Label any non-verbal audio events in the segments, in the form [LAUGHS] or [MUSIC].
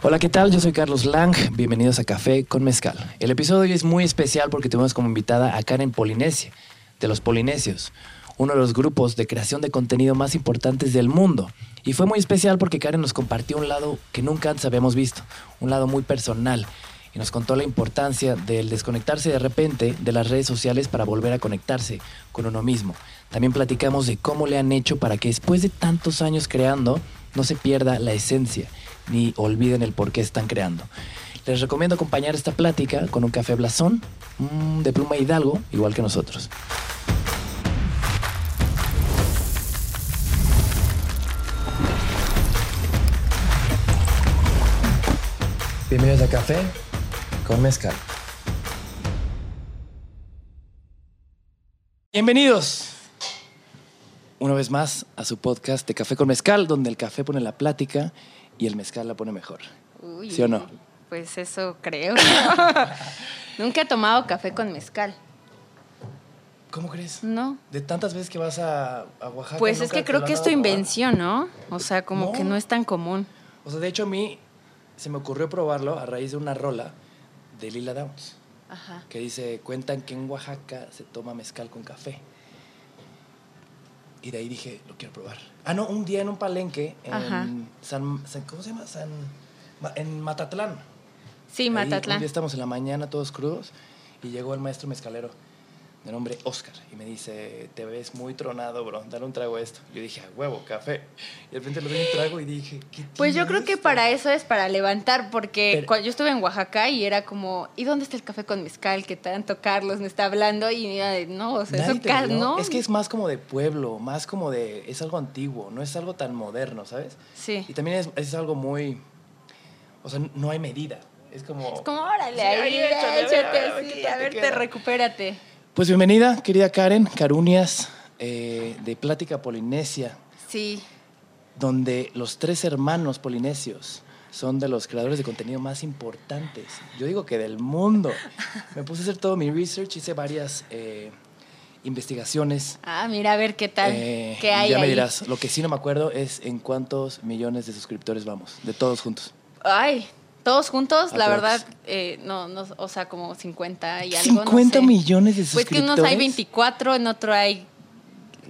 Hola, ¿qué tal? Yo soy Carlos Lang. Bienvenidos a Café con Mezcal. El episodio hoy es muy especial porque tenemos como invitada a Karen Polinesia, de los Polinesios, uno de los grupos de creación de contenido más importantes del mundo. Y fue muy especial porque Karen nos compartió un lado que nunca antes habíamos visto, un lado muy personal. Y nos contó la importancia del desconectarse de repente de las redes sociales para volver a conectarse con uno mismo. También platicamos de cómo le han hecho para que después de tantos años creando no se pierda la esencia ni olviden el por qué están creando. Les recomiendo acompañar esta plática con un café blasón mm, de pluma hidalgo, igual que nosotros. Bienvenidos a Café con Mezcal. Bienvenidos una vez más a su podcast de Café con Mezcal, donde el café pone la plática y el mezcal la pone mejor. Uy, ¿Sí o no? Pues eso creo. [LAUGHS] Nunca he tomado café con mezcal. ¿Cómo crees? No. De tantas veces que vas a, a Oaxaca. Pues es ¿nunca que creo que es tu invención, ¿no? O sea, como No. que no es tan común. O sea, de hecho a mí se me ocurrió probarlo a raíz de una rola de Lila Downs Ajá. que dice, cuentan que en Oaxaca se toma mezcal con café. Y de ahí dije, lo quiero probar. Ah, no, un día en un palenque Ajá. en San, San- ¿cómo se llama? San, en Matatlán. Sí, Ahí, un Matatlán. día estamos en la mañana todos crudos y llegó el maestro mezcalero de nombre Oscar y me dice, te ves muy tronado, bro, dale un trago a esto. Yo dije, a huevo, café. Y de repente le doy un trago y dije, ¿qué Pues yo creo que esto?". para eso es para levantar, porque Pero- cuando yo estuve en Oaxaca y era como, ¿y dónde está el café con mezcal que tanto Carlos me está hablando? Y era de, no, o sea, eso ca- no. Es que es más como de pueblo, más como de. Es algo antiguo, no es algo tan moderno, ¿sabes? Sí. Y también es, es algo muy. O sea, no hay medida. Es como. Es como, órale, Sí, ahí, échate, a ver, a ver sí, te recupérate. Pues bienvenida, querida Karen, Carunias, eh, de Plática Polinesia, Sí. donde los tres hermanos polinesios son de los creadores de contenido más importantes. Yo digo que del mundo. Me puse a hacer todo mi research, hice varias eh, investigaciones. Ah, mira, a ver qué tal, Eh, qué hay ya me dirás, lo que sí no me acuerdo es en cuántos millones de suscriptores vamos, de todos juntos. Ay, todos juntos, la Aprox. verdad, eh, no, no, o sea, como 50 y algo. 50 no sé. millones de Pues suscriptores. que unos hay 24, en otro hay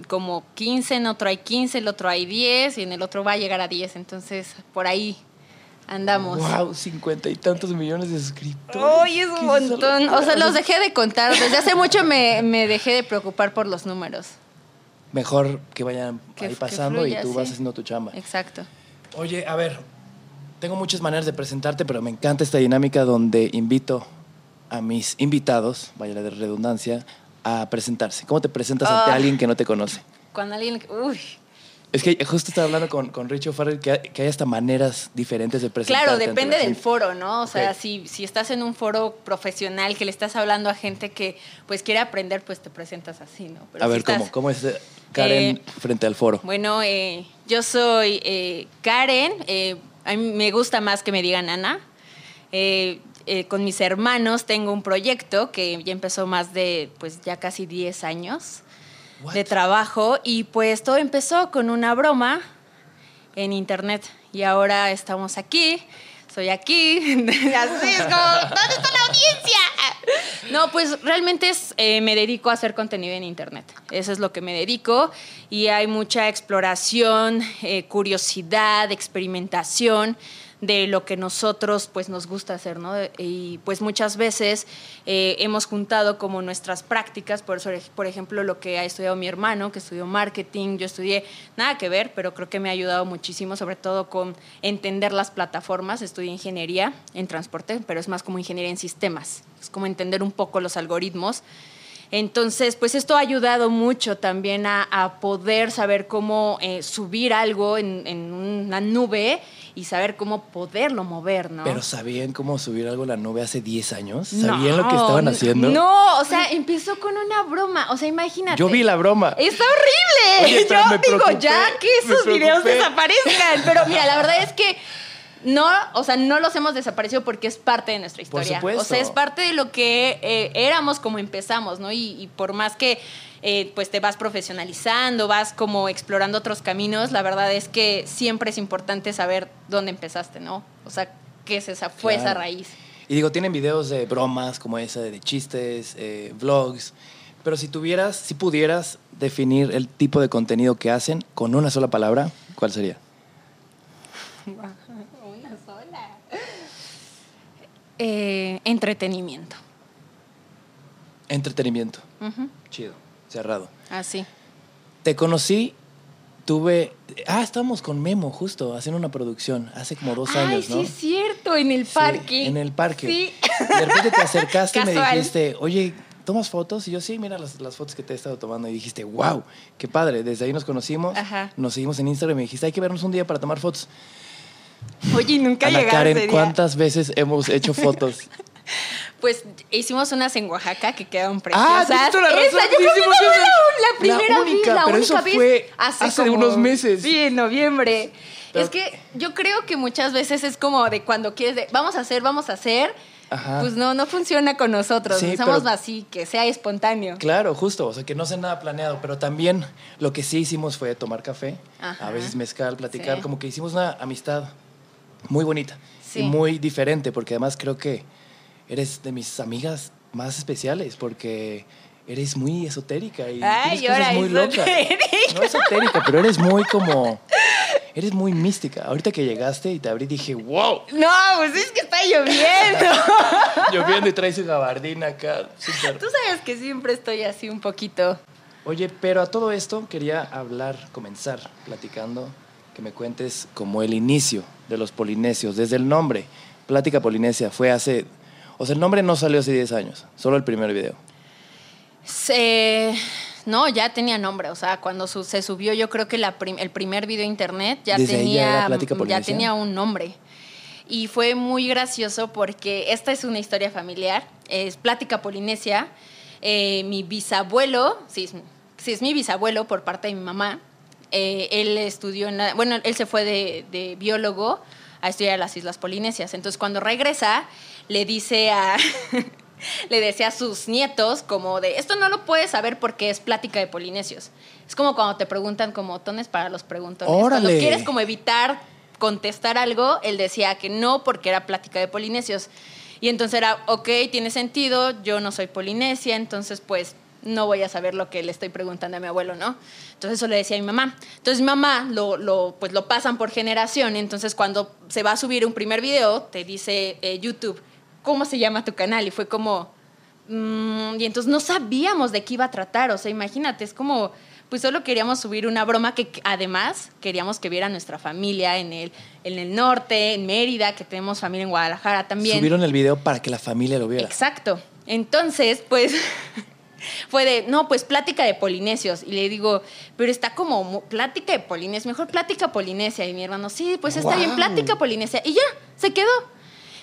como 15, en otro hay 15, el otro hay 10 y en el otro va a llegar a 10. Entonces, por ahí andamos. Wow, 50 y tantos millones de suscriptores. ¡Uy, es ¿Qué un montón! O sea, los dejé de contar. Desde hace mucho me, me dejé de preocupar por los números. Mejor que vayan Que- ahí que pasando fluya, y tú sí. vas haciendo tu chamba. Exacto. Oye, a ver, tengo muchas maneras de presentarte, pero me encanta esta dinámica donde invito a mis invitados, vaya la de redundancia, a presentarse. ¿Cómo te presentas ante Ah. alguien que no te conoce? Cuando alguien... Uy, Es que justo estaba hablando con, con Richo Farrell que, hay- que hay hasta maneras diferentes de presentarte. Claro, depende del foro, ¿no? O sea, si, si estás en un foro profesional que le estás hablando a gente que pues quiere aprender, pues te presentas así, ¿no? Pero A si ver, estás- ¿cómo, ¿cómo es eh, Karen Eh, frente al foro? Bueno, eh, yo soy eh, Karen. A mí me gusta más que me digan Ana. Eh, eh, con mis hermanos tengo un proyecto que ya empezó más de, pues ya casi 10 años What? de trabajo y pues todo empezó con una broma en internet y ahora estamos aquí, soy aquí, así es como, ¿dónde está la audiencia? [LAUGHS] No, pues realmente eh, me dedico a hacer contenido en internet, eso es lo que me dedico. Y hay mucha exploración, eh, curiosidad, experimentación de lo que nosotros pues nos gusta hacer, ¿no? Y pues muchas veces eh, hemos juntado como nuestras prácticas, por, eso, por ejemplo lo que ha estudiado mi hermano, que estudió marketing, yo estudié nada que ver, pero creo que me ha ayudado muchísimo, sobre todo con entender las plataformas, estudié ingeniería en transporte, pero es más como ingeniería en sistemas, es como entender un poco los algoritmos. Entonces, pues esto ha ayudado mucho también a, poder saber cómo eh, subir algo en, en una nube y saber cómo poderlo mover, ¿no? ¿Pero sabían cómo subir algo a la nube hace 10 años? No, ¿Sabían lo que estaban haciendo? No, o sea, empezó con una broma. O sea, imagínate. Yo vi la broma. Está horrible. Oye, Yo digo, preocupé, ya que esos videos desaparezcan. Pero mira, la verdad es que no, o sea, no los hemos desaparecido porque es parte de nuestra Por historia. supuesto. O sea, es parte de lo que eh, éramos como empezamos, ¿no? Y, y por más que eh, pues te vas profesionalizando, vas como explorando otros caminos, la verdad es que siempre es importante saber dónde empezaste, ¿no? O sea, que es esa, fue esa raíz. Y digo, tienen videos de bromas como esa, de chistes, eh, vlogs. Pero si tuvieras, si pudieras definir el tipo de contenido que hacen con una sola palabra, ¿cuál sería? [LAUGHS] Una sola. Eh, entretenimiento. Entretenimiento. Ujú, Chido. Cerrado. Así. Te conocí, tuve... Ah, estábamos con Memo justo, haciendo una producción, hace como dos Ay, años, ¿no? sí es cierto, en el Sí, parque. en el parque. Sí. De repente te acercaste y me dijiste, oye, ¿tomas fotos? Y yo, sí, mira las, las fotos que te he estado tomando. Y dijiste, wow, qué padre. Desde ahí nos conocimos, Ajá. nos seguimos en Instagram y me dijiste, hay que vernos un día para tomar fotos. Oye, nunca Ana Karen, día. ¿cuántas veces hemos hecho fotos? [LAUGHS] Pues hicimos unas en Oaxaca que quedaron Ah, preciosas. toda la razón, Esa, yo creo que no, la La primera única, vez, la pero única eso vez fue hace, hace como- unos meses. Sí, en noviembre. Pero- es que yo creo que muchas veces es como de cuando quieres de, vamos a hacer, vamos a hacer, Ajá. pues no, no funciona con nosotros. Sí, Somos pero- así, que sea espontáneo. Claro, justo, o sea, que no sea nada planeado, pero también lo que sí hicimos fue tomar café, Ajá. a veces mezcal, platicar, Sí. como que hicimos una amistad muy bonita Sí. y muy diferente, porque además creo que eres de mis amigas más especiales, porque eres muy esotérica y Ay, tienes cosas muy locas. No esotérica, pero eres muy como... Eres muy mística. Ahorita que llegaste y te abrí, dije, wow, No, pues es que está lloviendo. [LAUGHS] lloviendo y traes su gabardina acá. súper. Tú sabes que siempre estoy así un poquito. Oye, pero a todo esto quería hablar, comenzar platicando, que me cuentes como el inicio de los polinesios, desde el nombre. Plática Polinesia fue hace... O sea, el nombre no salió hace 10 años, solo el primer video. Se- no, ya tenía nombre. O sea, cuando su- se subió, yo creo que la prim- el primer video de internet ya Desde ahí ya tenía, ya tenía un nombre. Y fue muy gracioso porque esta es una historia familiar. Es Plática Polinesia. Eh, mi bisabuelo, sí, sí, es mi bisabuelo por parte de mi mamá. Eh, él estudió en la- bueno, él se fue de, de biólogo a estudiar a las Islas Polinesias. Entonces, cuando regresa, le dice a. [LAUGHS] le decía a sus nietos como de, esto no lo puedes saber porque es plática de polinesios. Es como cuando te preguntan como tones para los preguntones. Cuando ¡Órale! quieres como evitar contestar algo, él decía que no porque era plática de polinesios. Y entonces era, ok, tiene sentido, yo no soy polinesia, entonces pues no voy a saber lo que le estoy preguntando a mi abuelo, ¿no? Entonces eso le decía a mi mamá. Entonces mi mamá lo, lo, pues, lo pasan por generación, entonces cuando se va a subir un primer video, te dice eh, YouTube, ¿cómo se llama tu canal? Y fue como, mm, y entonces no sabíamos de qué iba a tratar, o sea, imagínate, es como, pues solo queríamos subir una broma que que además queríamos que viera nuestra familia en el, en el norte, en Mérida, que tenemos familia en Guadalajara también. Subieron el video para que la familia lo viera. Exacto. Entonces, pues, [LAUGHS] fue de, no, pues plática de polinesios. Y le digo, pero está como plática de polinesios, mejor plática polinesia. Y mi hermano, sí, pues está bien, plática polinesia. Y ya, se quedó.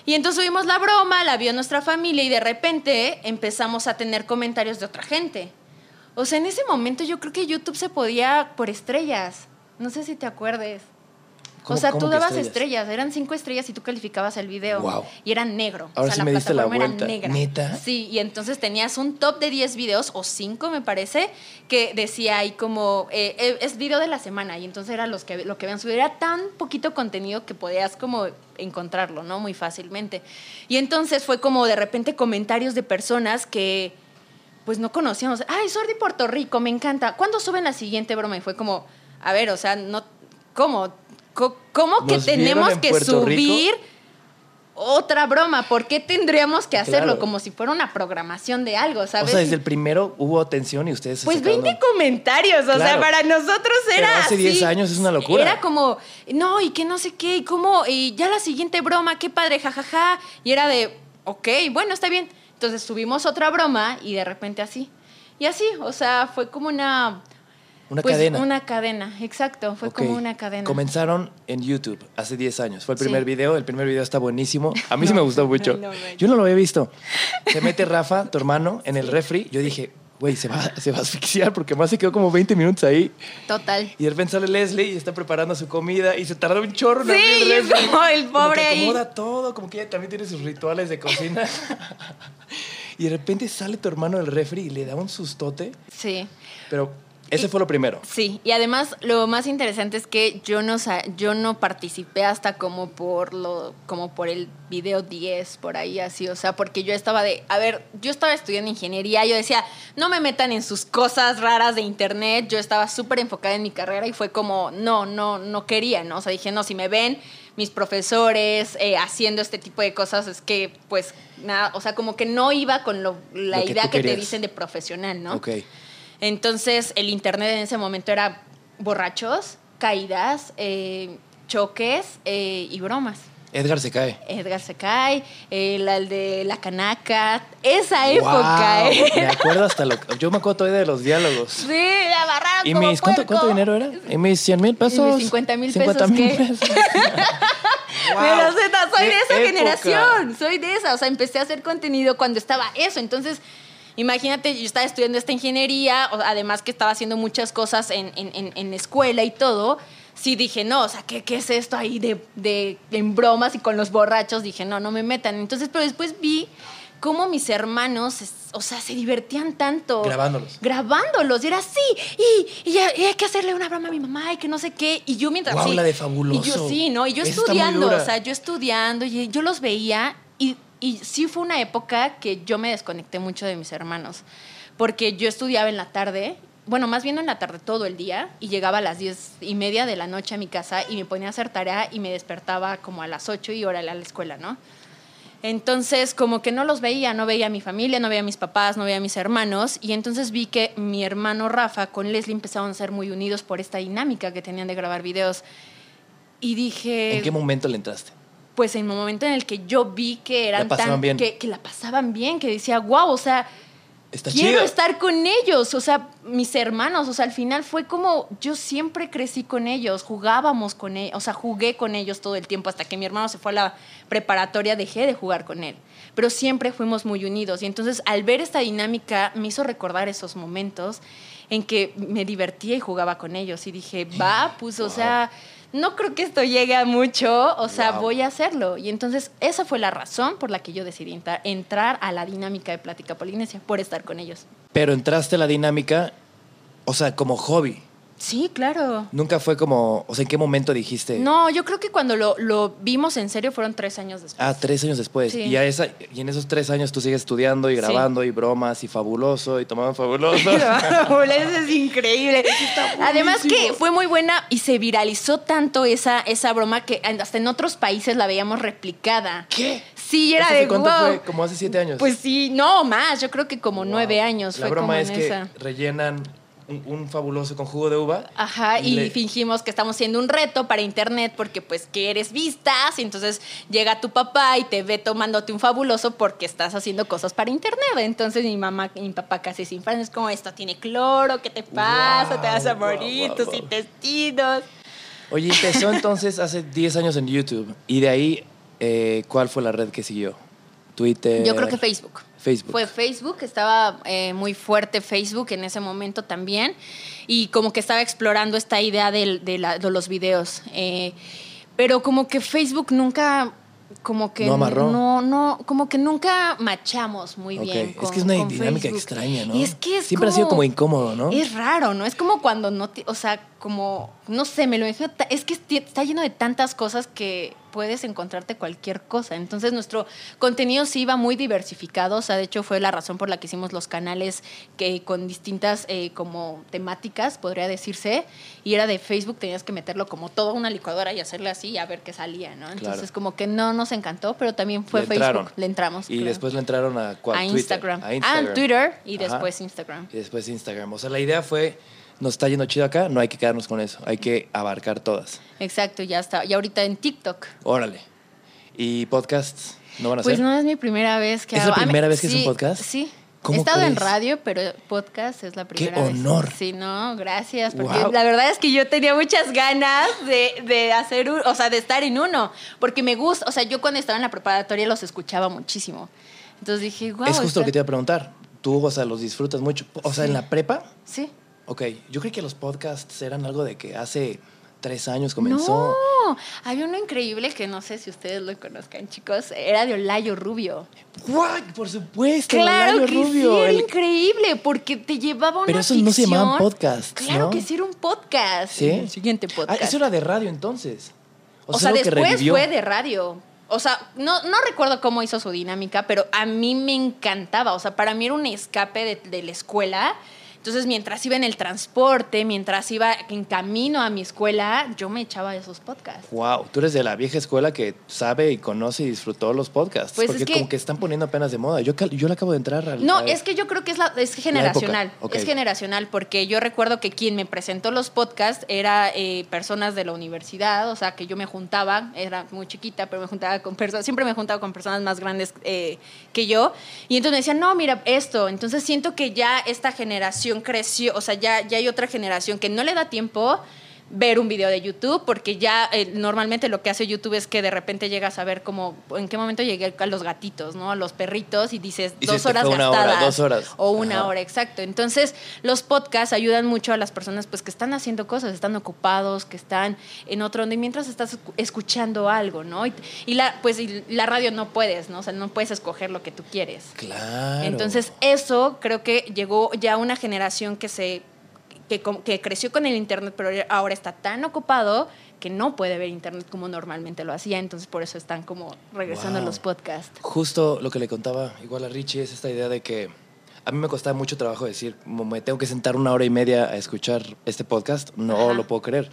Y entonces subimos la broma, la vio nuestra familia y de repente empezamos a tener comentarios de otra gente. O sea, en ese momento yo creo que YouTube se podía por estrellas. No sé si te acuerdes. O ¿Cómo- sea, tú dabas estrellas? estrellas? eran cinco estrellas y tú calificabas el video. Guau. Y era negro. Ahora o sea, sí me diste la plataforma vuelta. Era negra. ¿Neta? Sí, y entonces tenías un top de 10 videos, o 5 me parece, que decía ahí como, eh, eh, es video de la semana, y entonces era los que, lo que habían subido. Era tan poquito contenido que podías como encontrarlo, ¿no? Muy fácilmente. Y entonces fue como de repente comentarios de personas que pues no conocíamos. Ay, Sordi Puerto Rico, me encanta. ¿Cuándo suben la siguiente broma? Y fue como, a ver, o sea, no, ¿cómo? ¿Cómo que ¿Nos vieron tenemos en que Rico? subir otra broma? ¿Por qué tendríamos que hacerlo? Claro. Como si fuera una programación de algo, ¿sabes? O sea, desde el primero hubo atención y ustedes Pues sacaron- 20 comentarios, o sea, para nosotros Pero era hace así. 10 años es una locura. Era como, no, y que no sé qué, y cómo, y ya la siguiente broma, qué padre, jajaja. Y era de, ok, bueno, está bien. Entonces subimos otra broma y de repente así. Y así, o sea, fue como una... Una pues, cadena. Una cadena, exacto, fue como una cadena. Comenzaron en YouTube hace 10 años. Fue el primer Sí. video. El primer video está buenísimo. A mí [LAUGHS] sí me gustó mucho. no, no. Yo no lo había visto. Se mete [LAUGHS] Rafa, tu hermano, en el refri. Yo dije, güey, se va, se va a asfixiar porque más se quedó como 20 minutos ahí. Total. Y de repente sale Leslie y está preparando su comida y se tardó un chorro en Sí, abrir el refri. [LAUGHS] como el Como pobre que ahí. acomoda todo, como que ella también tiene sus rituales de cocina. y de repente sale tu hermano del refri y le da un sustote. Sí. Pero Ese fue lo primero. Sí, y además lo más interesante es que yo no yo no participé hasta como por lo como por el video 10 por ahí así, o sea, porque yo estaba de, a ver, yo estaba estudiando ingeniería, yo decía, no me metan en sus cosas raras de internet, yo estaba súper enfocada en mi carrera y fue como, no, no, no quería, ¿no? O sea, dije, no, si me ven mis profesores eh, haciendo este tipo de cosas, es que pues nada, o sea, como que no iba con lo, la Lo que idea tú que te dicen de profesional, ¿no? Ok. Entonces, el internet en ese momento era borrachos, caídas, eh, choques eh, y bromas. Edgar se cae. Edgar se cae, el de la canaca, esa época, ¿eh? Me acuerdo hasta lo Yo me acuerdo todavía de los diálogos. Sí, la agarraron ¿Y como mis, ¿cuánto, dinero era? ¿Y mis 100 mil pesos? ¿Y mis 50 mil 50 pesos mil qué? pesos. [LAUGHS] Pero neta, soy ¡Qué de esa época! generación, soy de esa, o sea, empecé a hacer contenido cuando estaba eso, entonces... Imagínate, yo estaba estudiando esta ingeniería, además que estaba haciendo muchas cosas en, en, en, en escuela y todo. Sí dije, no, o sea, ¿qué, qué es esto ahí de, de en bromas y con los borrachos? Dije, no, no me metan. Entonces, pero después vi cómo mis hermanos, o sea, se divertían tanto. Grabándolos. Grabándolos. Y era así. Y, y, y hay que hacerle una broma a mi mamá y que no sé qué. Y yo mientras... Guau, sí, la de Y fabuloso. yo sí, ¿no? Y yo estudiando, o sea, yo estudiando y yo los veía y, y sí fue una época que yo me desconecté mucho de mis hermanos, porque yo estudiaba en la tarde, bueno, más bien en la tarde todo el día y llegaba a las diez y media de la noche a mi casa y me ponía a hacer tarea y me despertaba como a las ocho y órale a la escuela, ¿no? Entonces, como que no los veía, no veía a mi familia, no veía a mis papás, no veía a mis hermanos. Y entonces vi que mi hermano Rafa con Leslie empezaron a ser muy unidos por esta dinámica que tenían de grabar videos. Y dije, ¿En qué momento le entraste? Pues en un momento en el que yo vi que eran La pasaban tan bien. Que, que la pasaban bien, que decía, wow, o sea, Está quiero chido. estar con ellos, o sea, mis hermanos, o sea, al final fue como yo siempre crecí con ellos, jugábamos con ellos, o sea, jugué con ellos todo el tiempo hasta que mi hermano se fue a la preparatoria, dejé de jugar con él, pero siempre fuimos muy unidos y entonces al ver esta dinámica me hizo recordar esos momentos en que me divertía y jugaba con ellos y dije, va, pues, o sea, no creo que esto llegue a mucho, o sea, Wow. voy a hacerlo. Y entonces esa fue la razón por la que yo decidí entra- entrar a la dinámica de Plática Polinesia, por estar con ellos. Pero entraste a la dinámica, o sea, como hobby. Sí, claro. Nunca fue como, o sea, ¿en qué momento dijiste? No, yo creo que cuando lo, lo vimos en serio fueron tres años después. Ah, tres años después. Sí. Y, a esa, y en esos tres años tú sigues estudiando y Sí. grabando y bromas y fabuloso y tomando fabuloso. [LAUGHS] Eso es increíble. Además que fue muy buena y se viralizó tanto esa, esa broma que hasta en otros países la veíamos replicada. ¿Qué? Sí, era ¿Eso de cuánto wow. fue? Como hace siete años. Pues sí, no más, yo creo que como Wow. nueve años La fue broma como es en que esa. rellenan un, un fabuloso con jugo de uva. Ajá, y le- fingimos que estamos haciendo un reto para internet porque pues que eres vistas y entonces llega tu papá y te ve tomándote un fabuloso porque estás haciendo cosas para internet. Entonces mi mamá y mi papá casi sin fans es como esto tiene cloro, ¿qué te pasa? te vas a morir, guau, tus intestinos. Oye, empezó [LAUGHS] entonces hace 10 años en YouTube. Y de ahí, eh, ¿cuál fue la red que siguió? Twitter. Yo creo que Facebook. Facebook. Fue Facebook, estaba eh, muy fuerte Facebook en ese momento también y como que estaba explorando esta idea de, la- de los videos. eh, pero como que Facebook nunca, como que No amarró. no, no, como que nunca machamos muy bien. es con- que es una dinámica Facebook. extraña, ¿no? Y es que es Siempre ha sido como incómodo, ¿no? Es raro, ¿no? Es como cuando no, te- o sea, como, no sé, me lo imagino, es que está lleno de tantas cosas que puedes encontrarte cualquier cosa. Entonces nuestro contenido sí iba muy diversificado, o sea, de hecho fue la razón por la que hicimos los canales que con distintas eh, como temáticas, podría decirse, y era de Facebook, tenías que meterlo como toda una licuadora y hacerle así y a ver qué salía, ¿no? Entonces Claro. como que no nos encantó, pero también fue Le Facebook, le entramos. Y claro. después le entraron a cuál? a Twitter. Instagram. A Instagram. Ah, Twitter y Ajá. después Instagram. Y después Instagram. O sea, la idea fue, nos está yendo chido acá, no hay que quedarnos con eso, hay que abarcar todas. Exacto, ya está. Y ahorita en TikTok. Órale. ¿Y podcasts no van a Pues hacer? no es mi primera vez que ¿Es la hago. Ah, me- primera vez que es un podcast? Sí. ¿Cómo He estado en radio, pero podcast es la primera vez. honor! Sí, no, gracias. Porque la verdad es que yo tenía muchas ganas de, de hacer, un- o sea, de estar en uno. Porque me gusta, o sea, yo cuando estaba en la preparatoria los escuchaba muchísimo. Entonces dije, wow. es justo lo que te iba a preguntar. Tú, o sea, los disfrutas mucho. O sea, Sí. en la prepa, Sí. Ok, yo creí que los podcasts eran algo de que hace tres años comenzó. No, había uno increíble que no sé si ustedes lo conozcan, chicos. Era de Olayo Rubio. ¡Guau! Por supuesto, Claro Olayo que Rubio. sí, era el- increíble, porque te llevaba una Pero esos no se llamaban ficción. podcasts, Claro ¿no? que sí era un podcast. ¿Sí? El siguiente Ah, podcast. eso era de radio entonces. O, sea, después fue de radio. O sea, no, no recuerdo cómo hizo su dinámica, pero a mí me encantaba. O sea, para mí era un escape de, de la escuela. Entonces, mientras iba en el transporte, mientras iba en camino a mi escuela, yo me echaba esos podcasts. Wow, tú eres de la vieja escuela que sabe y conoce y disfrutó los podcasts. Pues porque es que- como que están poniendo apenas de moda. Yo, yo le acabo de entrar al. No, es que yo creo que es, la, es generacional. Es generacional, porque yo recuerdo que quien me presentó los podcasts era eh, personas de la universidad, o sea, que yo me juntaba, era muy chiquita, pero me juntaba con personas, siempre me juntaba con personas más grandes eh, que yo, y entonces me decían, no, mira, esto. Entonces siento que ya esta generación creció, o sea, ya, ya hay otra generación que no le da tiempo ver un video de YouTube, porque ya eh, normalmente lo que hace YouTube es que de repente llegas a ver como en qué momento llegué a los gatitos, ¿no? A los perritos y dices Y dos horas hora, gastadas. dos horas. O una Ajá. hora, exacto. Entonces, los podcasts ayudan mucho a las personas pues que están haciendo cosas, están ocupados, que están en otro donde mientras estás escu- escuchando algo, ¿no? Y, y la pues y la radio no puedes, ¿no? O sea, no puedes escoger lo que tú quieres. Claro. Entonces, eso creo que llegó ya una generación que se que, que creció con el internet, pero ahora está tan ocupado que no puede ver internet como normalmente lo hacía, entonces por eso están como regresando Wow. los podcasts. Justo lo que le contaba igual a Richie es esta idea de que a mí me costaba mucho trabajo decir, como me tengo que sentar una hora y media a escuchar este podcast, no Ajá. lo puedo creer.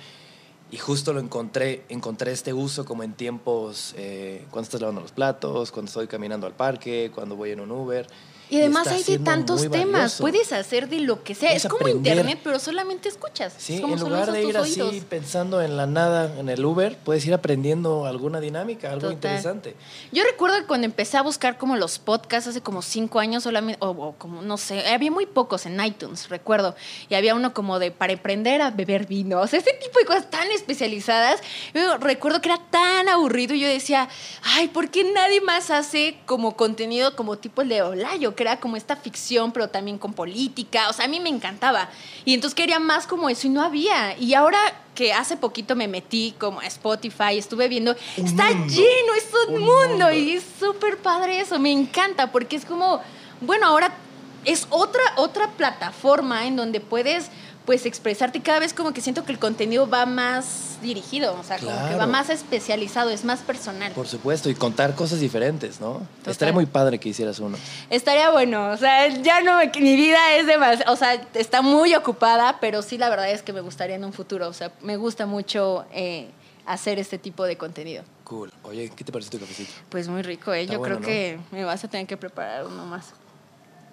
Y justo lo encontré, encontré este uso como en tiempos, eh, cuando estás lavando los platos, cuando estoy caminando al parque, cuando voy en un Uber. Y además hay de tantos temas, puedes hacer de lo que sea. Puedes es como aprender. internet, pero solamente escuchas. Sí, es como en lugar de ir así oídos. pensando en la nada en el Uber, puedes ir aprendiendo alguna dinámica, algo Total. interesante. Yo recuerdo que cuando empecé a buscar como los podcasts hace como cinco años solamente, o, o como no sé, había muy pocos en iTunes, recuerdo. Y había uno como de para aprender a beber vino. [LAUGHS] O sea, este tipo de cosas tan especializadas. Yo recuerdo que era tan aburrido y yo decía, ay, ¿por qué nadie más hace como contenido como tipo el de Olayo? Que era como esta ficción, pero también con política. O sea, a mí me encantaba. Y entonces quería más como eso y no había. Y ahora que hace poquito me metí como a Spotify, estuve viendo, Un está mundo. lleno, es un, Un mundo, mundo. y es súper padre eso, me encanta porque es como, bueno, ahora es otra, otra plataforma en donde puedes pues expresarte cada vez como que siento que el contenido va más dirigido, o sea, como que va más especializado, es más personal. Por supuesto, y contar cosas diferentes, ¿no? Total. Estaría muy padre que hicieras uno. Estaría bueno, o sea, ya no, me- mi vida es demasiado, o sea, está muy ocupada, pero sí la verdad es que me gustaría en un futuro, o sea, me gusta mucho eh, hacer este tipo de contenido. Cool. Oye, ¿qué te parece tu cafecito? Pues muy rico, ¿eh? Está Yo bueno, creo que me vas a tener que preparar uno más.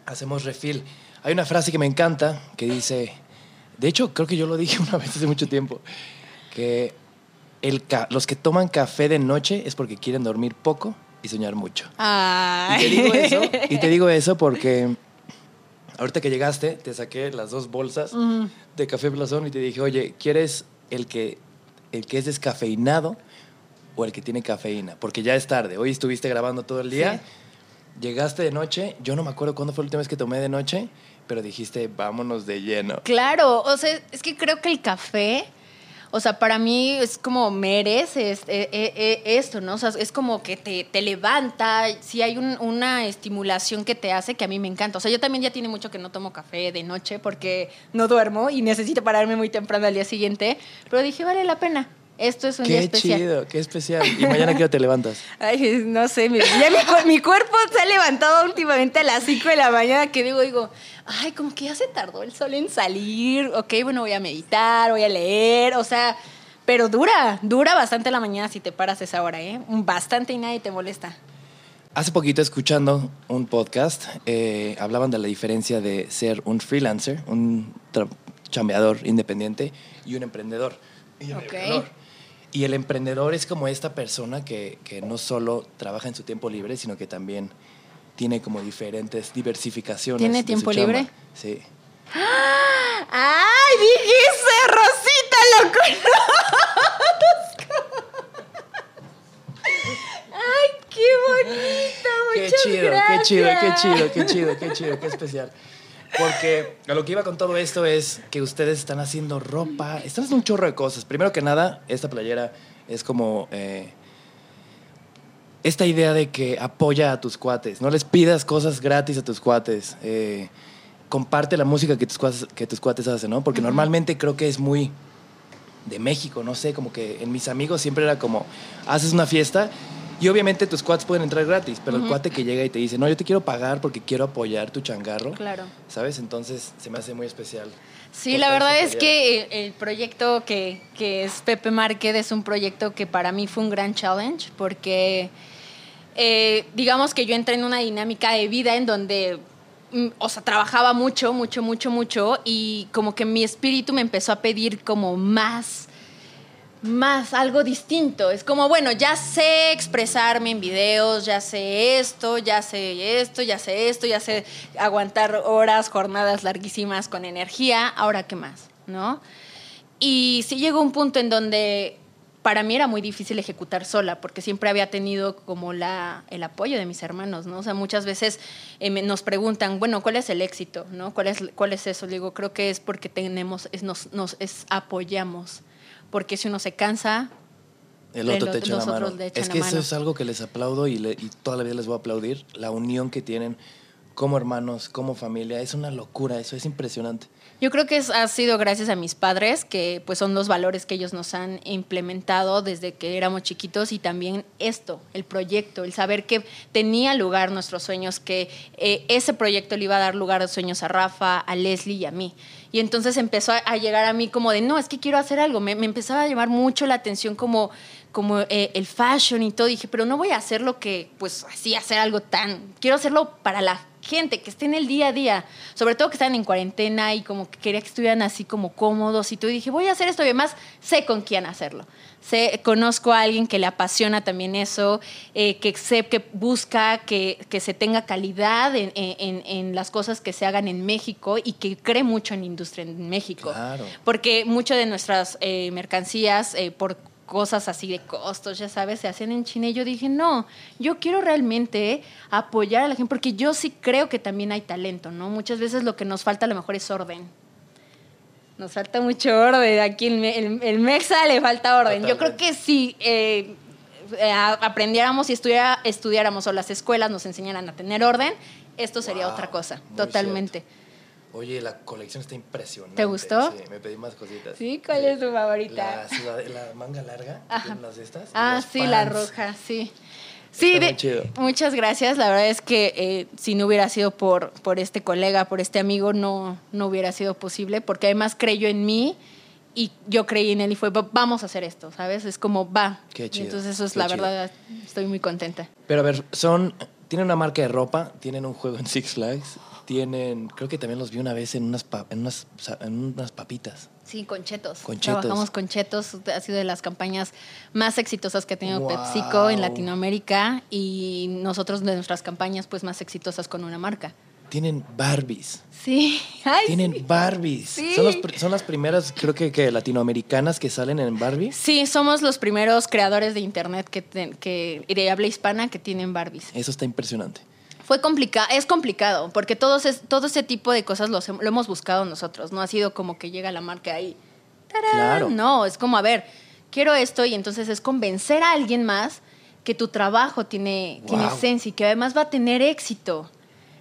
Hacemos refill. Hay una frase que me encanta que dice, de hecho creo que yo lo dije [LAUGHS] una vez hace mucho tiempo, que el los que toman café de noche es porque quieren dormir poco y soñar mucho. Y te digo eso, y te digo eso porque ahorita que llegaste te saqué las dos bolsas de café blasón y te dije, oye, ¿quieres el que, el que es descafeinado o el que tiene cafeína? Porque ya es tarde. Hoy estuviste grabando todo el día. Sí. Llegaste de noche. Yo no me acuerdo cuándo fue la última vez que tomé de noche, pero dijiste, vámonos de lleno. Claro, o sea, es que creo que el café, o sea, para mí es como mereces eh, eh, eh, esto, ¿no? O sea, es como que te, te levanta, si hay un- una estimulación que te hace que a mí me encanta. O sea, yo también ya tiene mucho que no tomo café de noche porque no duermo y necesito pararme muy temprano al día siguiente, pero dije, vale la pena. Esto es un día Qué especial. chido, qué especial. Y mañana que te levantas. [LAUGHS] Ay, no sé, mi, ya mi, cu- mi cuerpo se ha levantado últimamente a las 5 de la mañana que digo, digo, ay, como que ya se tardó el sol en salir, ok, bueno, voy a meditar, voy a leer, o sea, pero dura, dura bastante la mañana si te paras esa hora, ¿eh? Bastante y nadie te molesta. Hace poquito escuchando un podcast, eh, hablaban de la diferencia de ser un freelancer, un chambeador independiente y un emprendedor. Y, un emprendedor. Y el emprendedor es como esta persona que, que no solo trabaja en su tiempo libre, sino que también tiene como diferentes diversificaciones. ¿Tiene tiempo chamba. libre? Sí. ¡Ay, dijiste, Rosita, lo conozco! ¡Ay, qué bonito! Qué Muchas chido, gracias. qué chido, qué chido, qué chido, qué chido, qué especial. Porque a lo que iba con todo esto es que ustedes están haciendo ropa, están haciendo un chorro de cosas. Primero que nada, esta playera es como eh, esta idea de que apoya a tus cuates, no les pidas cosas gratis a tus cuates. eh, comparte la música que tus cuates, que tus cuates hacen, ¿no? Porque normalmente creo que es muy de México, no sé, como que en mis amigos siempre era como, haces una fiesta y obviamente tus cuates pueden entrar gratis, pero el cuate que llega y te dice, no, yo te quiero pagar porque quiero apoyar tu changarro, Claro. ¿sabes? Entonces se me hace muy especial. Sí, la verdad es que el, proyecto que, que es Pepe Market es un proyecto que para mí fue un gran challenge porque eh, digamos que yo entré en una dinámica de vida en donde, mm, o sea, trabajaba mucho, mucho, mucho, mucho y como que mi espíritu me empezó a pedir como más, más algo distinto. Es como, bueno, ya sé expresarme en videos, ya sé esto, ya sé esto, ya sé esto, ya sé aguantar horas, jornadas larguísimas con energía, ahora qué más, ¿no? Y sí llegó un punto en donde para mí era muy difícil ejecutar sola, porque siempre había tenido como la, el apoyo de mis hermanos, ¿no? O sea, muchas veces eh, nos preguntan, bueno, ¿cuál es el éxito? ¿no? ¿Cuál, es, ¿Cuál es eso? Le digo, creo que es porque tenemos, nos, nos es, apoyamos, porque si uno se cansa, El otro El te echa la mano. Es que eso mano. es algo que les aplaudo y, le- y toda la vida les voy a aplaudir. La unión que tienen como hermanos, como familia, es una locura, eso es impresionante. Yo creo que es- ha sido gracias a mis padres, que pues son los valores que ellos nos han implementado desde que éramos chiquitos y también esto, el proyecto, el saber que tenía lugar nuestros sueños, que eh, ese proyecto le iba a dar lugar a sueños a Rafa, a Leslie y a mí. Y entonces empezó a, llegar a mí como de, no, es que quiero hacer algo. Me, me empezaba a llamar mucho la atención como, como eh, el fashion y todo. dije, pero no voy a hacer lo que, pues así, hacer algo tan... Quiero hacerlo para la gente que esté en el día a día, sobre todo que están en cuarentena y como que quería que estuvieran así como cómodos y todo. Y dije, voy a hacer esto y además sé con quién hacerlo. Sé, conozco a alguien que le apasiona también eso, eh, que sé que busca que, que se tenga calidad en, en- en las cosas que se hagan en México y que cree mucho en la industria en México. Claro. Porque muchas de nuestras eh, mercancías, eh, por cosas así de costos, ya sabes, se hacen en China. Y yo dije, no, yo quiero realmente apoyar a la gente, porque yo sí creo que también hay talento, ¿no? Muchas veces lo que nos falta a lo mejor es orden. Nos falta mucho orden. Aquí el, el- el Mexa le falta orden. Yo creo que si eh, eh, aprendiéramos y estudiara- estudiáramos o las escuelas nos enseñaran a tener orden, esto sería Wow, otra cosa, totalmente. Oye, la colección está impresionante. ¿Te gustó? Sí, me pedí más cositas. Sí, ¿cuál es tu favorita? La, la manga larga, las de estas. y Ah, sí, la pants. roja, sí. Sí, de- chido. muchas gracias. La verdad es que eh, si no hubiera sido por, por este colega, por este amigo, no, no hubiera sido posible, porque además creyó en mí y yo creí en él y fue, "Va- vamos a hacer esto, ¿sabes? Es como, va. Qué Y chido, entonces eso es la chido. verdad, estoy muy contenta. Pero a ver, son. Tienen una marca de ropa, tienen un juego en Six Flags, tienen. Creo que también los vi una vez en unas, en unas, en unas papitas. Sí, con chetos. Con chetos. Trabajamos con chetos. Ha sido de las campañas más exitosas que ha tenido Wow. PepsiCo en Latinoamérica y nosotros de nuestras campañas pues más exitosas con una marca. Tienen Barbies. Sí. [LAUGHS] Ay, Tienen sí. Barbies. Sí. Son, los pr- son las primeras, creo que, que latinoamericanas que salen en Barbie. Sí, somos los primeros creadores de internet que, ten- que de habla hispana que tienen Barbies. Eso está impresionante. Fue complicado, es complicado, porque todos es, todo ese tipo de cosas los lo hemos buscado nosotros. No ha sido como que llega la marca ahí. ¡tarán! Claro. No, es como, a ver, quiero esto y entonces es convencer a alguien más que tu trabajo tiene, tiene esencia y que además va a tener éxito.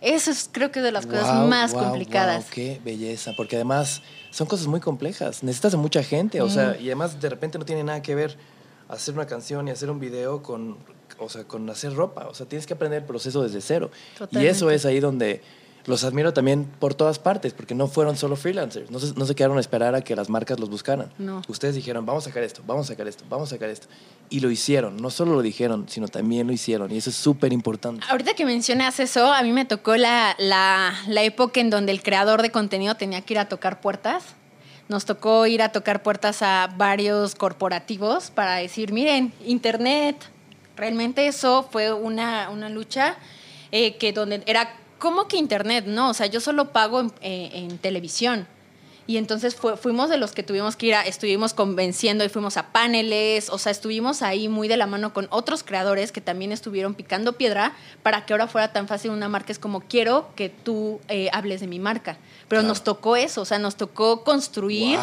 Eso es creo que de las cosas Wow, más wow, complicadas. qué belleza, porque además son cosas muy complejas. Necesitas de mucha gente, o sea, y además de repente no tiene nada que ver hacer una canción y hacer un video con, o sea, con hacer ropa. O sea, tienes que aprender el proceso desde cero. Y Totalmente. eso es ahí donde los admiro también por todas partes, porque no fueron solo freelancers, no se, no se quedaron a esperar a que las marcas los buscaran. No. Ustedes dijeron, vamos a sacar esto, vamos a sacar esto, vamos a sacar esto. Y lo hicieron, no solo lo dijeron, sino también lo hicieron. Y eso es súper importante. Ahorita que mencionas eso, a mí me tocó la, la, la época en donde el creador de contenido tenía que ir a tocar puertas. Nos tocó ir a tocar puertas a varios corporativos para decir, miren, Internet. Realmente eso fue una, una lucha eh, que donde era, ¿cómo que Internet? No, o sea, yo solo pago en, eh, en televisión. Y entonces fuimos de los que tuvimos que ir a, estuvimos convenciendo y fuimos a paneles, o sea, estuvimos ahí muy de la mano con otros creadores que también estuvieron picando piedra para que ahora fuera tan fácil una marca. Es como, quiero que tú eh, hables de mi marca. Pero nos tocó eso, o sea, nos tocó construir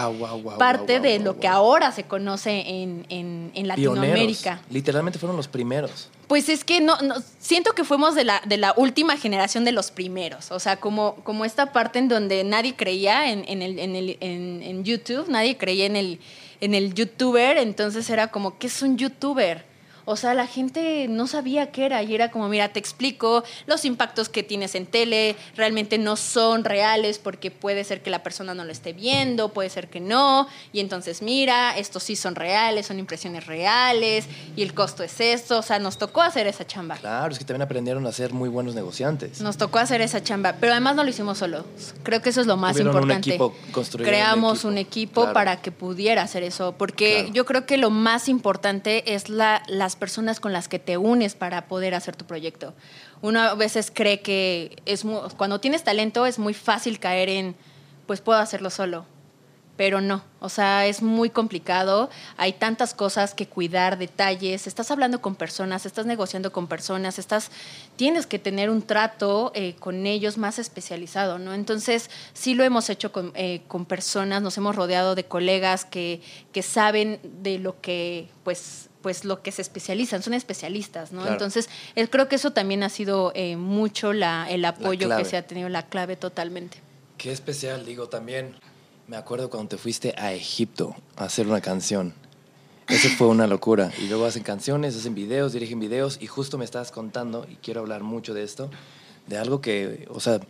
parte de lo que ahora se conoce en, en, Latinoamérica. Literalmente fueron los primeros. Pues es que no, no, siento que fuimos de la, de la última generación de los primeros. O sea, como, como esta parte en donde nadie creía en, en, el, en, el, en, YouTube, nadie creía en el, en el youtuber. Entonces era como, ¿qué es un youtuber? O sea, la gente no sabía qué era y era como, mira, te explico, los impactos que tienes en tele realmente no son reales porque puede ser que la persona no lo esté viendo, puede ser que no, y entonces mira, estos sí son reales, son impresiones reales y el costo es esto, o sea, nos tocó hacer esa chamba. Claro, es que también aprendieron a ser muy buenos negociantes. Nos tocó hacer esa chamba, pero además no lo hicimos solos. Creo que eso es lo más importante. Un equipo, Creamos un equipo, para que pudiera hacer eso, porque yo creo que lo más importante es la, las personas con las que te unes para poder hacer tu proyecto. Uno a veces cree que es cuando tienes talento es muy fácil caer en, pues puedo hacerlo solo pero no, o sea, es muy complicado, hay tantas cosas que cuidar, detalles, estás hablando con personas, estás negociando con personas, estás, tienes que tener un trato eh, con ellos más especializado, ¿no? Entonces, sí lo hemos hecho con, eh, con personas, nos hemos rodeado de colegas que, que saben de lo que, pues, pues lo que se especializan, son especialistas, ¿no? Entonces, eh, creo que eso también ha sido mucho la, el apoyo que se ha tenido, la clave totalmente. Qué especial, digo, también me acuerdo cuando te fuiste a Egipto a hacer una canción. Eso fue una locura. Y luego hacen canciones, hacen videos, dirigen videos. Y justo me estabas contando, y quiero hablar mucho de esto, de algo que, o sea,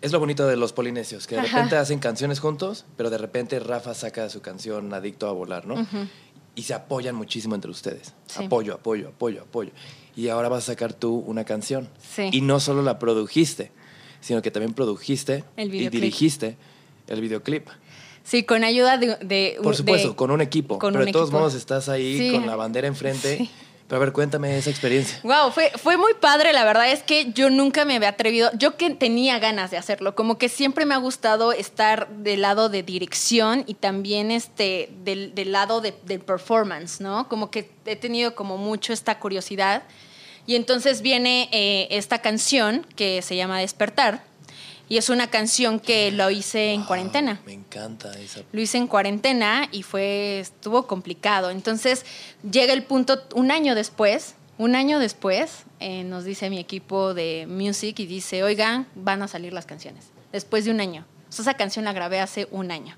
es lo bonito de los polinesios, que de repente hacen canciones juntos, pero de repente Rafa saca su canción Adicto a Volar, ¿no? Y se apoyan muchísimo entre ustedes. Apoyo, apoyo, apoyo, apoyo. Y ahora vas a sacar tú una canción. Sí. Y no solo la produjiste, sino que también produjiste y dirigiste el videoclip. Sí, con ayuda de... Por supuesto, con un equipo. pero de todos modos estás ahí con la bandera enfrente. Pero a ver, cuéntame esa experiencia. Wow, fue, fue muy padre. La verdad es que yo nunca me había atrevido. Yo que tenía ganas de hacerlo. Como que siempre me ha gustado estar del lado de dirección y también este, del, del lado de, del performance, ¿no? Como que he tenido como mucho esta curiosidad. Y entonces viene eh, esta canción que se llama Despertar y es una canción que lo hice en cuarentena. Me encanta esa. Lo hice en cuarentena y fue, estuvo complicado. Entonces llega el punto, un año después, un año después, eh, nos dice mi equipo de music y dice, oigan, van a salir las canciones. Después de un año. esa canción la grabé hace un año.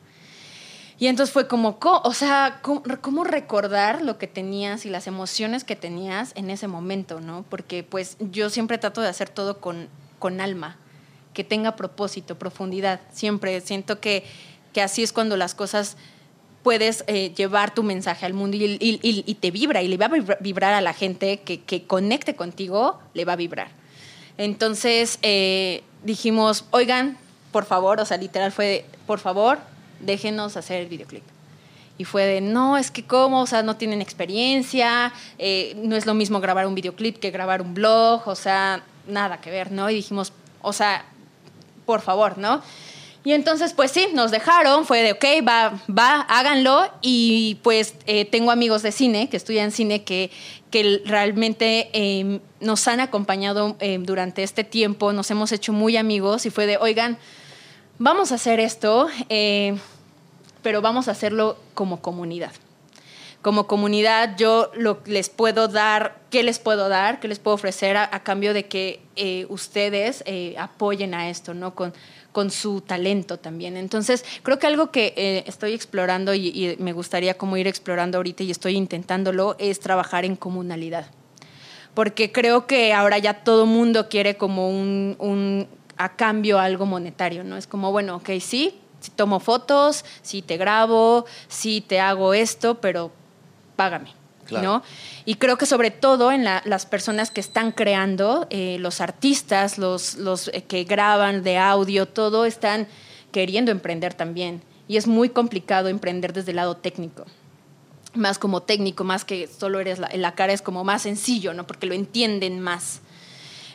Y entonces fue como, o sea, ¿cómo, recordar lo que tenías y las emociones que tenías en ese momento, ¿no? Porque pues yo siempre trato de hacer todo con, con alma que tenga propósito, profundidad. Siempre siento que, que así es cuando las cosas puedes eh, llevar tu mensaje al mundo y, te vibra y le va a vibrar a la gente que, que conecte contigo, le va a vibrar. Entonces eh, dijimos, oigan, por favor, o sea, literal fue, por favor, déjenos hacer el videoclip. Y fue de, no, es que cómo, o sea, no tienen experiencia, eh, no es lo mismo grabar un videoclip que grabar un blog, o sea, nada que ver, ¿no? Y dijimos, o sea, por favor, ¿no? Y entonces, pues sí, nos dejaron, fue de, ok, va, va, háganlo. Y pues eh, tengo amigos de cine, que estudian cine, que, que realmente em, nos han acompañado em, durante este tiempo, nos hemos hecho muy amigos y fue de, oigan, vamos a hacer esto, eh, pero vamos a hacerlo como comunidad. Como comunidad yo lo, les puedo dar, ¿qué les puedo dar? ¿Qué les puedo ofrecer a cambio de que eh, ustedes eh, apoyen a esto, ¿no? Con, con su talento también. Entonces, creo que algo que eh, estoy explorando y, me gustaría como ir explorando ahorita y estoy intentándolo es trabajar en comunalidad. Porque creo que ahora ya todo mundo quiere como un, un a cambio algo monetario, ¿no? Es como, bueno, ok, sí, si tomo fotos, si te grabo, si te hago esto, pero págame. ¿no? Y creo que sobre todo en las personas que están creando, eh, los artistas, los, los eh, que graban de audio, todo están queriendo emprender también. Y es muy complicado emprender desde el lado técnico. Más como técnico, más que solo eres la, la cara, es como más sencillo, ¿no? Porque lo entienden más.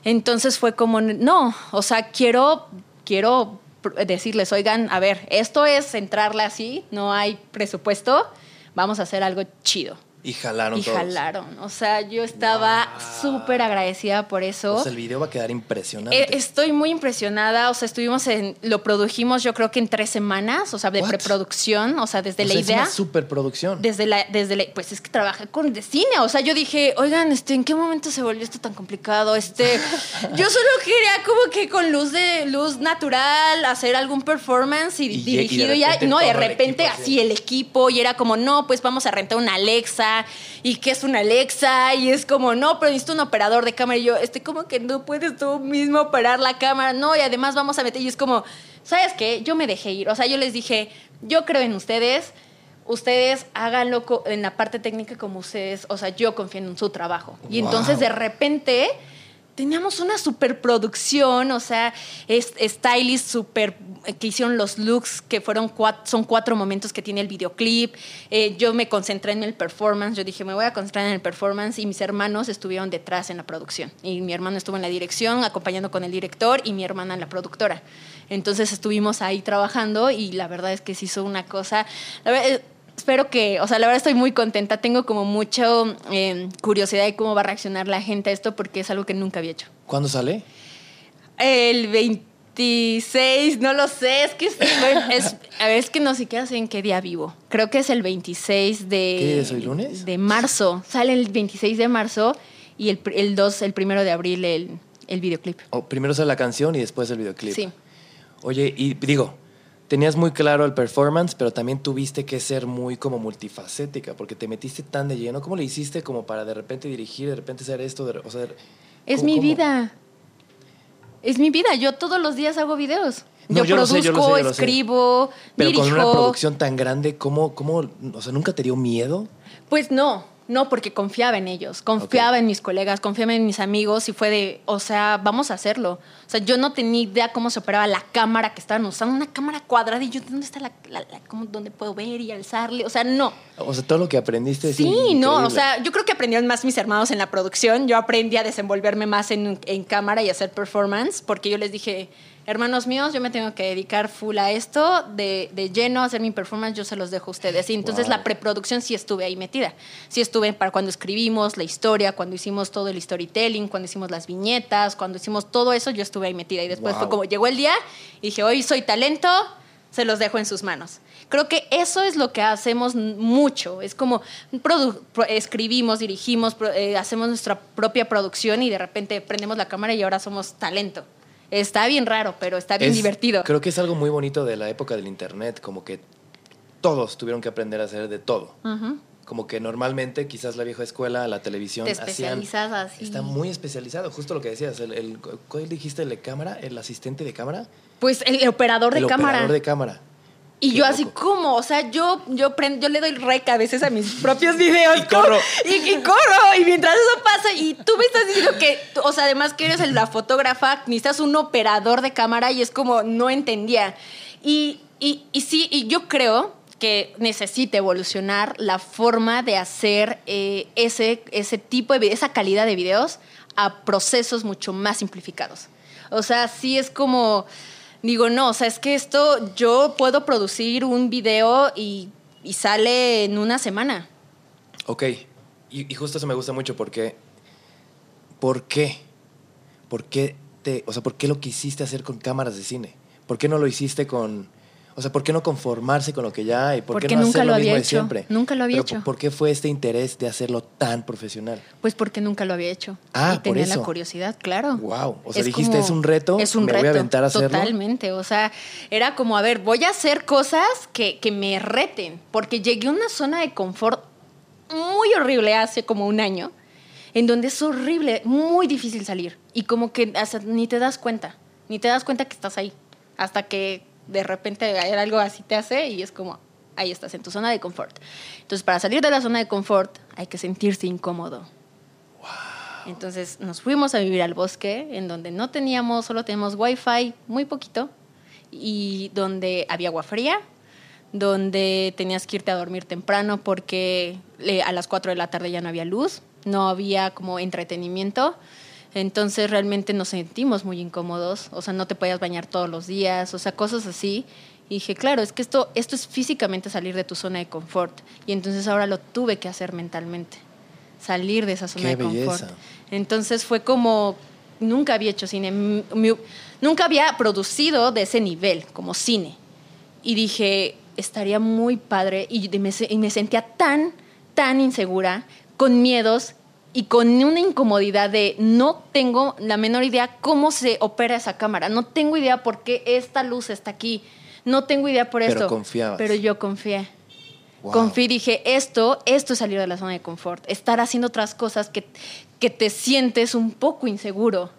Entonces fue como, no, o sea, quiero, quiero decirles, oigan, a ver, esto es entrarle así, no hay presupuesto, vamos a hacer algo chido. Y jalaron Y todos. jalaron. O sea, yo estaba súper agradecida por eso. Sea, el video va a quedar impresionante. Eh, estoy muy impresionada, o sea, estuvimos en, lo produjimos yo creo que en tres semanas, o sea, de What? preproducción, o sea, desde O la sea, es idea. una superproducción. Desde la, desde la, pues es que trabajé con de cine, o sea, yo dije, oigan, este, ¿en qué momento se volvió esto tan complicado? Este, [LAUGHS] yo solo quería como que con luz de luz natural hacer algún performance y, Y- y dirigido ya, repente no, de el repente equipo, así sí. el equipo y era como, no, pues vamos a rentar una Alexa y qué es una Alexa y es como, no, pero necesito un operador de cámara y yo, este, como que no puedes tú mismo operar la cámara, no, y además vamos a meter y es como, ¿sabes qué? Yo me dejé ir, o sea, yo les dije, yo creo en ustedes, ustedes háganlo en la parte técnica como ustedes, o sea, yo confío en su trabajo. Y Wow. entonces de repente teníamos una superproducción, o sea, stylist super que hicieron los looks que fueron cuat- son cuatro momentos que tiene el videoclip. Eh, yo me concentré en el performance, yo dije, me voy a concentrar en el performance y mis hermanos estuvieron detrás en la producción. Y mi hermano estuvo en la dirección, acompañando con el director y mi hermana en la productora. Entonces estuvimos ahí trabajando y la verdad es que se hizo una cosa, eh, espero que, o sea, la verdad estoy muy contenta, tengo como mucha curiosidad de cómo va a reaccionar la gente a esto porque es algo que nunca había hecho. ¿Cuándo sale? El 26, no lo sé, es que es, [LAUGHS] es- a ver, es que no siquiera sé en qué día vivo. Creo que es el 26 de... ¿Qué día es hoy, lunes? De marzo. Sale el 26 de marzo y el, el 2, el primero de abril, el, el videoclip. O primero sale la canción y después el videoclip. Sí. Oye, y digo, tenías muy claro el performance, pero también tuviste que ser muy como multifacética, porque te metiste tan de lleno. ¿Cómo le hiciste como para de repente dirigir, de repente hacer esto? de- o sea, Es ¿cómo- mi cómo? vida. Es mi vida. Yo todos los días hago videos. No, yo, yo lo sé, produzco, yo lo sé, yo lo escribo, Pero dirijo. con una producción tan grande, ¿cómo, cómo, o sea, nunca te dio miedo? Pues no, no, porque confiaba en ellos, confiaba en mis colegas, confiaba en mis amigos y fue de, o sea, vamos a hacerlo. O sea, yo no tenía idea cómo se operaba la cámara que estaban usando, una cámara cuadrada y yo, ¿dónde está la, la- la- cómo, dónde puedo ver y alzarle? O sea, no. O sea, todo lo que aprendiste es Sí, no, o sea, yo creo que aprendieron más mis hermanos en la producción, yo aprendí a desenvolverme más en, en cámara y hacer performance, porque yo les dije, hermanos míos, yo me tengo que dedicar full a esto, de, de lleno a hacer mi performance, yo se los dejo a ustedes. Y entonces Wow. la preproducción sí estuve ahí metida, sí estuve para cuando escribimos la historia, cuando hicimos todo el storytelling, cuando hicimos las viñetas, cuando hicimos todo eso, yo estuve ahí metida. Y después Wow. fue como llegó el día y dije, hoy soy talento, se los dejo en sus manos. Creo que eso es lo que hacemos mucho. Es como escribimos, dirigimos, eh, hacemos nuestra propia producción y de repente prendemos la cámara y ahora somos talento. Está bien raro, pero está bien Es- divertido. Creo que es algo muy bonito de la época del internet, como que todos tuvieron que aprender a hacer de todo. Como que normalmente, quizás la vieja escuela, la televisión, Te hacían- así. Está muy especializado, justo lo que decías. El, el- ¿Cuál dijiste el de cámara? ¿El asistente de cámara? Pues el operador de el cámara. operador de cámara. Y Qué yo así, loco. ¿cómo? O sea, yo, yo, prendo, yo le doy rec a veces a mis propios videos. Y corro. Y, y corro. Y mientras eso pasa, y tú me estás diciendo que, o sea, además que eres la fotógrafa, necesitas un operador de cámara y es como, no entendía. Y, y, y sí, y yo creo que necesita evolucionar la forma de hacer eh, ese, ese tipo de, esa calidad de videos a procesos mucho más simplificados. O sea, sí es como, digo, no, o sea, es que esto yo puedo producir un video y, y sale en una semana. Ok, y, y justo eso me gusta mucho porque... ¿Por qué? ¿Por qué te, o sea, por qué lo quisiste hacer con cámaras de cine? ¿Por qué no lo hiciste con, o sea, por qué no conformarse con lo que ya hay? ¿Por Porque qué no nunca hacer lo lo mismo de siempre? Nunca lo había Pero, hecho. ¿Por qué fue este interés de hacerlo tan profesional? Pues porque nunca lo había hecho. Ah, y por tenía eso. la curiosidad, claro. Wow, o sea, dijiste, "Es un reto, es un me voy a aventar a hacerlo". Totalmente, o sea, era como, a ver, voy a hacer cosas que, que me reten, porque llegué a una zona de confort muy horrible hace como un año, en donde es horrible, muy difícil salir, y como que hasta ni te das cuenta, ni te das cuenta que estás ahí, hasta que de repente algo así te hace y es como, ahí estás en tu zona de confort. Entonces, para salir de la zona de confort hay que sentirse incómodo. Entonces nos fuimos a vivir al bosque, en donde no teníamos, solo teníamos wifi, muy poquito, y donde había agua fría, donde tenías que irte a dormir temprano porque eh, a las 4 de la tarde ya no había luz, no había como entretenimiento. Entonces realmente nos sentimos muy incómodos, o sea, no te podías bañar todos los días, o sea, cosas así. Y dije, claro, es que esto, esto es físicamente salir de tu zona de confort. Y entonces ahora lo tuve que hacer mentalmente, salir de esa zona Qué de confort. belleza. Entonces fue como, nunca había hecho cine, nunca había producido de ese nivel, como cine. Y dije, estaría muy padre. Y me, y me sentía tan, tan insegura, con miedos y con una incomodidad de no tengo la menor idea cómo se opera esa cámara. No tengo idea por qué esta luz está aquí. No tengo idea por Pero esto. confiabas. Pero yo confié. Wow. Confié y dije, esto, esto es salir de la zona de confort. Estar haciendo otras cosas que, que te sientes un poco inseguro.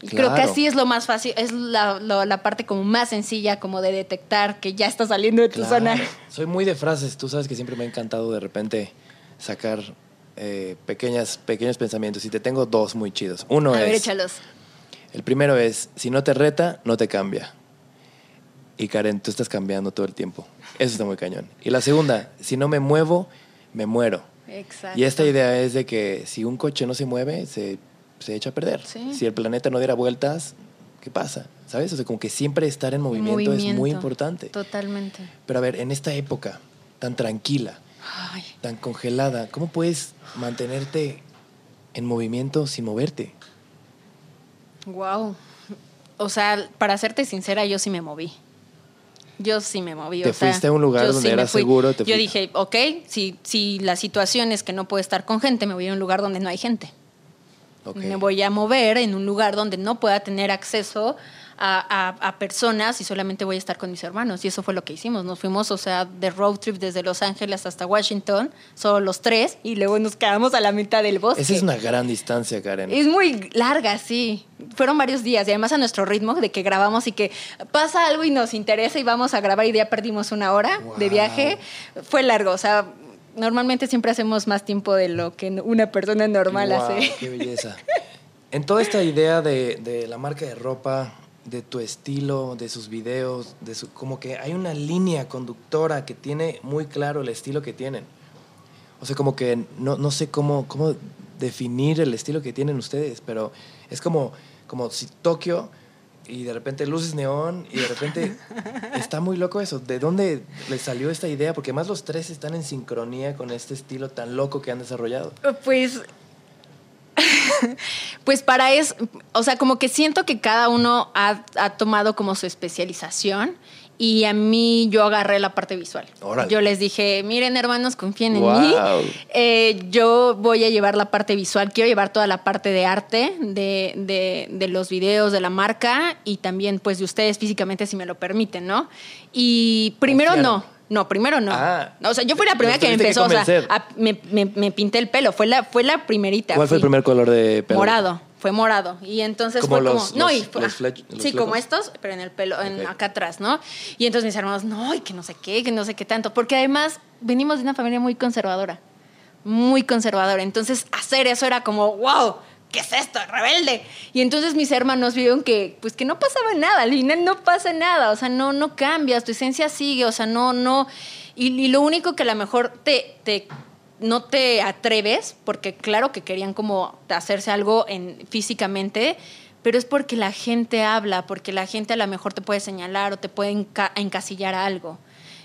Y creo que así es lo más fácil, es la, la parte como más sencilla como de detectar que ya está saliendo de tu Claro. zona. Soy muy de frases. Tú sabes que siempre me ha encantado de repente sacar eh, pequeñas, pequeños pensamientos. Y te tengo dos muy chidos. Uno A es. ver, échalos. El primero es: si no te reta, no te cambia. Y Karen, tú estás cambiando todo el tiempo. Eso está muy cañón. Y la segunda: si no me muevo, me muero. Exacto. Y esta idea es de que si un coche no se mueve, se, se echa a perder. Sí. Si el planeta no diera vueltas, ¿qué pasa? ¿Sabes? O sea, como que siempre estar en movimiento, es muy Movimiento. importante. Totalmente. Pero a ver, en esta época tan tranquila, Ay, tan congelada, ¿cómo puedes mantenerte en movimiento sin moverte? wow. O sea, para serte sincera, yo sí me moví. Yo sí me moví. Te o sea, fuiste a un lugar donde sí fui. seguro, te yo dije, ok, si, si la situación es que no puedo estar con gente, me voy a un lugar donde no hay gente. Me voy a mover en un lugar donde no pueda tener acceso a, a- a personas y solamente voy a estar con mis hermanos. Y eso fue lo que hicimos. Nos fuimos, o sea, de road trip desde Los Ángeles hasta Washington, solo los tres, y luego nos quedamos a la mitad del bosque. Esa es una gran distancia, Karen. Es muy larga, sí. Fueron varios días y además a nuestro ritmo de que grabamos y que pasa algo y nos interesa y vamos a grabar y ya perdimos una hora de viaje. Fue largo, o sea, normalmente siempre hacemos más tiempo de lo que una persona normal hace. ¡Qué belleza! En toda esta idea de, de la marca de ropa, de tu estilo, de sus videos, de su, como que hay una línea conductora que tiene muy claro el estilo que tienen. O sea, como que no, no sé cómo, cómo definir el estilo que tienen ustedes, pero es como, como si Tokio y de repente luces neón y de repente [LAUGHS] está muy loco eso. ¿De dónde les salió esta idea? Porque además los tres están en sincronía con este estilo tan loco que han desarrollado. Pues. [LAUGHS] Pues para eso, o sea, como que siento que cada uno ha, ha tomado como su especialización y a mí yo agarré la parte visual. Órale. Yo les dije, miren hermanos, confíen en mí. Eh, yo voy a llevar la parte visual, quiero llevar toda la parte de arte, de, de- de los videos, de la marca y también pues de ustedes físicamente si me lo permiten, ¿no? Y primero Confiaron. no. No, primero no. Ah. No, o sea, yo fui la primera que que empezó, o sea, a- me, me- me pinté el pelo, fue la, fue la primerita. ¿Cuál fue el primer color de pelo? Morado, fue morado. Y entonces Como fue los- como. no, y fue- los ah, flech- los Sí, como estos, pero en el pelo, en acá atrás, ¿no? Y entonces mis hermanos, no, y que no sé qué, que no sé qué tanto. Porque además venimos de una familia muy conservadora. Muy conservadora. Entonces hacer eso era como, wow. ¿Qué es esto? Rebelde. Y entonces mis hermanos vieron que, pues que no pasaba nada, al no pasa nada, o sea, no, no cambias, tu esencia sigue, o sea, no, no. Y, y lo único que a lo mejor te, te no te atreves, porque claro que querían como hacerse algo en, físicamente, pero es porque la gente habla, porque la gente a lo mejor te puede señalar o te puede enca- encasillar algo.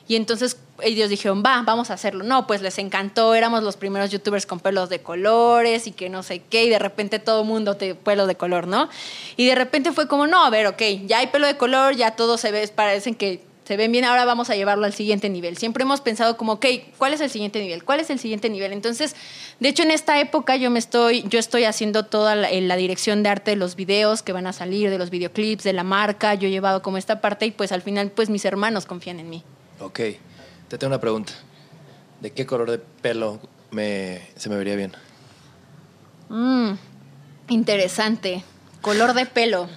Y entonces ellos dijeron, va, vamos a hacerlo. No, pues les encantó, éramos los primeros youtubers con pelos de colores y que no sé qué, y de repente todo el mundo te pelo de color, ¿no? Y de repente fue como, no, a ver, ok, ya hay pelo de color, ya todo se ve, parecen que se ven bien, ahora vamos a llevarlo al siguiente nivel. Siempre hemos pensado como, ok, ¿cuál es el siguiente nivel? ¿Cuál es el siguiente nivel? Entonces, de hecho, en esta época yo me estoy, yo estoy haciendo toda la, la dirección de arte de los videos que van a salir, de los videoclips, de la marca, yo he llevado como esta parte y pues al final pues mis hermanos confían en mí. Ok, te tengo una pregunta. ¿De qué color de pelo me, se me vería bien? Mm, interesante. Color de pelo.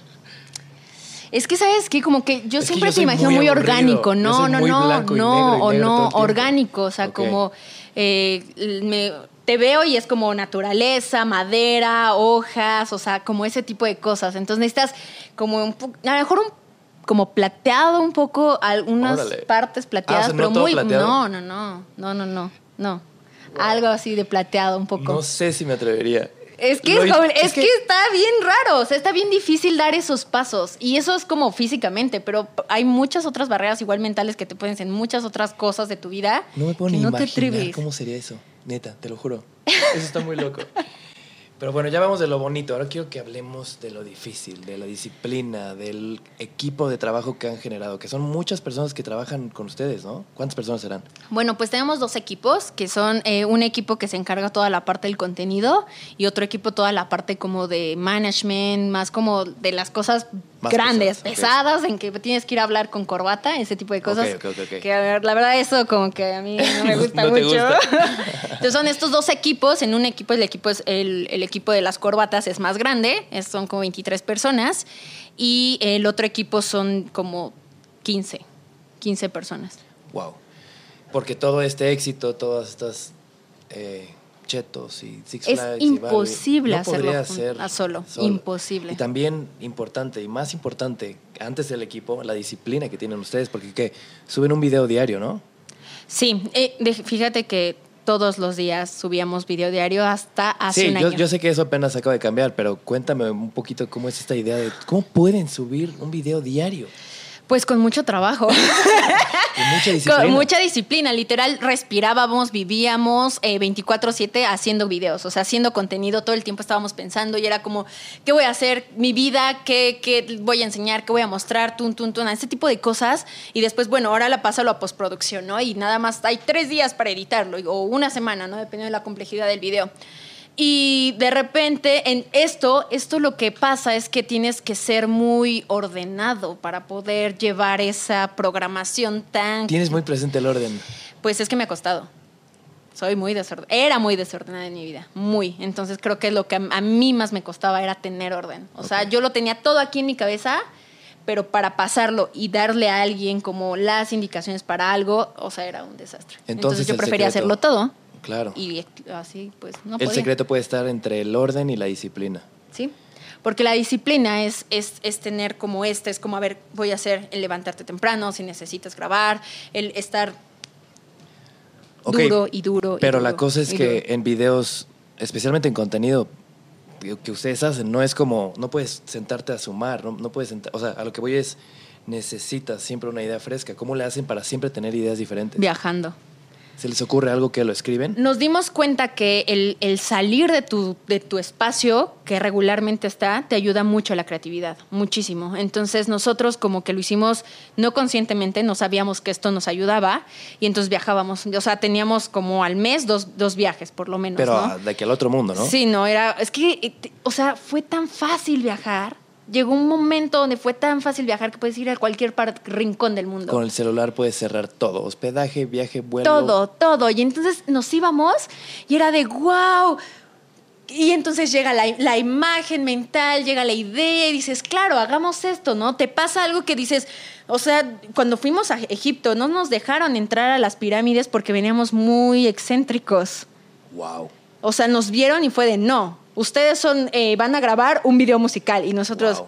Es que, ¿sabes qué? Como que yo Es que siempre yo te imagino muy orgánico. No, no, no, no, y o no, orgánico. O sea, como eh, me, te veo y es como naturaleza, madera, hojas, o sea, como ese tipo de cosas. Entonces necesitas como un a lo mejor un como plateado un poco, algunas Órale. partes plateadas, Ah, o sea, ¿no pero muy plateado? no, no, no, no, no, no, no. Algo así de plateado un poco. No sé si me atrevería. Es que, Lo- es, joven- es es que... que- está bien raro, o sea, está bien difícil dar esos pasos. Y eso es como físicamente, pero hay muchas otras barreras igual mentales que te pueden en muchas otras cosas de tu vida. No me puedo que ni no te imaginar atreves. cómo sería eso. Neta, te lo juro. [LAUGHS] Eso está muy loco. Pero bueno, ya vamos de lo bonito. Ahora quiero que hablemos de lo difícil, de la disciplina, del equipo de trabajo que han generado, que son muchas personas que trabajan con ustedes, ¿no? ¿Cuántas personas serán? Bueno, pues tenemos dos equipos, que son eh, un equipo que se encarga toda la parte del contenido y otro equipo toda la parte como de management, más como de las cosas Más grandes, pesadas, en que tienes que ir a hablar con corbata, ese tipo de cosas. Ok, ok, ok, ok. Que a ver, la verdad eso como que a mí no me [LAUGHS] gusta No mucho. gusta. [LAUGHS] Entonces son estos dos equipos, en un equipo el equipo es el, el equipo de las corbatas es más grande, son como 23 personas y el otro equipo son como 15, 15 personas. Wow. Porque todo este éxito, todas estas eh, chetos y Six Es Flags y Barbie, imposible no hacerlo a solo, imposible. Y también importante y más importante, antes del equipo, la disciplina que tienen ustedes, porque ¿qué? suben un video diario, ¿no? Sí, eh, de- fíjate que todos los días subíamos video diario hasta hace sí, un yo, año. yo sé que eso apenas acaba de cambiar, pero cuéntame un poquito cómo es esta idea de cómo pueden subir un video diario. Pues con mucho trabajo. [LAUGHS] Con mucha disciplina. Con mucha disciplina, literal, respirábamos, vivíamos eh, 24/7 haciendo videos, o sea, haciendo contenido, todo el tiempo estábamos pensando y era como, ¿qué voy a hacer? Mi vida, ¿qué, qué voy a enseñar? ¿Qué voy a mostrar? Tun, tun, tun, ese tipo de cosas. Y después, bueno, ahora la paso a la postproducción, ¿no? Y nada más hay tres días para editarlo o una semana, ¿no? Dependiendo de la complejidad del video. Y de repente en esto, esto lo que pasa es que tienes que ser muy ordenado para poder llevar esa programación tan... Tienes muy presente el orden. Pues es que me ha costado. Soy muy desordenada. Era muy desordenada en mi vida. Muy. Entonces creo que lo que a, mí más me costaba era tener orden. O sea, yo lo tenía todo aquí en mi cabeza, pero para pasarlo y darle a alguien como las indicaciones para algo, o sea, era un desastre. Entonces, Entonces, yo prefería secreto- hacerlo todo. Claro. Y así, pues, no el podía. secreto puede estar entre el orden y la disciplina. ¿sí? Porque la disciplina es, es, es tener como este, es como, a ver, voy a hacer el levantarte temprano, si necesitas grabar, el estar duro y duro. y Pero la cosa es que duro. en videos, especialmente en contenido que que ustedes hacen, no es como, no puedes sentarte a sumar, no, no puedes sentar, o sea, a lo que voy es, necesitas siempre una idea fresca. ¿Cómo le hacen para siempre tener ideas diferentes? Viajando. ¿Se les ocurre algo que lo escriben? Nos dimos cuenta que el, el salir de tu, de tu espacio, que regularmente está, te ayuda mucho a la creatividad, muchísimo. Entonces nosotros como que lo hicimos no conscientemente, no sabíamos que esto nos ayudaba y entonces viajábamos. O sea, teníamos como al mes dos, dos viajes por lo menos. Pero ¿no? de aquí al otro mundo, ¿no? Sí, no, era, es que, eh, o sea, fue tan fácil viajar. Llegó un momento donde fue tan fácil viajar que puedes ir a cualquier par- rincón del mundo. Con el celular puedes cerrar todo, hospedaje, viaje, vuelo. Todo, todo. Y entonces nos íbamos y era de wow. Y entonces llega la, la imagen mental, llega la idea y dices, claro, hagamos esto, ¿no? Te pasa algo que dices, o sea, cuando fuimos a Egipto no nos dejaron entrar a las pirámides porque veníamos muy excéntricos. Wow. O sea, nos vieron y fue de no. Ustedes son, eh, van a grabar un video musical y nosotros, Wow.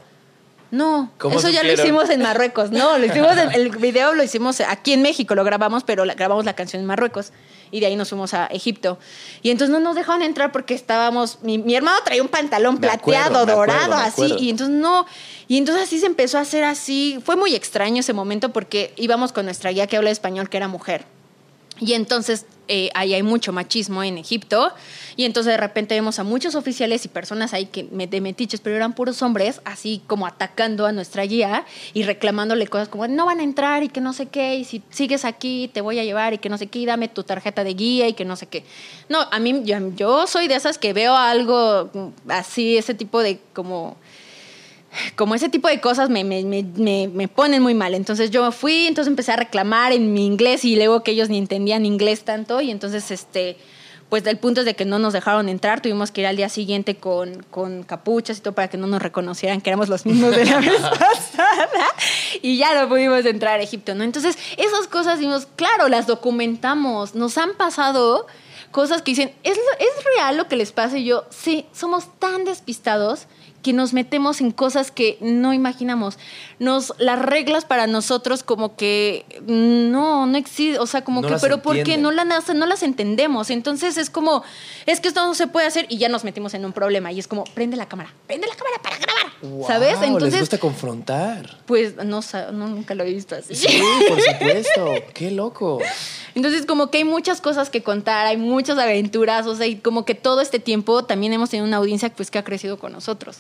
no, ¿Cómo eso ya lo hicimos en Marruecos. No, lo hicimos en- el [LAUGHS] video lo hicimos aquí en México, lo grabamos, pero la- grabamos la canción en Marruecos y de ahí nos fuimos a Egipto. Y entonces no nos dejaron entrar porque estábamos, mi, mi hermano traía un pantalón Me acuerdo, plateado, acuerdo, dorado, me así, acuerdo. y entonces no, y entonces así se empezó a hacer así. Fue muy extraño ese momento porque íbamos con nuestra guía que habla español, que era mujer. Y entonces eh, ahí hay mucho machismo en Egipto. Y entonces de repente vemos a muchos oficiales y personas ahí que de metiches, pero eran puros hombres, así como atacando a nuestra guía y reclamándole cosas como no van a entrar y que no sé qué, y si sigues aquí te voy a llevar y que no sé qué, y dame tu tarjeta de guía y que no sé qué. No, a mí yo, yo soy de esas que veo algo mm, así, ese tipo de como como ese tipo de cosas me, me, me, me, ponen muy mal. Entonces yo fui, entonces empecé a reclamar en mi inglés y luego que ellos ni entendían inglés tanto y entonces este pues el punto es de que no nos dejaron entrar, tuvimos que ir al día siguiente con, con capuchas y todo para que no nos reconocieran que éramos los mismos de la [LAUGHS] vez pasada y ya no pudimos entrar a Egipto, ¿no? Entonces esas cosas dimos, claro, las documentamos, nos han pasado cosas que dicen, ¿es, ¿es real lo que les pasa? Y yo, sí, somos tan despistados que nos metemos en cosas que no imaginamos. Nos, las reglas para nosotros como que no, no existen, o sea, como No que, las pero ¿por qué entienden. no, la, no las entendemos? Entonces es como, es que esto no se puede hacer y ya nos metimos en un problema. Y es como, prende la cámara, prende la cámara para grabar. ¿Sabes? Wow, les Entonces, gusta confrontar. pues no, no, nunca lo he visto así. Sí, por supuesto. [LAUGHS] Qué loco. Entonces, como que hay muchas cosas que contar, hay muchas aventuras, o sea, y como que todo este tiempo también hemos tenido una audiencia pues, que ha crecido con nosotros.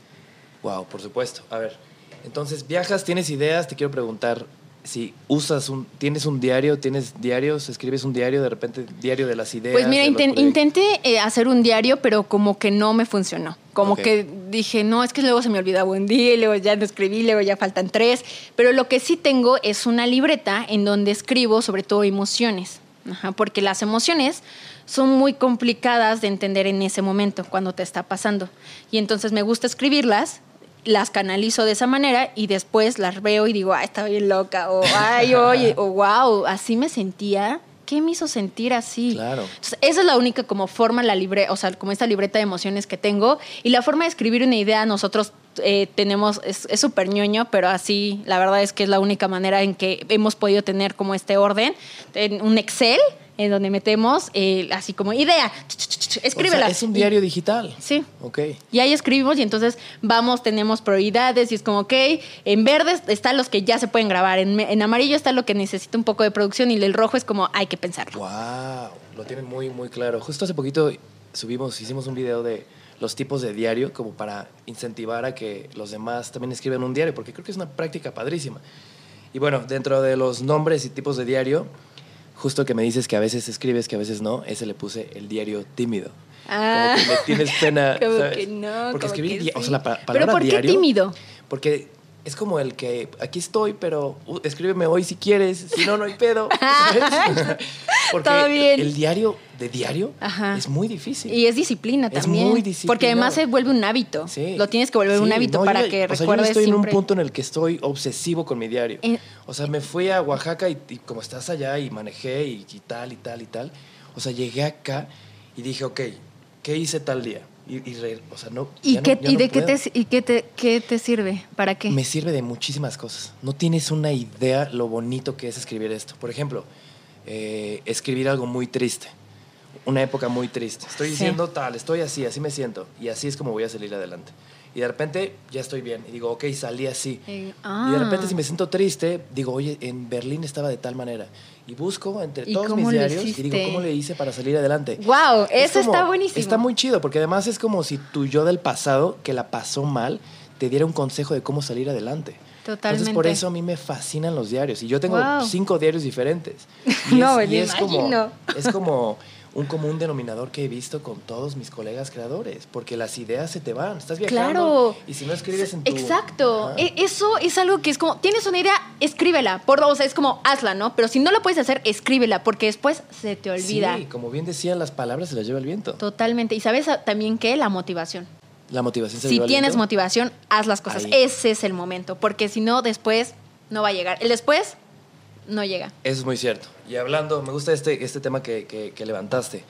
Wow, por supuesto. A ver, entonces viajas, tienes ideas, te quiero preguntar si usas un, tienes un diario, tienes diarios, escribes un diario, de repente diario de las ideas. Pues mira, inten- intenté eh, hacer un diario, pero como que no me funcionó. Como que dije, no, es que luego se me olvidaba un día, y luego ya no escribí, luego ya faltan tres. Pero lo que sí tengo es una libreta en donde escribo sobre todo emociones. Ajá, porque las emociones son muy complicadas de entender en ese momento, cuando te está pasando. Y entonces me gusta escribirlas, las canalizo de esa manera y después las veo y digo, ay, está bien loca, o ay, [LAUGHS] oye, o wow, así me sentía. ¿Qué me hizo sentir así? Claro. Entonces, esa es la única como forma, la libre, o sea, como esta libreta de emociones que tengo. Y la forma de escribir una idea, nosotros eh, tenemos, es súper ñoño, pero así, la verdad es que es la única manera en que hemos podido tener como este orden, en un Excel, en donde metemos eh, así como idea, escríbela. O sea, es un Y- diario digital. Sí. Ok. y ahí escribimos y entonces vamos, tenemos prioridades y es como, ok, en verde están los que ya se pueden grabar, en, en amarillo está lo que necesita un poco de producción y el rojo es como hay que pensarlo. Wow, lo tienen muy, muy claro. Justo hace poquito subimos, hicimos un video de los tipos de diario como para incentivar a que los demás también escriban un diario, porque creo que es una práctica padrísima. Y bueno, dentro de los nombres y tipos de diario, justo que me dices que a veces escribes, que a veces no, ese le puse el diario tímido. Ah. Como que le tienes pena. [LAUGHS] Como ¿sabes? que no, Porque escribir, que di- o sí. sea, la pa- Pero palabra ¿por qué diario. tímido? Porque es como el que aquí estoy, pero uh, escríbeme hoy si quieres, si no, no hay pedo. [LAUGHS] [LAUGHS] Porque Todo bien. el diario de diario Ajá. es muy difícil. Y es disciplina Es también. muy disciplinado. Porque además se vuelve un hábito. Sí. Lo tienes que volver un hábito no, para yo que o sea, yo recuerdes estoy siempre. en un punto en el que estoy obsesivo con mi diario. En- O sea, me fui a Oaxaca y, y como estás allá y manejé y, y tal y tal y tal. O sea, llegué acá y dije, ok, ¿qué hice tal día? Y, y re- o sea, no. ¿Y, no- qué, y no de qué te, y qué te, qué te sirve? ¿Para qué? Me sirve de muchísimas cosas. No tienes una idea lo bonito que es escribir esto. Por ejemplo, eh, escribir algo muy triste. Una época muy triste. Estoy Sí. diciendo tal, estoy así, así me siento. Y así es como voy a salir adelante. Y de repente ya estoy bien. Y digo, ok, salí así. Eh, Y de repente ah. si me siento triste, digo, oye, en Berlín estaba de tal manera. Y busco entre ¿Y todos mis diarios y digo? ¿cómo le hice para salir adelante? Guau, Es eso como- está buenísimo. Está muy chido, porque además es como si tu yo del pasado, que la pasó mal, te diera un consejo de cómo salir adelante. Entonces, Totalmente. por eso a mí me fascinan los diarios. Y yo tengo Wow. cinco diarios diferentes. [LAUGHS] Y No, es, y es como, es como un común denominador que he visto con todos mis colegas creadores, porque las ideas se te van. Estás viajando Claro. y si no escribes en tu... Exacto. E- Eso es algo que es como, tienes una idea, escríbela. Por, o sea, es como, hazla, ¿no? Pero si no la puedes hacer, escríbela, porque después se te olvida. Sí, como bien decían, las palabras se las lleva el viento. Totalmente. Y sabes también que la motivación. La motivación se Si tienes viento. motivación, haz las cosas. Ahí. Ese es el momento, porque si no, después no va a llegar. El después no llega. Eso es muy cierto. Y hablando, me gusta este, este tema que, que- que levantaste.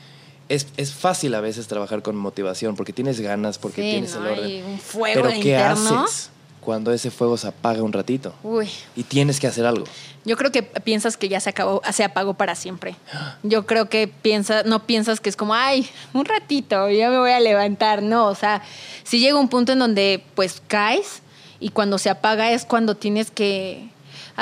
Es, es fácil a veces trabajar con motivación porque tienes ganas, porque Sí, tienes ¿no? el orden. Hay un fuego Pero ¿qué interno. haces cuando ese fuego se apaga un ratito? Uy, Y tienes que hacer algo. yo creo que piensas que ya se acabó, se apagó para siempre. Yo creo que piensa, no piensas que es como, ay, un ratito, ya me voy a levantar. No, o sea, si llega un punto en donde pues caes y cuando se apaga es cuando tienes que...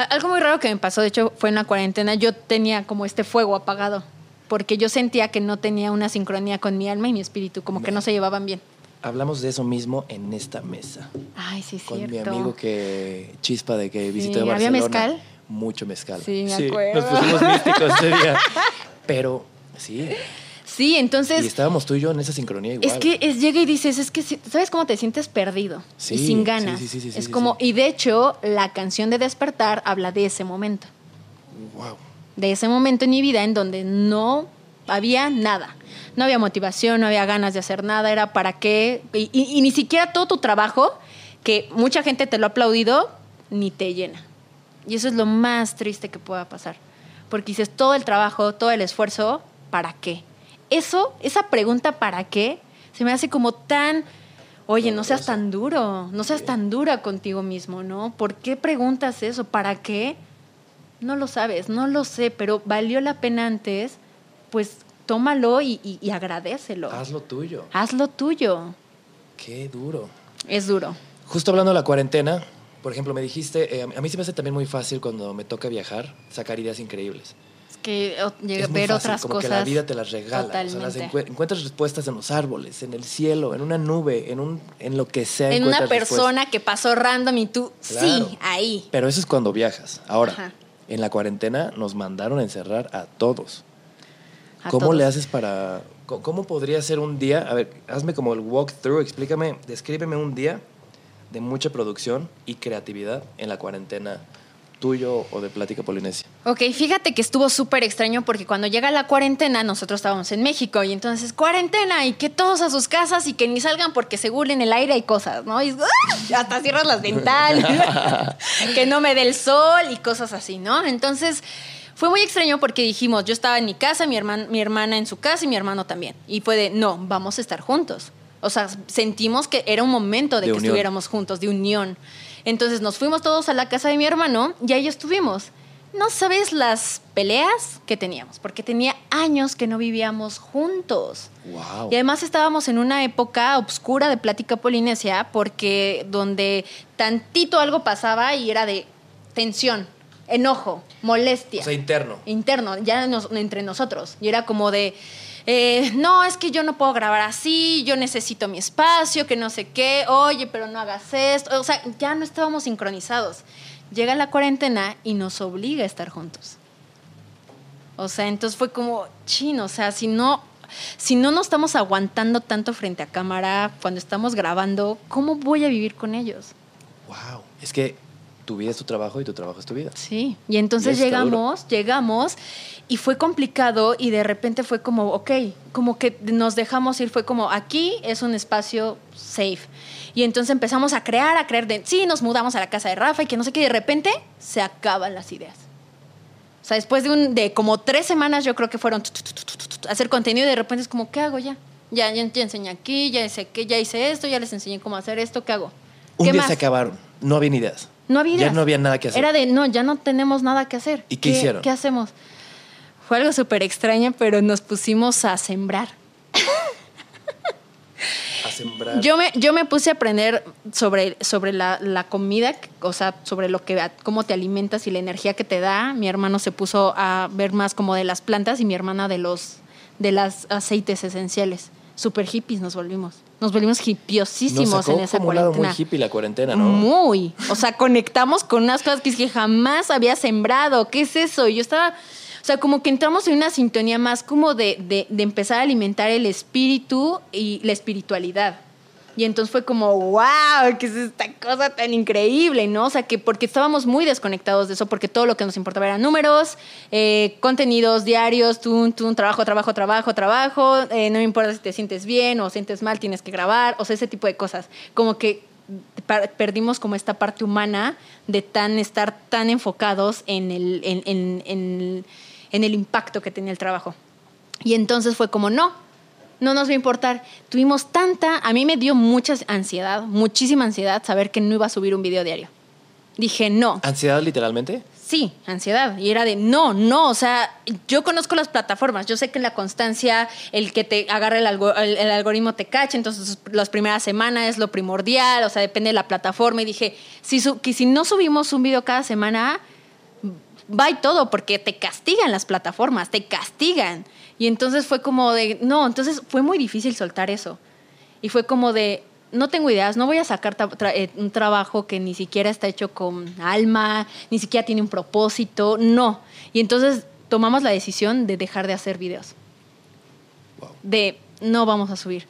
Algo muy raro que me pasó, de hecho, fue en la cuarentena, yo tenía como este fuego apagado, porque yo sentía que no tenía una sincronía con mi alma y mi espíritu, como que no se llevaban bien. Hablamos de eso mismo en esta mesa. Ay, sí, Con cierto. mi amigo que chispa de que visitó Sí, de ¿había Barcelona. mezcal? Mucho mezcal. Sí, me acuerdo. Nos pusimos místicos ese día. Pero sí. Sí, entonces... y estábamos tú y yo en esa sincronía igual. Es que es, llega y dices, es que, ¿sabes cómo te sientes perdido? Sí, y sin ganas. sí, sí, sí, sí, es como, y de hecho, la canción de Despertar habla de ese momento. Wow. De ese momento en mi vida en donde no había nada. No había motivación, no había ganas de hacer nada, era para qué. Y, y- y ni siquiera todo tu trabajo, que mucha gente te lo ha aplaudido, ni te llena. Y eso es lo más triste que pueda pasar. Porque dices, todo el trabajo, todo el esfuerzo, ¿para qué? Eso, esa pregunta ¿para qué? Se me hace como tan Oye, no seas tan duro, no seas tan dura contigo mismo, ¿no? ¿Por qué preguntas eso? ¿Para qué? No lo sabes, no lo sé, pero valió la pena antes, pues tómalo y, y- y agradecelo. Haz lo tuyo. Haz lo tuyo. Qué duro. Es duro. Justo hablando de la cuarentena, por ejemplo, me dijiste, eh, a mí se me hace también muy fácil cuando me toca viajar, sacar ideas increíbles. Es que ver fácil, otras como cosas. que la vida te las regala. O sea, las encuentras respuestas en los árboles, en el cielo, en una nube, en, un, en lo que sea. en una respuestas. persona que pasó random y tú, Claro. sí, ahí. Pero eso es cuando viajas. Ahora, Ajá. en la cuarentena nos mandaron a encerrar a todos. A ¿Cómo todos. le haces para.? ¿Cómo podría ser un día? A ver, hazme como el walkthrough, explícame, descríbeme un día de mucha producción y creatividad en la cuarentena tuyo o de Plática Polinesia. Ok, fíjate que estuvo súper extraño porque cuando llega la cuarentena, nosotros estábamos en México y entonces cuarentena y que todos a sus casas y que ni salgan porque según en el aire hay cosas, ¿no? Y ¡ah! hasta cierras las ventanas, [LAUGHS] que no me dé el sol y cosas así, ¿no? Entonces fue muy extraño porque dijimos, yo estaba en mi casa, mi, herman- mi hermana en su casa y mi hermano también. Y fue de, no, vamos a estar juntos. O sea, sentimos que era un momento de, De que unión. estuviéramos juntos, de unión. Entonces nos fuimos todos a la casa de mi hermano y ahí estuvimos. No sabes las peleas que teníamos, porque tenía años que no vivíamos juntos. ¡Wow! Y además estábamos en una época oscura de plática polinesia, porque donde tantito algo pasaba y era de tensión, enojo, molestia O sea, interno. interno, ya nos- entre nosotros. Y era como de, eh, no, es que yo no puedo grabar así, yo necesito mi espacio, que no sé qué, oye, pero no hagas esto. O sea, ya no estábamos sincronizados. Llega la cuarentena y nos obliga a estar juntos. O sea, entonces fue como, chino, o sea, si no, si no nos estamos aguantando tanto frente a cámara cuando estamos grabando, ¿cómo voy a vivir con ellos? ¡Wow! Es que tu vida es tu trabajo y tu trabajo es tu vida. Sí, y entonces Y llegamos, llegamos y fue complicado y de repente fue como, ok, como que nos dejamos ir, fue como, aquí es un espacio safe. Y entonces empezamos a crear, a creer de, sí, nos mudamos a la casa de Rafa y que no sé qué, y de repente se acaban las ideas. O sea, después de, un, de como tres semanas yo creo que fueron hacer contenido y de repente es como, ¿qué hago ya? Ya, ya, ya enseñé aquí, ya hice, ya hice esto, ya les enseñé cómo hacer esto, ¿qué hago? Un ¿Qué día más? se acabaron. No había ideas. No había Ya no había nada que hacer. Era de, no, ya no tenemos nada que hacer. ¿Y qué hicieron? ¿Qué hacemos? Fue algo súper extraño, pero nos pusimos a sembrar. A sembrar. Yo me, yo me puse a aprender sobre, sobre la, la comida, o sea, sobre lo que, cómo te alimentas y la energía que te da. Mi hermano se puso a ver más como de las plantas y mi hermana de los de las aceites esenciales. Super hippies nos volvimos. Nos volvimos Nos sacó en esa como un lado cuarentena. muy hippie la cuarentena, ¿no? Muy. O sea, conectamos con unas cosas que, es que jamás había sembrado. ¿Qué es eso? Yo estaba. O sea, como que entramos en una sintonía más como de, de- de empezar a alimentar el espíritu y la espiritualidad. Y entonces fue como, wow, ¿qué es esta cosa tan increíble? ¿No? O sea, que porque estábamos muy desconectados de eso, porque todo lo que nos importaba eran números, eh, contenidos diarios, tú, tú, trabajo, trabajo, trabajo, trabajo, eh, no me importa si te sientes bien o sientes mal, tienes que grabar, o sea, ese tipo de cosas. Como que perdimos como esta parte humana de tan estar tan enfocados en el, en, en- en- en el impacto que tenía el trabajo. Y entonces fue como, no, no nos va a importar. Tuvimos tanta, a mí me dio mucha ansiedad, muchísima ansiedad saber que no iba a subir un video diario. Dije, no, ¿Ansiedad literalmente? sí, ansiedad. Y era de, no, no, o sea, yo conozco las plataformas, yo sé que en la constancia, el que te agarre el, el- el algoritmo te cache, entonces las primeras semanas es lo primordial, o sea, depende de la plataforma. Y dije, si, que si no subimos un video cada semana, va y todo, porque te castigan las plataformas, te castigan. Y entonces fue como de, no, entonces fue muy difícil soltar eso. Y fue como de, no tengo ideas, no voy a sacar tra- tra- eh, un trabajo que ni siquiera está hecho con alma, ni siquiera tiene un propósito, no. Y entonces tomamos la decisión de dejar de hacer videos, Wow. de no vamos a subir.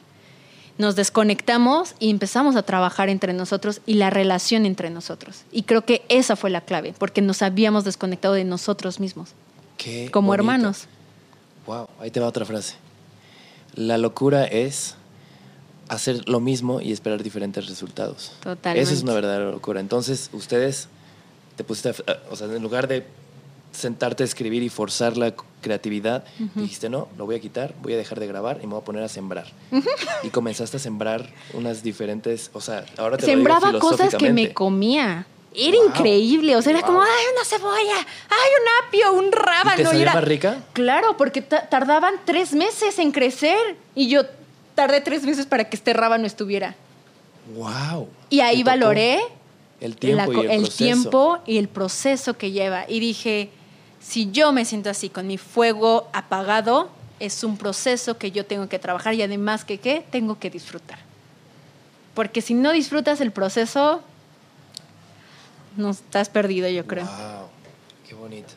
Nos desconectamos y empezamos a trabajar entre nosotros y la relación entre nosotros. Y creo que esa fue la clave, porque nos habíamos desconectado de nosotros mismos, Qué como bonito. hermanos. Wow, ahí te va otra frase. La locura es hacer lo mismo y esperar diferentes resultados. Totalmente. Esa es una verdadera locura. Entonces, ustedes te pusiste, a- o sea, en lugar de sentarte a escribir y forzar la creatividad, dijiste, no, lo voy a quitar, voy a dejar de grabar y me voy a poner a sembrar. Y comenzaste a sembrar unas diferentes, o sea, ahora te Sembraba lo digo cosas que me comía. Era Wow. increíble, o sea, era como, ay, una cebolla, ay, un apio, un rábano. ¿Y te era- más rica? Claro, porque ta- tardaban tres meses en crecer y yo tardé tres meses para que este rábano estuviera. ¡Wow! Y ahí valoré el tiempo la y el, el tiempo y el proceso que lleva. Y dije, si yo me siento así, con mi fuego apagado, es un proceso que yo tengo que trabajar y además que qué, tengo que disfrutar. Porque si no disfrutas el proceso, no estás perdido, yo creo. ¡Wow! ¡Qué bonito!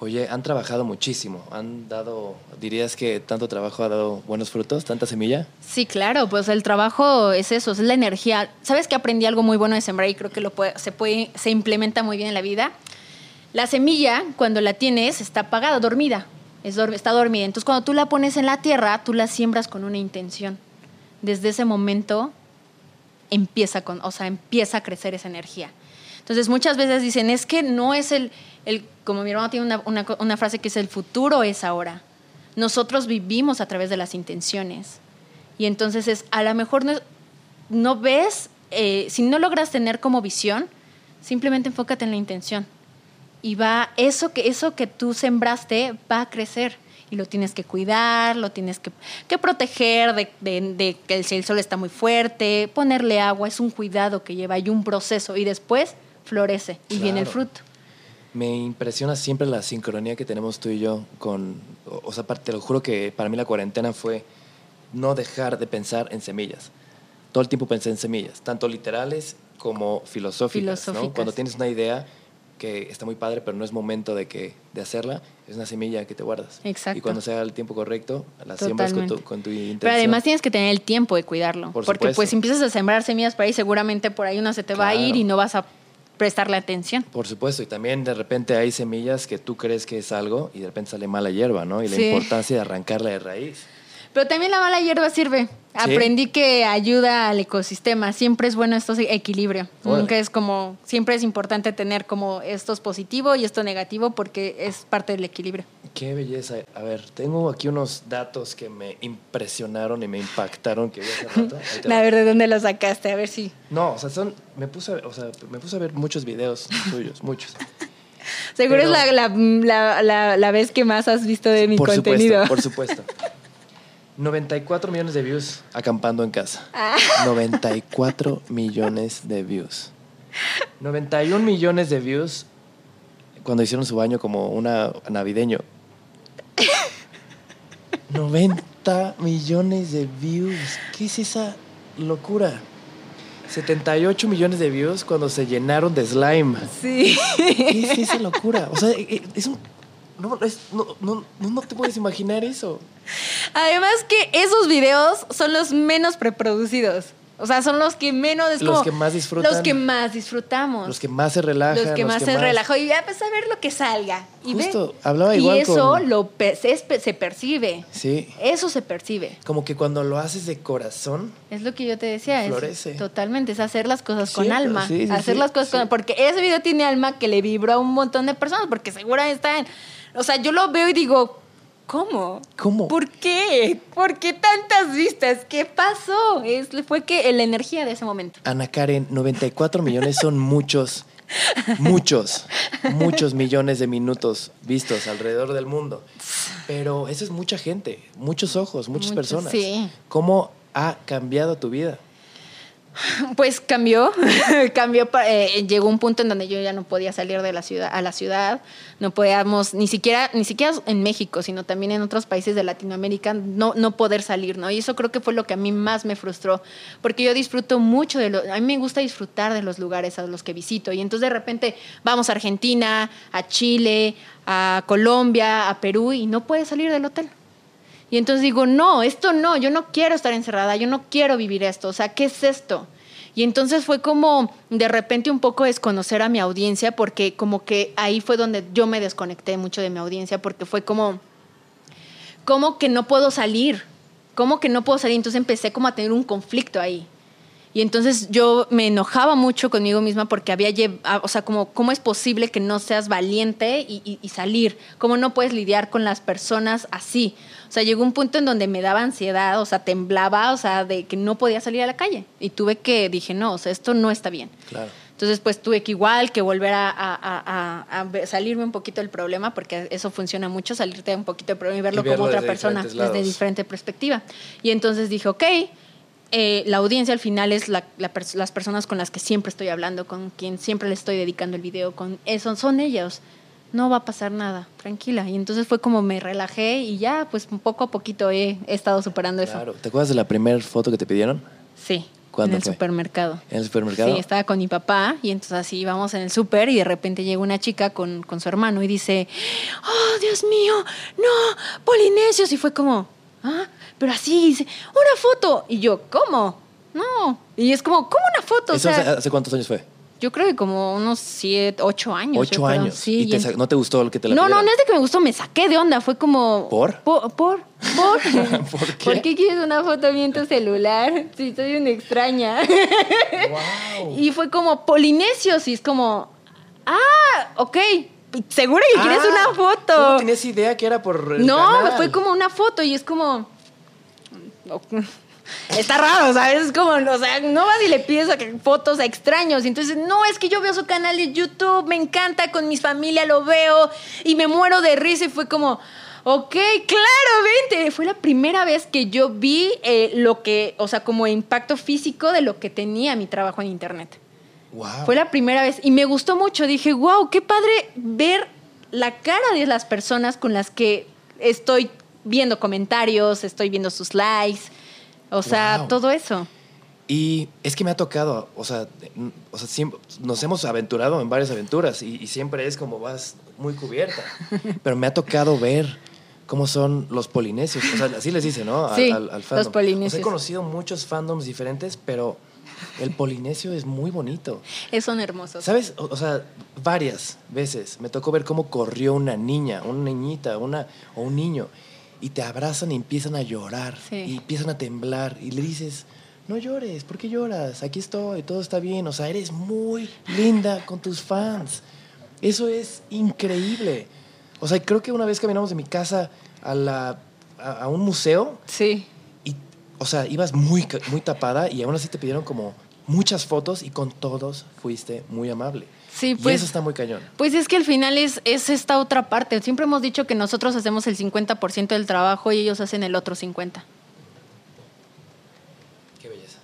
Oye, han trabajado muchísimo. Han dado, dirías que tanto trabajo ha dado buenos frutos, tanta semilla. Sí, claro, pues el trabajo es eso, es la energía. ¿Sabes que aprendí algo muy bueno de sembrar y creo que lo puede- se puede se implementa muy bien en la vida? La semilla, cuando la tienes, está apagada, dormida. Es está dormida. Entonces, cuando tú la pones en la tierra, tú la siembras con una intención. Desde ese momento empieza con, o sea, empieza a crecer esa energía. Entonces, muchas veces dicen, es que no es el, el como mi hermano tiene una, una frase que es el futuro es ahora. Nosotros vivimos a través de las intenciones. Y entonces es, a lo mejor no, no ves, eh, si no logras tener como visión, simplemente enfócate en la intención. Y va, eso que, eso que tú sembraste va a crecer. Y lo tienes que cuidar, lo tienes que, que proteger de, de- que el, el sol está muy fuerte, ponerle agua, es un cuidado que lleva y un proceso. Y después florece y viene el Claro. fruto. Me impresiona siempre la sincronía que tenemos tú y yo con, o o sea, te lo juro que para mí la cuarentena fue no dejar de pensar en semillas. Todo el tiempo pensé en semillas, tanto literales como filosóficas. ¿no? Filosóficas. Cuando tienes una idea que está muy padre, pero no es momento de, que, de hacerla, es una semilla que te guardas. Exacto. Y cuando sea el tiempo correcto, la siembras con tu, con tu intención. Pero además tienes que tener el tiempo de cuidarlo. Por porque supuesto. pues si empiezas a sembrar semillas por ahí, seguramente por ahí una se te va a Claro. ir y no vas a prestarle atención. Por supuesto, y también de repente hay semillas que tú crees que es algo y de repente sale mala hierba, ¿no? Y la Sí. importancia de arrancarla de raíz. Pero también la mala hierba sirve. Aprendí que ayuda al ecosistema. Siempre es bueno esto equilibrio. Nunca es como, siempre es importante tener como esto es positivo y esto negativo porque es parte del equilibrio. Qué belleza. A ver, tengo aquí unos datos que me impresionaron y me impactaron que vi hace rato. Ahí te A [LAUGHS] va. ver, ¿de dónde lo sacaste? A ver si. No, o sea, son, me puse a, ver- o sea, me puse a ver muchos videos suyos, muchos. [LAUGHS] Seguro Pero- es la, la, la, la- la vez que más has visto de mi por contenido. supuesto, por supuesto. 94 millones de views acampando en casa. Ah. [LAUGHS] 94 millones de views. 91 millones de views cuando hicieron su baño como una navideño. [LAUGHS] 90 millones de views. ¿Qué es esa locura? 78 millones de views cuando se llenaron de slime. Sí. ¿Qué es esa locura? O sea, eh, es un... No, es- no, no, no, no te puedes imaginar eso. Además que esos videos son los menos preproducidos. O sea, son los que menos es Los como que más disfrutan. Los que más disfrutamos. Los que más se relajan. Los que más se relajó y ya pues a ver lo que salga. Y ve. Justo, hablaba y igual eso con- lo pe- se, percibe. Sí. Eso se percibe. Como que cuando lo haces de corazón, Es lo que yo te decía. Florece. Es totalmente, es hacer las cosas con alma. sí, sí, hacer las cosas con Porque ese video tiene alma que le vibró a un montón de personas. Porque seguramente están. O sea, yo lo veo y digo, ¿cómo? ¿Cómo? ¿Por qué? ¿Por qué tantas vistas? ¿Qué pasó? Es, fue que la energía de ese momento. Ana Karen, 94 millones son muchos, muchos, muchos millones de minutos vistos alrededor del mundo. Pero eso es mucha gente, muchos ojos, muchas personas. sí. ¿Cómo ha cambiado tu vida? Pues cambió, [LAUGHS] cambió, eh, llegó un punto en donde yo ya no podía salir de la ciudad a la ciudad, no podíamos ni siquiera ni siquiera en México, sino también en otros países de Latinoamérica no no poder salir, ¿no? Y eso creo que fue lo que a mí más me frustró, porque yo disfruto mucho de lo a mí me gusta disfrutar de los lugares a los que visito y entonces de repente vamos a Argentina, a Chile, a Colombia, a Perú y no puedes salir del hotel. Y entonces digo, no, esto no, yo no quiero estar encerrada, yo no quiero vivir esto, o sea, ¿qué es esto? Y entonces fue como de repente un poco desconocer a mi audiencia, porque como que ahí fue donde yo me desconecté mucho de mi audiencia, porque fue como, como que no puedo salir, como que no puedo salir, entonces empecé como a tener un conflicto ahí. Y entonces yo me enojaba mucho conmigo misma porque había, llevado, o sea, como, ¿cómo es posible que no seas valiente y, y, salir? ¿Cómo no puedes lidiar con las personas así? O sea, llegó un punto en donde me daba ansiedad, o sea, temblaba, o sea, de que no podía salir a la calle. Y tuve que, dije, no, o sea, esto no está bien. Claro. Entonces, pues tuve que igual que volver a, a, a, salirme un poquito del problema, porque eso funciona mucho, salirte un poquito del problema y verlo, como otra persona, desde diferente perspectiva. Y entonces dije, ok, eh, la audiencia al final es las personas con las que siempre estoy hablando, con quien siempre le estoy dedicando el video, con eso son ellos. No va a pasar nada, tranquila. Y entonces fue como me relajé y ya, pues poco a poquito he, estado superando claro. eso. ¿Te acuerdas de la primera foto que te pidieron? Sí. ¿Cuándo en el supermercado. ¿En el supermercado? Sí, estaba con mi papá y entonces así íbamos en el súper y de repente llega una chica con, con, su hermano y dice, oh, Dios mío, no, polinesios. Y fue como, ah, pero así, dice, una foto. Y yo, ¿cómo? No. Y es como, ¿cómo una foto? ¿Hace cuántos años fue? Yo creo que como unos siete, ocho años. Ocho años. Sí. ¿Y no te gustó el que te la No, no, no es de que me gustó, me saqué de onda. Fue como. ¿Por? Por. ¿Por, por? [LAUGHS] qué? ¿Por qué quieres una foto en tu celular? Sí, soy una extraña. Wow. [LAUGHS] y fue como polinesios y es como. Ah, ok. ¿Seguro que quieres ah, una foto? ¿No tenías idea que era por.? El no, fue como una foto y es como [LAUGHS] está raro, ¿sabes? Es como, o sea, no vas y le pides fotos a extraños. Y entonces, no, es que yo veo su canal de YouTube, me encanta, con mi familia lo veo y me muero de risa. Y fue como, ok, claro, vente. Fue la primera vez que yo vi eh, lo que, o sea, como impacto físico de lo que tenía mi trabajo en Internet. Wow. Fue la primera vez y me gustó mucho. Dije, wow, qué padre ver la cara de las personas con las que estoy viendo comentarios, estoy viendo sus likes o sea, todo eso. Y es que me ha tocado, o sea, o sea siempre, nos hemos aventurado en varias aventuras y, siempre es como vas muy cubierta. [LAUGHS] Pero me ha tocado ver cómo son los polinesios. O sea, así les dice, ¿no? Sí, al, fandom. los polinesios. he conocido muchos fandoms diferentes, pero el polinesio es muy bonito. Son hermosos. ¿Sabes? O, sea, varias veces me tocó ver cómo corrió una niña, una niñita, una, o un niño y te abrazan y empiezan a llorar y empiezan a temblar y le dices, no llores, ¿por qué lloras? Aquí estoy, todo está bien, o sea, eres muy linda con tus fans. Eso es increíble. O sea, creo que una vez caminamos de mi casa a, la, a, un museo. Sí. O sea, ibas muy, muy tapada y aún así te pidieron como muchas fotos y con todos fuiste muy amable. Sí, pues. Y eso está muy cañón. Pues es que al final es, es esta otra parte. Siempre hemos dicho que nosotros hacemos el 50% del trabajo y ellos hacen el otro 50%. Qué belleza.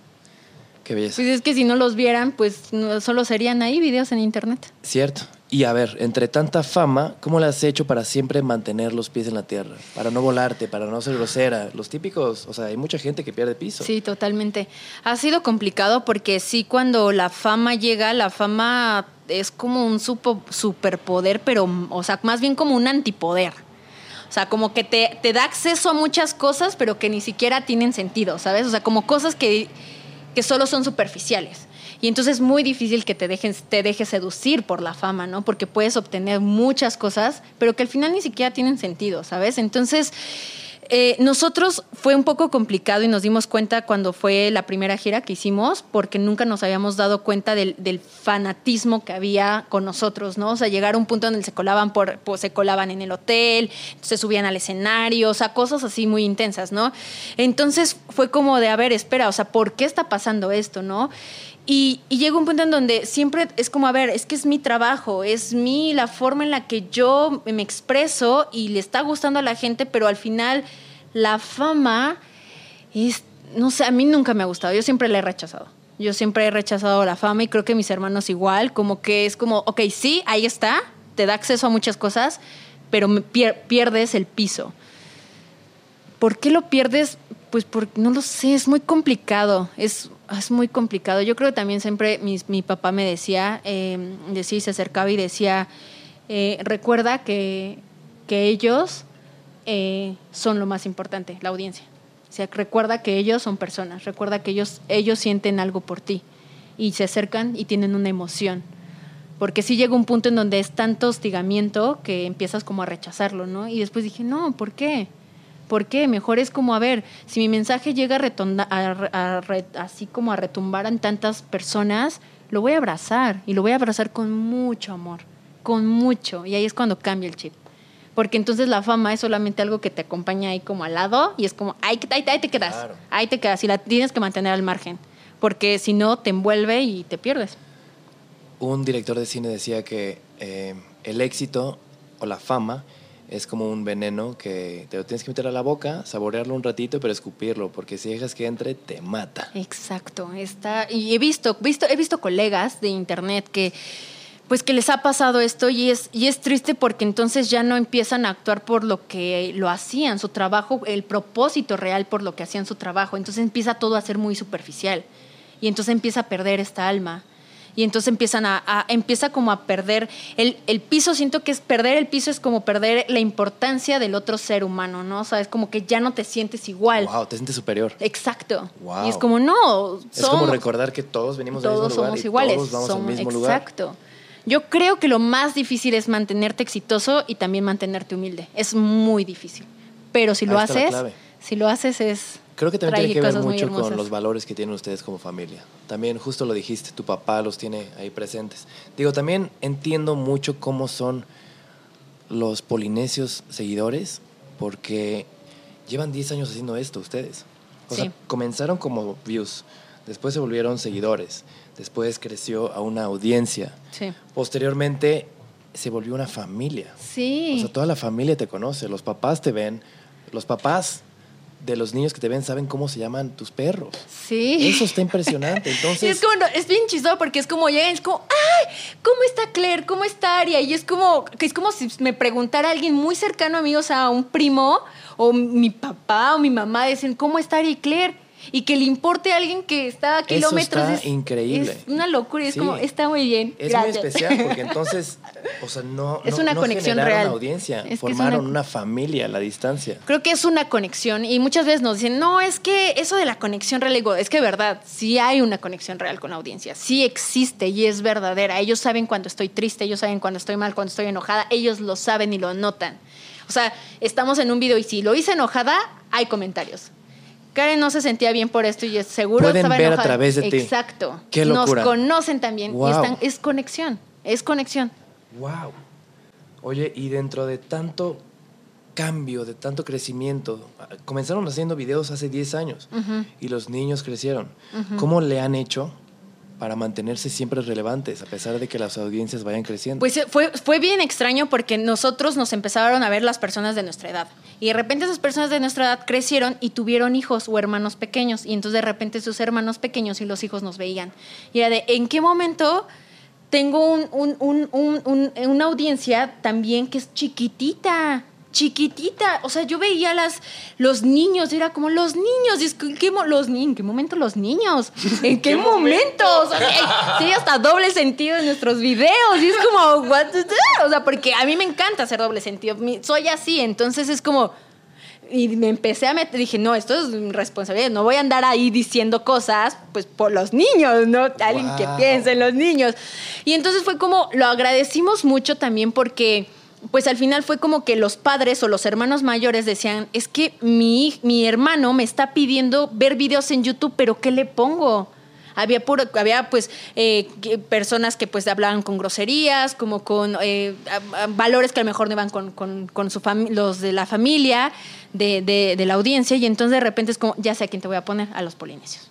Qué belleza. Pues es que si no los vieran, pues solo serían ahí videos en internet. Cierto. Y a ver, entre tanta fama, ¿cómo le has hecho para siempre mantener los pies en la tierra? Para no volarte, para no ser grosera. Los típicos, o sea, hay mucha gente que pierde piso. Sí, totalmente. Ha sido complicado porque sí, cuando la fama llega, la fama es como un superpoder, pero, o sea, más bien como un antipoder. O sea, como que te, te da acceso a muchas cosas, pero que ni siquiera tienen sentido, ¿sabes? O sea, como cosas que, que solo son superficiales. Y entonces es muy difícil que te, dejes, te dejes seducir por la fama, ¿no? Porque puedes obtener muchas cosas, pero que al final ni siquiera tienen sentido, ¿sabes? Entonces, eh, nosotros fue un poco complicado y nos dimos cuenta cuando fue la primera gira que hicimos, porque nunca nos habíamos dado cuenta del, fanatismo que había con nosotros, ¿no? O sea, llegar a un punto donde se colaban por, pues, se colaban en el hotel, se subían al escenario, o sea, cosas así muy intensas, ¿no? Entonces fue como de, a ver, espera, o sea, ¿por qué está pasando esto, no? Y, llega un punto en donde siempre es como, a ver, es que es mi trabajo, es mi, la forma en la que yo me expreso y le está gustando a la gente, pero al final la fama es, no sé, a mí nunca me ha gustado, yo siempre la he rechazado. Yo siempre he rechazado la fama y creo que mis hermanos igual, como que es como, ok, sí, ahí está, te da acceso a muchas cosas, pero pierdes el piso. ¿Por qué lo pierdes? Pues porque no lo sé, es muy complicado, es, es muy complicado. Yo creo que también siempre mi, papá me decía, eh, decía, se acercaba y decía, eh, recuerda que, que ellos eh, son lo más importante, la audiencia. O sea, recuerda que ellos son personas, recuerda que ellos, ellos sienten algo por ti y se acercan y tienen una emoción. Porque sí llega un punto en donde es tanto hostigamiento que empiezas como a rechazarlo, ¿no? Y después dije, no, ¿por qué? ¿Por qué? Mejor es como, a ver, si mi mensaje llega a, retonda- a re- a re- así como a retumbar en tantas personas, lo voy a abrazar y lo voy a abrazar con mucho amor, con mucho. Y ahí es cuando cambia el chip. Porque entonces la fama es solamente algo que te acompaña ahí como al lado y es como, ahí, ahí, ahí te quedas, Claro. ahí te quedas y la tienes que mantener al margen. Porque si no, te envuelve y te pierdes. Un director de cine decía que eh, el éxito o la fama es como un veneno que te lo tienes que meter a la boca, saborearlo un ratito, pero escupirlo, porque si dejas que entre, te mata. Exacto, está y he visto, visto he visto colegas de internet que pues que les ha pasado esto y es y es triste porque entonces ya no empiezan a actuar por lo que lo hacían, su trabajo, el propósito real por lo que hacían su trabajo, entonces empieza todo a ser muy superficial y entonces empieza a perder esta alma. Y entonces empiezan a, a- empieza como a perder el, el piso, siento que es perder el piso es como perder la importancia del otro ser humano, ¿no? O sea, es como que ya no te sientes igual. Wow, te sientes superior. Exacto. Wow. Y es como, no, Es como somos- recordar que todos venimos del todos mismo lugar somos y iguales. todos vamos somos, al mismo lugar. exacto. Yo creo que lo más difícil es mantenerte exitoso y también mantenerte humilde. Es muy difícil. Pero si lo Ahí haces, si lo haces es Creo que también tiene que ver mucho con los valores que tienen ustedes como familia. También, justo lo dijiste, tu papá los tiene ahí presentes. Digo, también entiendo mucho cómo son los polinesios seguidores, porque llevan 10 años haciendo esto ustedes. O Sí. sea, comenzaron como views, después se volvieron seguidores, después creció a una audiencia, Sí. posteriormente se volvió una familia. Sí. O sea, toda la familia te conoce, los papás te ven, los papás de los niños que te ven saben cómo se llaman tus perros. sí. Eso está impresionante. [LAUGHS] Y Entonces, es como, no, es bien chistoso porque es como llegan, es como, ¡ay! ¿Cómo está Claire? ¿Cómo está Aria? Y es como, que es como si me preguntara alguien muy cercano a mí, o sea, un primo, o mi papá, o mi mamá, dicen, ¿cómo está Aria y Claire? Y que le importe a alguien que está a kilómetros. está es, increíble. Es una locura, y es Sí. como, está muy bien. es gracias. muy especial porque [LAUGHS] entonces, o sea, no, Es no- una no conexión real. audiencia, que es formaron una- una... familia a la distancia. Creo que es una conexión y muchas veces nos dicen, no, es que eso de la conexión real, digo, es que verdad, sí hay una conexión real con la audiencia, sí existe y es verdadera. Ellos saben cuando estoy triste, ellos saben cuando estoy mal, cuando estoy enojada, ellos lo saben y lo notan. O sea, estamos en un video y si lo hice enojada, hay comentarios. Karen no se sentía bien por esto y es seguro Pueden estaba ver a través de ti. Exacto. Qué Nos locura. conocen también Wow. y están, es conexión, es conexión. Wow. Oye, y dentro de tanto cambio, de tanto crecimiento, comenzaron haciendo videos hace 10 años y los niños crecieron. ¿Cómo le han hecho para mantenerse siempre relevantes a pesar de que las audiencias vayan creciendo? Pues eh, fue, fue bien extraño porque nosotros nos empezaron a ver las personas de nuestra edad. Y de repente esas personas de nuestra edad crecieron y tuvieron hijos o hermanos pequeños. Y entonces de repente sus hermanos pequeños y los hijos nos veían. Y era de, ¿en qué momento tengo un- un- un- un- un- una audiencia también que es chiquitita? Chiquitita, o sea, yo veía las, los niños, era como los niños, y es que, ¿en qué, los, ¿en qué momento los niños? [LAUGHS] ¿En qué, momento? O sea, hay- sí, hasta doble sentido en nuestros videos, y es como, what the- o sea, porque a mí me encanta hacer doble sentido, soy así, entonces es como, y me empecé a meter, dije, no, esto es responsabilidad, no voy a andar ahí diciendo cosas, pues por los niños, ¿no? Alguien que Wow. piense en los niños. Y entonces fue como, lo agradecimos mucho también porque, pues al final fue como que los padres o los hermanos mayores decían, es que mi, mi hermano me está pidiendo ver videos en YouTube, pero ¿qué le pongo? Había, puro, había pues eh, personas que pues hablaban con groserías, como con eh, valores que a lo mejor no iban con, con- con su los de la familia, de, de- de la audiencia, y entonces de repente es como, ya sé a quién te voy a poner, a los polinesios.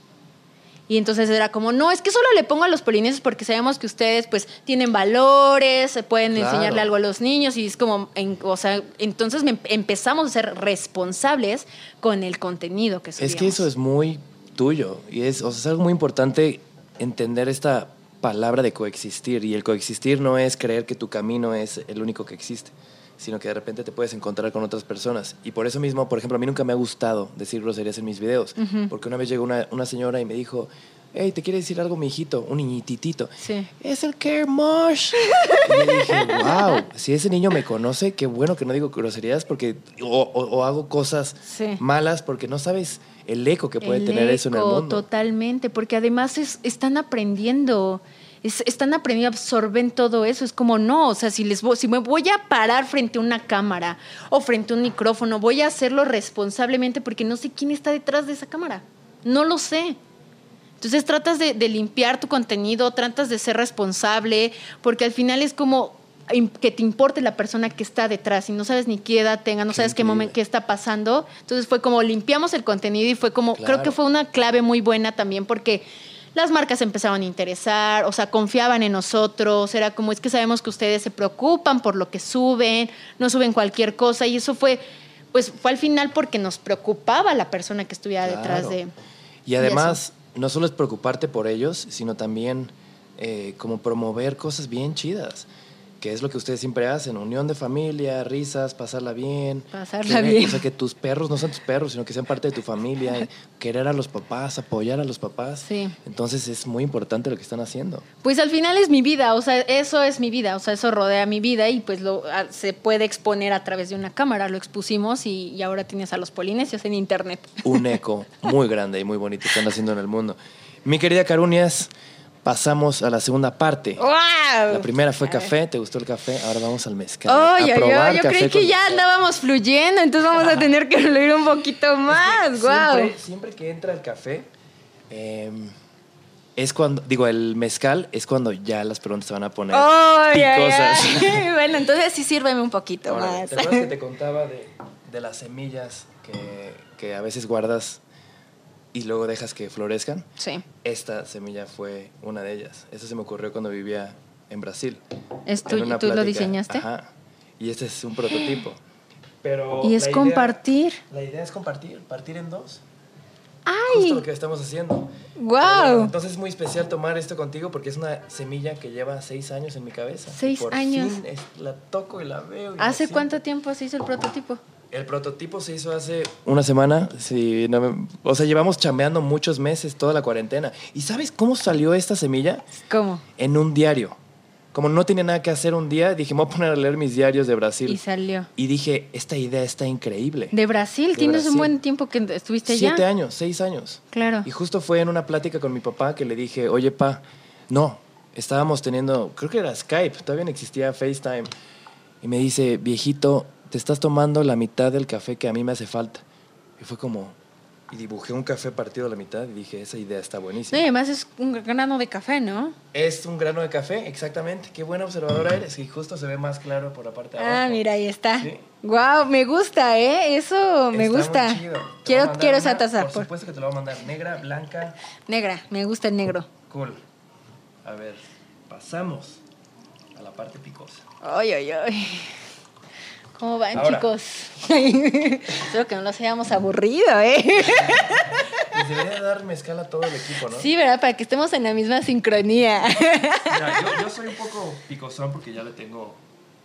Y entonces era como, no, es que solo le pongo a los polinesios porque sabemos que ustedes pues tienen valores, se pueden Claro. enseñarle algo a los niños y es como, en- o sea, entonces me- empezamos a ser responsables con el contenido que. Es que eso es muy tuyo y es, o sea, es algo muy importante entender esta palabra de coexistir y el coexistir no es creer que tu camino es el único que existe, sino que de repente te puedes encontrar con otras personas y por eso mismo, por ejemplo, a mí nunca me ha gustado decir groserías en mis videos, porque una vez llegó una, una señora y me dijo, hey, te quiere decir algo mi hijito, un niñititito. Sí. Es el Kermosh. y yo dije, [LAUGHS] wow, si ese niño me conoce, qué bueno que no digo groserías porque o, o- o hago cosas Sí. malas porque no sabes el eco que puede El tener eso en el mundo. Totalmente, porque además es- están aprendiendo. Es- están aprendiendo, absorben todo eso. Es como, no, o sea, si, les si me voy a parar frente a una cámara o frente a un micrófono, voy a hacerlo responsablemente porque no sé quién está detrás de esa cámara. No lo sé. Entonces tratas de, de limpiar tu contenido, tratas de ser responsable, porque al final es como que te importe la persona que está detrás y no sabes ni qué edad tenga, no Qué sabes qué momento, qué está pasando. Entonces fue como limpiamos el contenido y fue como, creo que fue una clave muy buena también porque las marcas empezaban a interesar, o sea, confiaban en nosotros, era como, es que sabemos que ustedes se preocupan por lo que suben, no suben cualquier cosa y eso fue, pues fue al final porque nos preocupaba la persona que estuviera detrás de... Y además, no solo es preocuparte por ellos, sino también eh, como promover cosas bien chidas, que es lo que ustedes siempre hacen, unión de familia, risas, pasarla bien. Pasarla Tener- bien. O sea, que tus perros no sean tus perros, sino que sean parte de tu familia, [LAUGHS] querer a los papás, apoyar a los papás. Sí. Entonces es muy importante lo que están haciendo. Pues al final es mi vida, o sea, eso es mi vida, o sea, eso rodea mi vida y pues lo a- se puede exponer a través de una cámara, lo expusimos y, y ahora tienes a los polinesios en internet. Un eco muy grande y muy bonito que están haciendo en el mundo. Mi querida Carunias, pasamos a la segunda parte. ¡Wow! La primera fue café, ¿te gustó el café? Ahora vamos al mezcal. A yo, probar yo café creí que ya andábamos fluyendo, entonces vamos a tener que fluir un poquito más. ¡Wow! Siempre, siempre que entra el café, eh, es cuando, digo, el mezcal es cuando ya las preguntas se van a poner ay. [LAUGHS] Bueno, entonces sí sírveme un poquito Ahora, más. ¿Te acuerdas que te contaba de, de las semillas que, que a veces guardas y luego dejas que florezcan? Sí. Esta semilla fue una de ellas. Eso se me ocurrió cuando vivía en Brasil. ¿Es En tú, una tú lo diseñaste? Ajá. Y este es un prototipo. Pero Y es la idea- compartir. la idea es compartir, partir en dos. ¡Ay! Justo lo que estamos haciendo. Bueno, entonces es muy especial tomar esto contigo porque es una semilla que lleva seis años en mi cabeza. Seis Por años. fin es- la toco y la veo. y ¿Hace cuánto tiempo se hizo el prototipo? El prototipo se hizo hace una semana. Sí, no me- o sea, llevamos chambeando muchos meses, toda la cuarentena. ¿Y sabes cómo salió esta semilla? ¿Cómo? En un diario. Como no tenía nada que hacer un día, dije, me voy a poner a leer mis diarios de Brasil. Y salió. Y dije, esta idea está increíble. De Brasil, De tienes Brasil. un buen tiempo que estuviste allá. Siete años, seis años. Claro. Y justo fue en una plática con mi papá que le dije, oye, pa, no, estábamos teniendo, creo que era Skype, todavía no existía FaceTime. Y me dice, viejito, te estás tomando la mitad del café que a mí me hace falta. Y fue como, y dibujé un café partido a la mitad y dije, esa idea está No, buenísima. y además es un grano de café, ¿no? Es un grano de café, exactamente. Qué buena observadora eres. Y justo se ve más claro por la parte de abajo. Ah, mira, ahí está. Sí. Wow, me gusta, ¿eh? Eso me Está muy gusta. chido. Quiero, quiero esa taza. Por por- supuesto que te lo voy a mandar. Negra, blanca, Negra, me gusta el negro. Cool. A ver, pasamos a la parte picosa. Ay, ay, ay. ¿Cómo van, Ahora. chicos? [LAUGHS] Espero que no los hayamos aburrido, ¿eh? Les debería dar mezcal a todo el equipo, ¿no? Sí, ¿verdad? Para que estemos en la misma sincronía. Mira, yo, yo soy un poco picosón porque ya le tengo.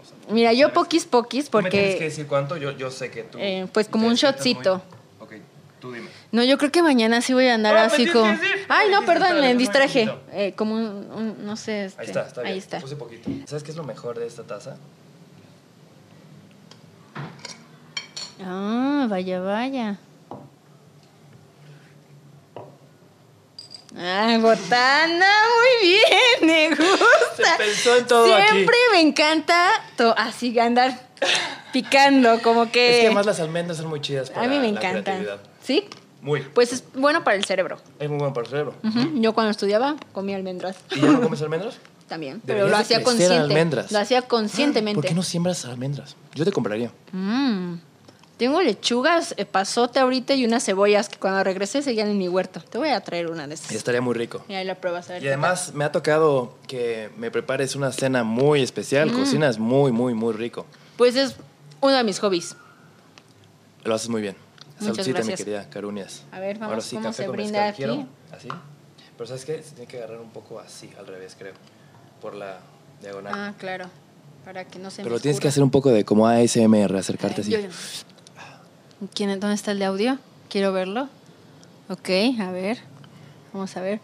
o sea, Mira, yo ¿sabes? poquis poquis Tú me tienes que porque... decir cuánto, yo, yo sé que tú. Eh, pues como un shotcito. muy- Ok, tú dime. No, yo creo que mañana sí voy a andar Ah, así como... Ay, no, perdón, me distraje. Eh, como un, un- no sé, este, Ahí está, está bien. Ahí está. Puse poquito. ¿Sabes qué es lo mejor de esta taza? Ah, vaya, vaya. Ay, botana, muy bien, me gusta. Se pensó en todo aquí. Siempre me encanta así andar picando, como que... Es que además las almendras son muy chidas para a mí me la encantan. ¿Sí? Muy. Pues es bueno para el cerebro. Es muy bueno para el cerebro. Yo cuando estudiaba comía almendras. ¿Y ya no comes almendras? [LAUGHS] También, pero lo hacía consciente. almendras. Lo hacía conscientemente. [GASPS] ¿Por qué no siembras almendras? Yo te compraría. Mm. Tengo lechugas, eh, pasote ahorita y unas cebollas que cuando regresé seguían en mi huerto. Te voy a traer una de esas. Estaría muy rico. Y ahí la pruebas a ver. Y además me ha tocado que me prepares una cena muy especial. Mm. Cocinas muy, muy, muy rico. tal. Pues es uno de mis hobbies. Lo haces muy bien. Muchas Saludcita, mi gracias. querida Carunias. A ver, vamos, Ahora sí, ¿cómo café se con brinda mezcal. aquí? Quiero así. Pero ¿sabes qué? Se tiene que agarrar un poco así, al revés, creo. Por la diagonal. Ah, claro. Para que no se me Pero tienes que hacer un poco de como ASMR, acercarte Yo- así. ¿Quién, ¿Dónde está el de audio? Quiero verlo. Ok, a ver. Vamos a ver.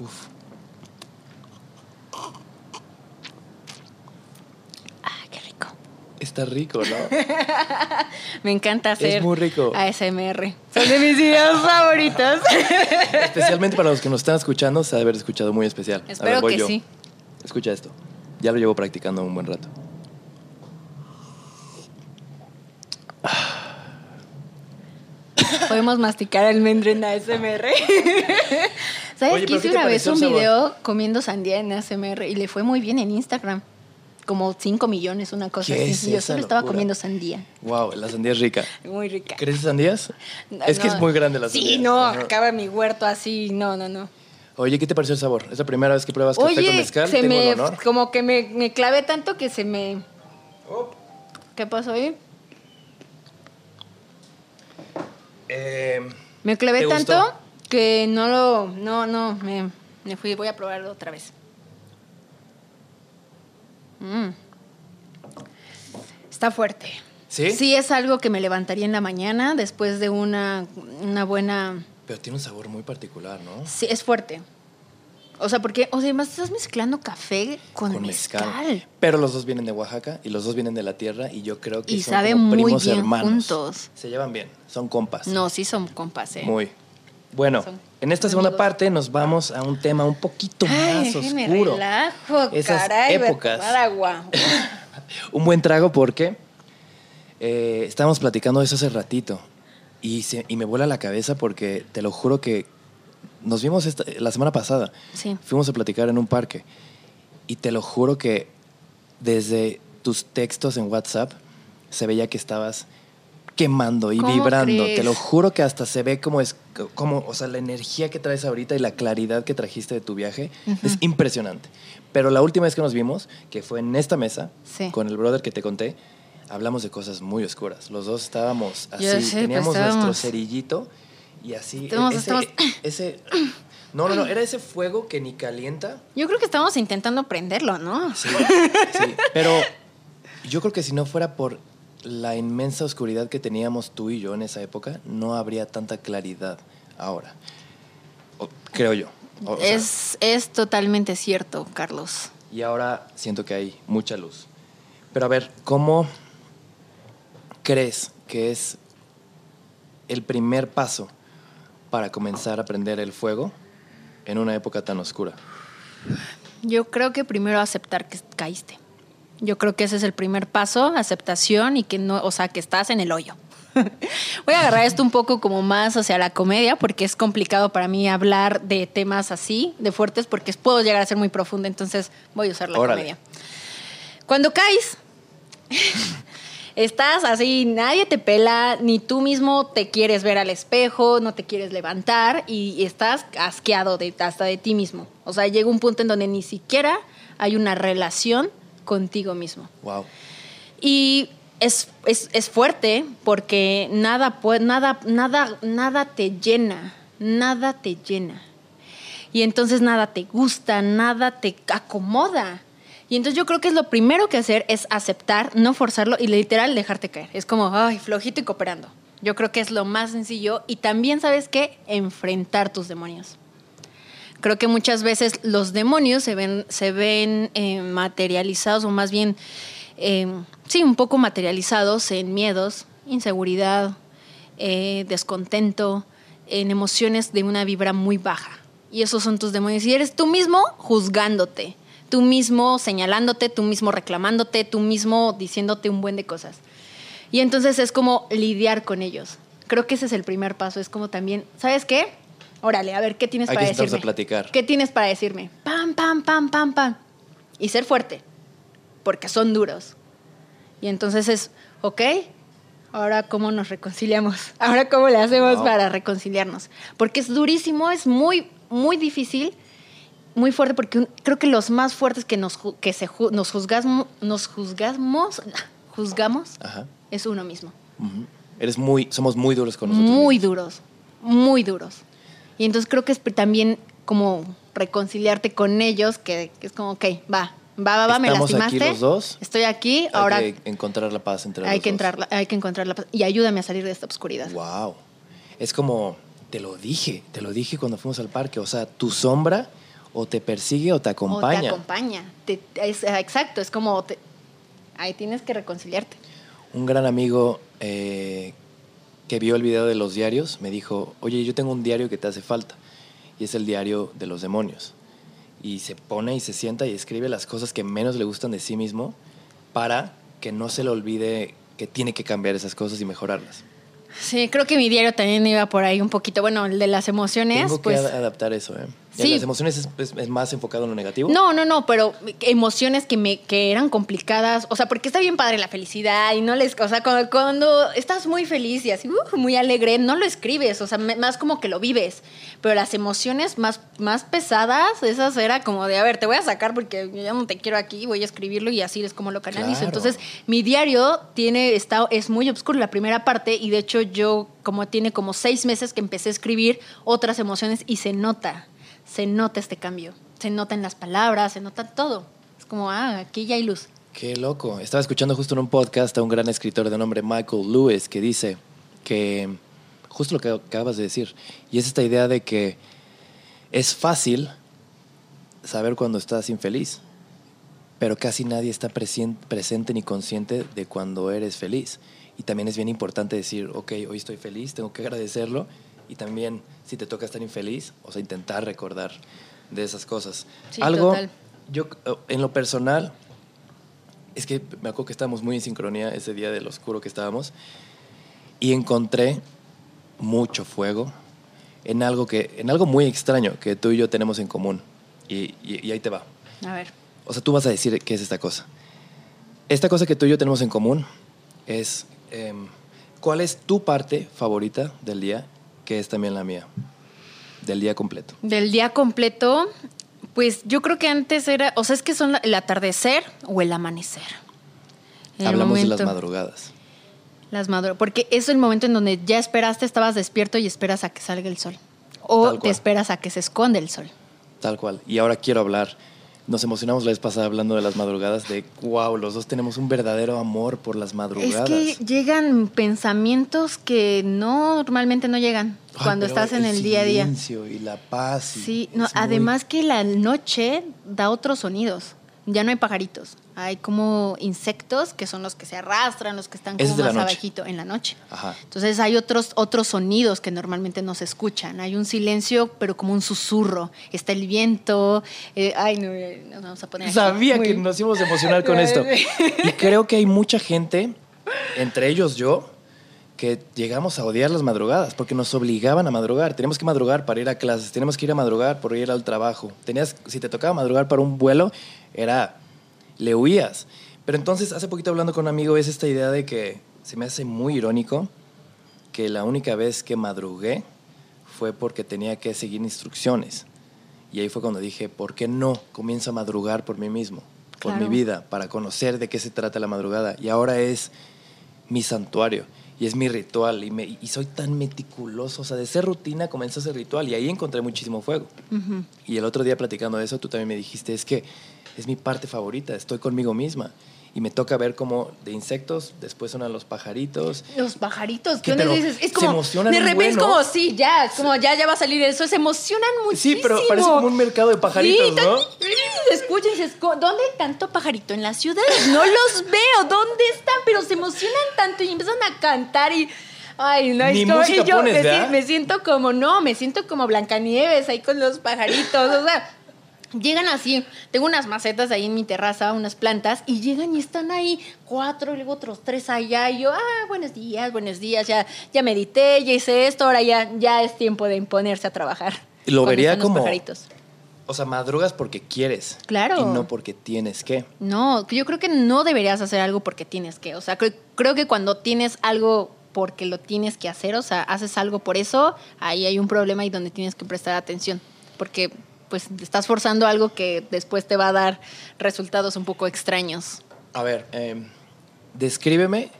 Uf. Ah, qué rico. Está rico, ¿no? [LAUGHS] Me encanta hacer muy rico. ASMR. Son de mis videos favoritos. [LAUGHS] Especialmente para los que nos están escuchando, se ha de haber escuchado muy especial. A ver, Espero voy que yo. sí. Escucha esto. Ya lo llevo practicando un buen rato. Podemos masticar almendra en ASMR. [LAUGHS] ¿Sabes Oye, que ¿pero qué hice una vez un sabor? video comiendo sandía en ASMR y le fue muy bien en Instagram? Como 5 millones, una cosa ¿Qué así. es Yo esa solo estaba locura? comiendo sandía. Wow, la sandía es rica. Muy rica. ¿Crees sandías? No, es que no. es muy grande la sandía. Sí, no, Ajá. acaba mi huerto así. No, no, no. Oye, ¿qué te pareció el sabor? ¿Es la primera vez que pruebas café con Oye, mezcal? se Tengo me, el honor. como que me, me clavé tanto que se me... ¿Qué pasó ahí? Eh, Me clavé tanto que no lo... No, no, me, me fui. Voy a probarlo otra vez. Mm. Está fuerte. ¿Sí? Sí, es algo que me levantaría en la mañana después de una, una buena... pero tiene un sabor muy particular, ¿no? Sí, es fuerte. O sea, porque, o sea, además estás mezclando café con, mezcal. Pero los dos vienen de Oaxaca y los dos vienen de la tierra y yo creo que Y son como muy primos bien hermanos. juntos. Se llevan bien, son compas. No, sí son compas, ¿eh? Muy. Bueno, Son en esta segunda amigos. parte nos vamos a un tema un poquito Ay, más oscuro. relajo, Esas caray, épocas. [LAUGHS] Un buen trago porque eh, estábamos platicando de eso hace ratito y, se- y me vuela la cabeza porque te lo juro que nos vimos esta- la semana pasada. Sí. Fuimos a platicar en un parque y te lo juro que desde tus textos en WhatsApp se veía que estabas quemando y ¿Cómo vibrando. crees? Te lo juro que hasta se ve como es como, o sea, la energía que traes ahorita y la claridad que trajiste de tu viaje es impresionante. Pero la última vez que nos vimos, que fue en esta mesa Sí. con el brother que te conté, hablamos de cosas muy oscuras. Los dos estábamos así, sé, pues, teníamos nuestro estábamos- cerillito y así Estábamos- ese, estábamos- ese [COUGHS] no, no, no, era ese fuego que ni calienta. Yo creo que estamos intentando prenderlo, ¿no? Sí, sí, pero yo creo que si no fuera por la inmensa oscuridad que teníamos tú y yo en esa época, no habría tanta claridad ahora. O- creo yo. O- o sea, es, es totalmente cierto, Carlos. y ahora siento que hay mucha luz. Pero a ver, ¿cómo crees que es el primer paso para comenzar a prender el fuego en una época tan oscura? Yo creo que primero aceptar que caíste. Yo creo que ese es el primer paso, aceptación y que no, o sea, que estás en el hoyo. [LAUGHS] Voy a agarrar esto un poco como más hacia la comedia porque es complicado para mí hablar de temas así, de fuertes, porque puedo llegar a ser muy profunda, entonces voy a usar la Órale. comedia. Cuando caes, estás así, nadie te pela, ni tú mismo te quieres ver al espejo, no te quieres levantar y estás asqueado de, hasta de ti mismo. O sea, llega un punto en donde ni siquiera hay una relación contigo mismo. Wow. Y es, es, es fuerte porque nada, nada, nada, nada te llena, nada te llena. Y entonces nada te gusta, nada te acomoda. Y entonces yo creo que es lo primero que hacer es aceptar, no forzarlo y literal dejarte caer. Es como, ay, flojito y cooperando. Yo creo que es lo más sencillo y también, ¿sabes qué? Enfrentar tus demonios. Creo que muchas veces los demonios se ven, se ven eh, materializados o más bien, eh, sí, un poco materializados en miedos, inseguridad, eh, descontento, en emociones de una vibra muy baja. Y esos son tus demonios. Y eres tú mismo juzgándote, tú mismo señalándote, tú mismo reclamándote, tú mismo diciéndote un buen de cosas. Y entonces es como lidiar con ellos. Creo que ese es el primer paso. Es como también, ¿sabes qué? Órale, a ver, ¿qué tienes Hay para que decirme? a platicar. ¿Qué tienes para decirme? Pam, pam, pam, pam, pam. Y ser fuerte, porque son duros. Y entonces es, ok, ahora cómo nos reconciliamos, [LAUGHS] ahora cómo le hacemos para reconciliarnos. Porque es durísimo, es muy, muy difícil, muy fuerte, porque creo que los más fuertes que nos, que se, nos, juzgamos, nos juzgamos, juzgamos Ajá. es uno mismo. Eres muy, somos muy duros con nosotros. Muy mismos. duros, muy duros. Y entonces creo que es también como reconciliarte con ellos, que, que es como, ok, va, va, va, va, me Estamos aquí lastimaste. los dos. Estoy aquí, Hay ahora que encontrar la paz entre hay los que, dos. entrar, hay que encontrar la paz. Y ayúdame a salir de esta oscuridad. Wow. Es como, te lo dije, te lo dije cuando fuimos al parque. O sea, tu sombra o te persigue o te O te acompaña. acompaña. Te- es- exacto, es como, te- ahí tienes que reconciliarte. Un gran amigo eh, que vio el video de los diarios me dijo, oye, yo tengo un diario que te hace falta. Y es el diario de los demonios. Y se pone y se sienta y escribe las cosas que menos le gustan de sí mismo para que no se le olvide que tiene que cambiar esas cosas y mejorarlas. Sí, creo que mi diario también iba por ahí un poquito. Bueno, el de las emociones, Tengo pues. que ad- adaptar eso, ¿eh? ¿Y Sí. ¿Las emociones es, es- es más enfocado en lo negativo? No, no, no, pero emociones que me que eran complicadas, o sea, porque está bien padre la felicidad y no les, o sea, cuando, cuando estás muy feliz y así, uh, muy alegre, no lo escribes, o sea, más como que lo vives, pero las emociones más más pesadas, esas era como de, a ver, te voy a sacar porque yo ya no te quiero aquí, voy a escribirlo y así es como lo canalizo. Claro. Entonces, mi diario tiene está es muy oscuro la primera parte y de hecho yo como tiene como seis meses que empecé a escribir otras emociones y se nota, se nota este cambio, se nota en las palabras, se nota todo. Es como, ah, aquí ya hay luz. Qué loco. Estaba escuchando justo en un podcast a un gran escritor de nombre Michael Lewis que dice que justo lo que acabas de decir, y es esta idea de que es fácil saber cuando estás infeliz, pero casi nadie está presente ni consciente de cuando eres feliz. Y también es bien importante decir, ok, hoy estoy feliz, tengo que agradecerlo, y también si te toca estar infeliz, o sea, intentar recordar de esas cosas. Sí, Algo, total. yo en lo personal, es que me acuerdo que estábamos muy en sincronía ese día del oscuro que estábamos y encontré mucho fuego en algo que en algo muy extraño que tú y yo tenemos en común y, y- y ahí te va. A ver. O sea, tú vas a decir qué es esta cosa. Esta cosa que tú y yo tenemos en común es em, ¿cuál es tu parte favorita del día que es también la mía del día completo? Del día completo, pues yo creo que antes era, o sea, es que son el atardecer o el amanecer. El Hablamos de las madrugadas. Las madrugadas. Porque es el momento en donde ya esperaste, estabas despierto y esperas a que salga el sol. O te esperas a que se esconde el sol. Tal cual. Y ahora quiero hablar. Nos emocionamos la vez pasada hablando de las madrugadas, de wow, los dos tenemos un verdadero amor por las madrugadas. Es que llegan pensamientos que no, normalmente no llegan Ay, cuando estás en el, día a día. silencio y la paz. y Sí, no, es muy- además que la noche da otros sonidos. Ya no hay pajaritos. Hay como insectos que son los que se arrastran, los que están como es más abajito en la noche. Ajá. Entonces hay otros, otros sonidos que normalmente no se escuchan. Hay un silencio, pero como un susurro. Está el viento. eh, ay, no, eh, nos vamos a poner. aquí Sabía muy- que nos íbamos a emocionar con [LAUGHS] esto. Y creo que hay mucha gente, entre ellos yo, que llegamos a odiar las madrugadas porque nos obligaban a madrugar. Teníamos que madrugar para ir a clases, teníamos que ir a madrugar por ir al trabajo. Tenías, si te tocaba madrugar para un vuelo, era le huías. Pero entonces, hace poquito hablando con un amigo, es esta idea de que se me hace muy irónico que la única vez que madrugué fue porque tenía que seguir instrucciones. Y ahí fue cuando dije, ¿por qué no comienzo a madrugar por mí mismo, por Claro. mi vida, para conocer de qué se trata la madrugada? Y ahora es mi santuario y es mi ritual y, me- y soy tan meticuloso, o sea, de ser rutina comenzó a ser ritual y ahí encontré muchísimo fuego. Y el otro día platicando de eso, tú también me dijiste, es que es mi parte favorita, estoy conmigo misma. Y me toca ver como de insectos, después sonan los pajaritos. Los pajaritos, ¿Qué, ¿qué onda dices? Es se como, emocionan de repente es buen, ¿no? como, sí, ya, es como, ya, ya va a salir eso, se emocionan muchísimo. Sí, pero parece como un mercado de pajaritos, Sí, ¿no? Se escucha y dices, ¿dónde hay tanto pajarito? En la ciudad no los veo, ¿dónde están? Pero se emocionan tanto y empiezan a cantar y... Ay, no, Ni música y yo pones, me, me siento como, no, me siento como Blancanieves ahí con los pajaritos, o sea... Llegan así, tengo unas macetas ahí en mi terraza, unas plantas, y llegan y están ahí cuatro, y luego otros tres allá, y yo, ah, buenos días, buenos días, ya, ya medité, ya hice esto, ahora ya, ya es tiempo de imponerse a trabajar. Lo vería como- pajaritos. O sea, madrugas porque quieres. Claro. Y no porque tienes que. No, yo creo que no deberías hacer algo porque tienes que. O sea, cre- creo que cuando tienes algo porque lo tienes que hacer, o sea, haces algo por eso, ahí hay un problema y donde tienes que prestar atención. Porque pues estás forzando algo que después te va a dar resultados un poco extraños. A ver, eh, descríbeme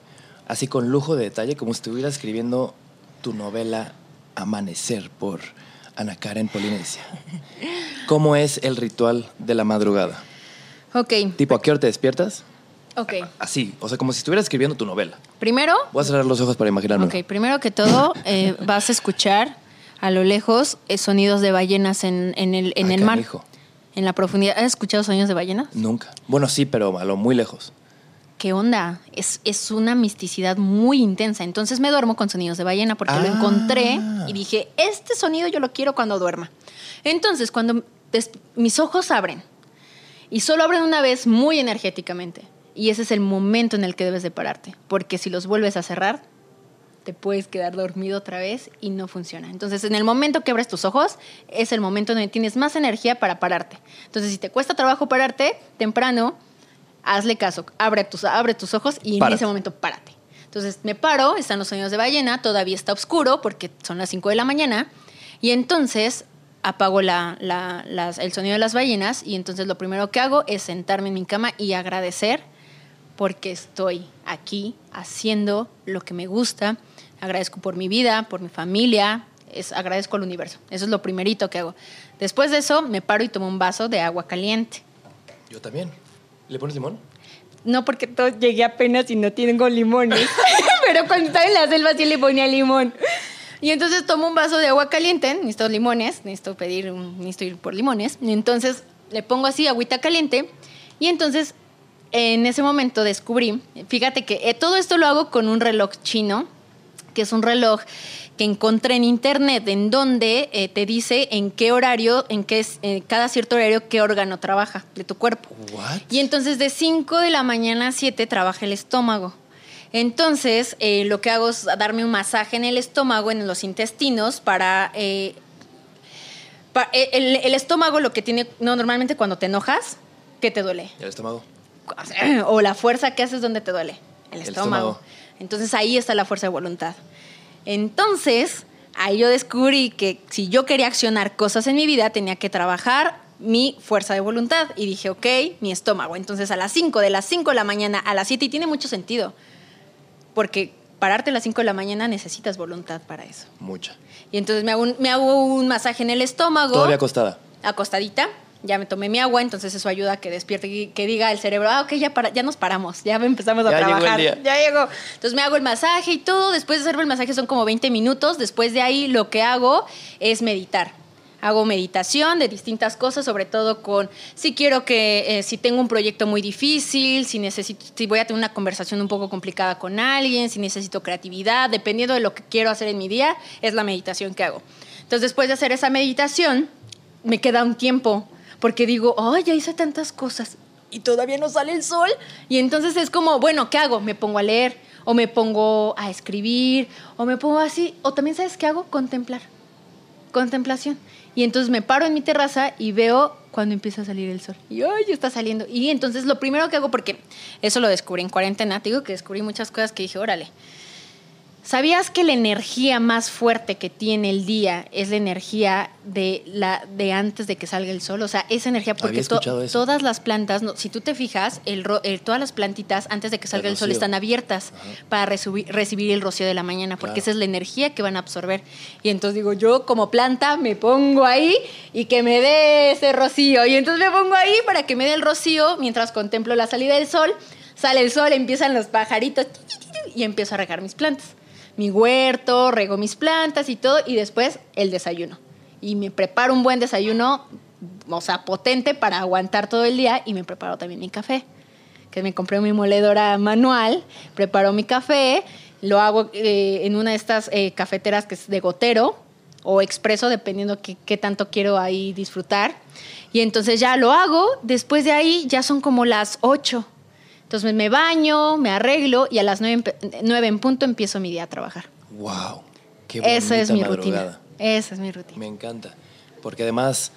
así con lujo de detalle, como si estuvieras escribiendo tu novela Amanecer por Ana Karen Polinesia. ¿Cómo es el ritual de la madrugada? Ok, Tipo, ¿a qué hora te despiertas? ok. Así, o sea, como si estuvieras escribiendo tu novela. Primero, Voy a cerrar los ojos para imaginarme. ok, primero que todo, eh, vas a escuchar a lo lejos eh, sonidos de ballenas en, en el, en Ah, el mar. En la profundidad. ¿Has escuchado sonidos de ballenas? Nunca. Bueno, sí, pero a lo muy lejos. ¿qué onda? Es, es una misticidad muy intensa. Entonces me duermo con sonidos de ballena porque lo Ah. encontré y dije, este sonido yo lo quiero cuando duerma. Entonces, cuando mis ojos abren y solo abren una vez muy energéticamente, y ese es el momento en el que debes de pararte, porque si los vuelves a cerrar, te puedes quedar dormido otra vez y no funciona. Entonces, en el momento que abres tus ojos, es el momento donde tienes más energía para pararte. Entonces, si te cuesta trabajo pararte, temprano, hazle caso, abre tus, abre tus ojos y en ese momento párate. Entonces, me paro, están los sonidos de ballena, todavía está oscuro porque son las 5 de la mañana, y entonces apago la- la- las- el sonido de las ballenas y entonces lo primero que hago es sentarme en mi cama y agradecer porque estoy aquí haciendo lo que me gusta. Agradezco por mi vida, por mi familia, es, agradezco al universo. Eso es lo primerito que hago. Después de eso, me paro y tomo un vaso de agua caliente. Yo también. ¿Le pones limón? No, porque todo, llegué apenas y no tengo limones. [LAUGHS] [LAUGHS] Pero cuando estaba en la selva sí le ponía limón. Y entonces tomo un vaso de agua caliente, necesito limones, necesito pedir, un- necesito ir por limones. Y entonces le pongo así agüita caliente. Y entonces en ese momento descubrí, fíjate que eh, todo esto lo hago con un reloj chino, que es un reloj que encontré en internet, en donde eh, te dice en qué horario, en qué es, eh, cada cierto horario, qué órgano trabaja de tu cuerpo. What? Y entonces de 5 de la mañana a 7 trabaja el estómago. Entonces, eh, lo que hago es darme un masaje en el estómago, en los intestinos, para... eh, el, el estómago lo que tiene, no, normalmente cuando te enojas, ¿qué te duele? El estómago. O [CLEARS THROAT] la fuerza que haces, ¿dónde te duele? El El estómago. Entonces ahí está la fuerza de voluntad. Entonces, ahí yo descubrí que si yo quería accionar cosas en mi vida, tenía que trabajar mi fuerza de voluntad. Y dije, ok, mi estómago. Entonces a las 5, de las 5 de la mañana a las 7, y tiene mucho sentido. Porque pararte a las 5 de la mañana necesitas voluntad para eso. Mucha. Y entonces me hago un, me hago un masaje en el estómago Todavía acostada. acostadita. Ya me tomé mi agua, entonces eso ayuda a que despierte y que diga el cerebro, ah, ok, ya, para, ya nos paramos, ya [LAUGHS] empezamos a Ya llegó el trabajar. día. Ya llegó. Entonces me hago el masaje y todo. Después de hacerme el masaje son como 20 minutos. Después de ahí lo que hago es meditar. Hago meditación de distintas cosas, sobre todo con si quiero que, eh, si tengo un proyecto muy difícil, si necesito, si voy a tener una conversación un poco complicada con alguien, si necesito creatividad, dependiendo de lo que quiero hacer en mi día, es la meditación que hago. Entonces, después de hacer esa meditación, me queda un tiempo, porque digo, ay, ya hice tantas cosas y todavía no sale el sol. Y entonces es como, bueno, ¿qué hago? Me pongo a leer, o me pongo a escribir, o me pongo así, o también, ¿sabes qué hago? Contemplar. Contemplación. Y entonces me paro en mi terraza y veo cuando empieza a salir el sol. Y ay, ya está saliendo. Y entonces lo primero que hago, porque eso lo descubrí en cuarentena, te digo que descubrí muchas cosas que dije, órale. ¿Sabías que la energía más fuerte que tiene el día es la energía de, la, de antes de que salga el sol? O sea, esa energía, porque to- todas las plantas, no, si tú te fijas, el el- todas las plantitas antes de que salga el, sol están abiertas para recibir el rocío de la mañana, porque Claro. esa es la energía que van a absorber. Y entonces digo, yo como planta me pongo ahí y que me dé ese rocío. Y entonces me pongo ahí para que me dé el rocío mientras contemplo la salida del sol. Sale el sol, empiezan los pajaritos y empiezo a regar mis plantas. Mi huerto, rego mis plantas y todo, y después el desayuno. Y me preparo un buen desayuno, o sea, potente para aguantar todo el día, y me preparo también mi café que me compré mi moledora manual, preparo mi café, lo hago eh, en una de estas eh, cafeteras que es de gotero o expreso, dependiendo qué, qué tanto quiero ahí disfrutar. Y entonces ya lo hago, después de ahí ya son como las 8. Entonces me baño, me arreglo y a las 9, en pe- 9 en punto empiezo mi día a trabajar. Wow. Qué Esa es mi bonita rutina. madrugada. Esa es mi rutina. Me encanta. Porque además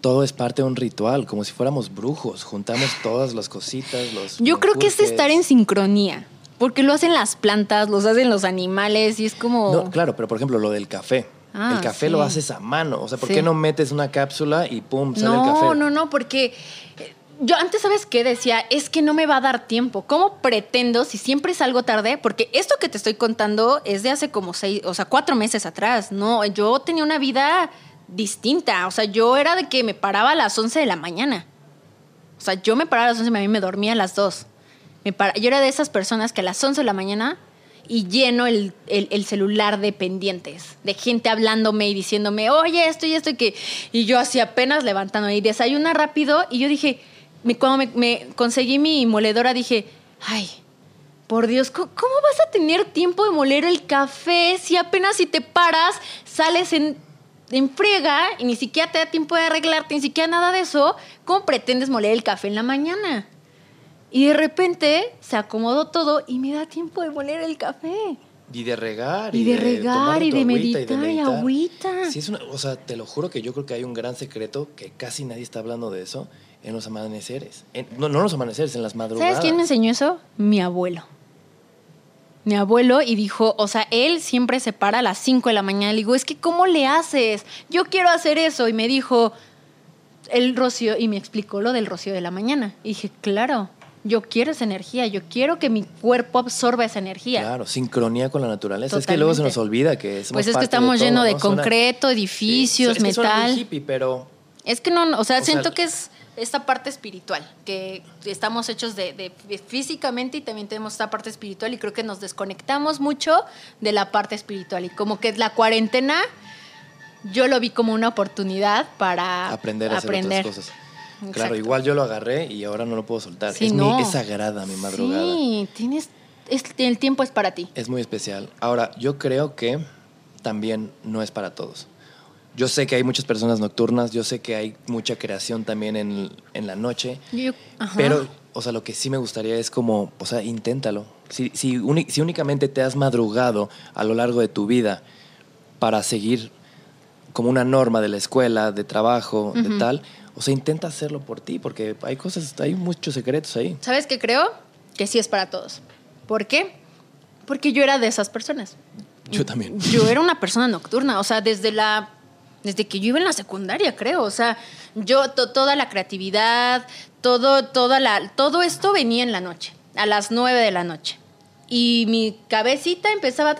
todo es parte de un ritual, como si fuéramos brujos. Juntamos todas las cositas, los. Yo creo que es estar en sincronía, porque lo hacen las plantas, los hacen los animales y es como... No, claro, pero por ejemplo, lo del café. Ah, el café sí. lo haces a mano. O sea, ¿por Sí. qué no metes una cápsula y pum, sale el café? No, no, no, porque yo antes, ¿sabes qué? Decía, es que no me va a dar tiempo. ¿Cómo pretendo si siempre salgo tarde? Porque esto que te estoy contando es de hace como seis, o sea, cuatro meses atrás. No, yo tenía una vida distinta. O sea, yo era de que me paraba a las 11 de la mañana. O sea, yo me paraba a las 11 y a mí me dormía a las 2. Me para- yo era de esas personas que a las 11 de la mañana y lleno el, el- el celular de pendientes, de gente hablándome y diciéndome, oye, esto y esto y que... Y yo así apenas levantándome y desayuna rápido y yo dije, me- cuando me, me conseguí mi moledora dije, ay, por Dios, ¿cómo vas a tener tiempo de moler el café si apenas si te paras, sales en, en friega y ni siquiera te da tiempo de arreglarte, ni siquiera nada de eso? ¿Cómo pretendes moler el café en la mañana? Y de repente se acomodó todo y me da tiempo de moler el café. Y de regar. Y de regar, tomar y de agüita, meditar, y agüita. Sí, es una, o sea, te lo juro que yo creo que hay un gran secreto que casi nadie está hablando de eso en los amaneceres. En- no, no en los amaneceres, en las madrugadas. ¿Sabes quién me enseñó eso? Mi abuelo. Mi abuelo y dijo, o sea, él siempre se para a las 5 de la mañana. Le digo, es que ¿cómo le haces? Yo quiero hacer eso. Y me dijo, el rocío, y me explicó lo del rocío de la mañana. Y dije, claro, yo quiero esa energía, yo quiero que mi cuerpo absorba esa energía. Claro, sincronía con la naturaleza. Es que luego se nos olvida que somos Pues es que estamos llenos de concreto, Sí, edificios, es muy metal. hippie, pero Es que no, o sea, O sea, siento que es esta parte espiritual, que estamos hechos de, de- de físicamente y también tenemos esta parte espiritual y creo que nos desconectamos mucho de la parte espiritual y como que la cuarentena yo lo vi como una oportunidad para aprender a hacer aprender. otras cosas. Claro, igual yo lo agarré y ahora no lo puedo soltar. Sí, es, no. mi, es sagrada mi madrugada. Sí, tienes, es- el tiempo es para ti. Es muy especial. Ahora, yo creo que también no es para todos. Yo sé que hay muchas personas nocturnas, yo sé que hay mucha creación también en, en la noche, Yo- pero, o sea, lo que sí me gustaría es como, o sea, inténtalo. Si, si, uni- si únicamente te has madrugado a lo largo de tu vida para seguir como una norma de la escuela, de trabajo, de tal, o sea, intenta hacerlo por ti, porque hay cosas, hay muchos secretos ahí. ¿Sabes qué creo? Que sí es para todos. ¿Por qué? Porque yo era de esas personas. Yo también. Yo era una persona nocturna, o sea, desde la desde que yo iba en la secundaria, creo, o sea, yo to- toda la creatividad, todo toda la todo esto venía en la noche, a las nueve de la noche. Y mi cabecita empezaba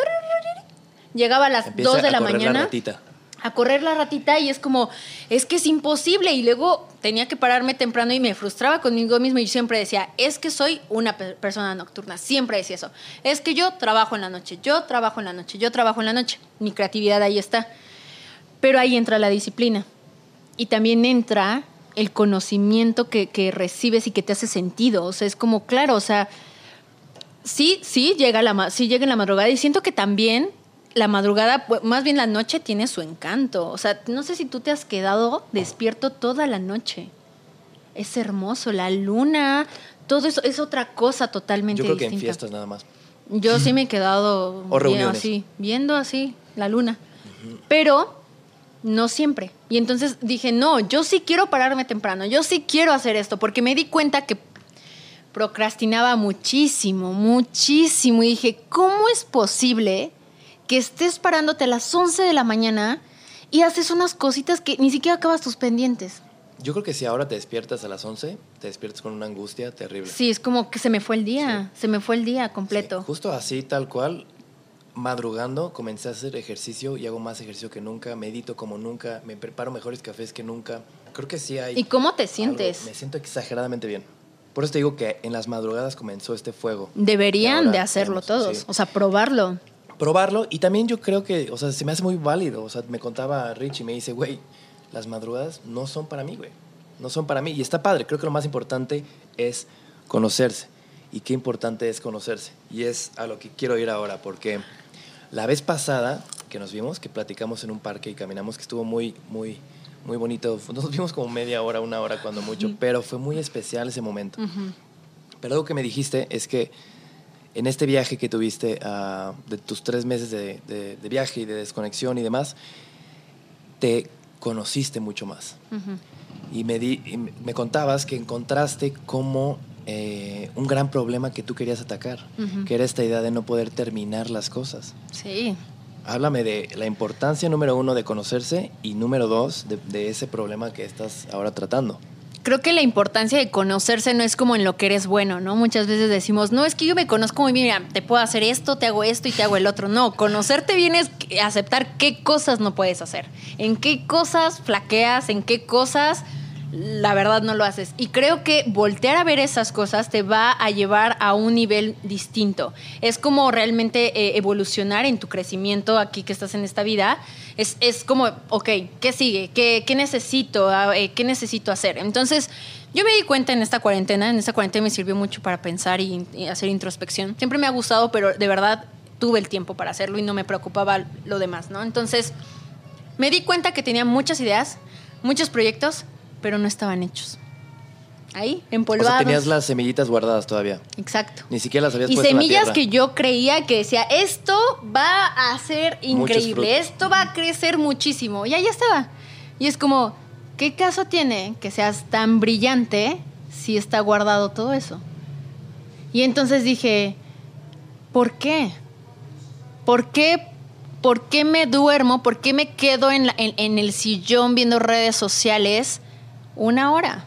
llegaba a las Empieza dos de a la correr mañana la ratita. a correr la ratita y es como, es que es imposible. Y luego tenía que pararme temprano y me frustraba conmigo mismo y siempre decía, es que soy una pe- persona nocturna. Siempre decía eso. Es que yo trabajo en la noche, yo trabajo en la noche, yo trabajo en la noche. Mi creatividad ahí está. Pero ahí entra la disciplina. Y también entra el conocimiento que, que recibes y que te hace sentido. O sea, es como, claro, o sea, sí, sí llega la, sí llega en la madrugada y siento que también la madrugada, más bien la noche tiene su encanto. O sea, no sé si tú te has quedado despierto toda la noche. Es hermoso, la luna, todo eso es otra cosa totalmente Yo creo que en distinta. fiestas nada más. Yo sí me he quedado O bien así, viendo así la luna. Pero no siempre. Y entonces dije, no, yo sí quiero pararme temprano, yo sí quiero hacer esto, porque me di cuenta que procrastinaba muchísimo, muchísimo. Y dije, ¿cómo es posible que estés parándote a las 11 de la mañana y haces unas cositas que ni siquiera acabas tus pendientes? Yo creo que si ahora te despiertas a las 11, te despiertas con una angustia terrible. Sí, es como que se me fue el día, se me fue el día completo. Sí, justo así, tal cual, madrugando, comencé a hacer ejercicio y hago más ejercicio que nunca, medito como nunca, me preparo mejores cafés que nunca. Creo que sí hay... ¿Y cómo te algo- sientes? me siento exageradamente bien. Por eso te digo que en las madrugadas comenzó este fuego. Deberían de hacerlo tenemos, todos, sí. o sea, probarlo. Probarlo y también yo creo que, o sea, se me hace muy válido. O sea, me contaba Rich y me dice, güey, las madrugadas no son para mí, güey. No son para mí. Y está padre. Creo que lo más importante es conocerse. Y qué importante es conocerse. Y es a lo que quiero ir ahora, porque la vez pasada que nos vimos, que platicamos en un parque y caminamos, que estuvo muy, muy, muy bonito. Nos vimos como media hora, una hora cuando mucho, pero fue muy especial ese momento. Pero algo que me dijiste es que en este viaje que tuviste, ah, de tus tres meses de, de- de viaje y de desconexión y demás, te conociste mucho más. Y me, di, y me contabas que encontraste como eh, un gran problema que tú querías atacar, que era esta idea de no poder terminar las cosas. Sí. Háblame de la importancia, número uno, de conocerse y número dos, de, de ese problema que estás ahora tratando. Creo que la importancia de conocerse no es como en lo que eres bueno, ¿no? Muchas veces decimos, no, es que yo me conozco muy bien, mira, te puedo hacer esto, te hago esto y te hago el otro. No, conocerte bien es aceptar qué cosas no puedes hacer, en qué cosas flaqueas, en qué cosas la verdad no lo haces. Y creo que voltear a ver esas cosas te va a llevar a un nivel distinto. Es como realmente eh, evolucionar en tu crecimiento aquí que estás en esta vida. Es, es como, ok, ¿qué sigue? ¿Qué, qué necesito? Ah, eh, ¿Qué necesito hacer? Entonces, Yo me di cuenta en esta cuarentena, en esta cuarentena me sirvió mucho para pensar y, y hacer introspección. Siempre me ha gustado, pero de verdad tuve el tiempo para hacerlo y no me preocupaba lo demás, ¿no? Entonces, me di cuenta que tenía muchas ideas, muchos proyectos, pero no estaban hechos. Ahí, O empolvados. sea, tenías las semillitas guardadas todavía. Exacto. Ni siquiera las habías Y puesto en la semillas que yo creía que decía, esto va a ser increíble, esto va a crecer muchísimo. Y ahí estaba. Y es como, ¿qué caso tiene que seas tan brillante si está guardado todo eso? Y entonces dije, ¿por qué? ¿Por qué? ¿Por qué me duermo? ¿Por qué me quedo en, la- en- en el sillón viendo redes sociales una hora?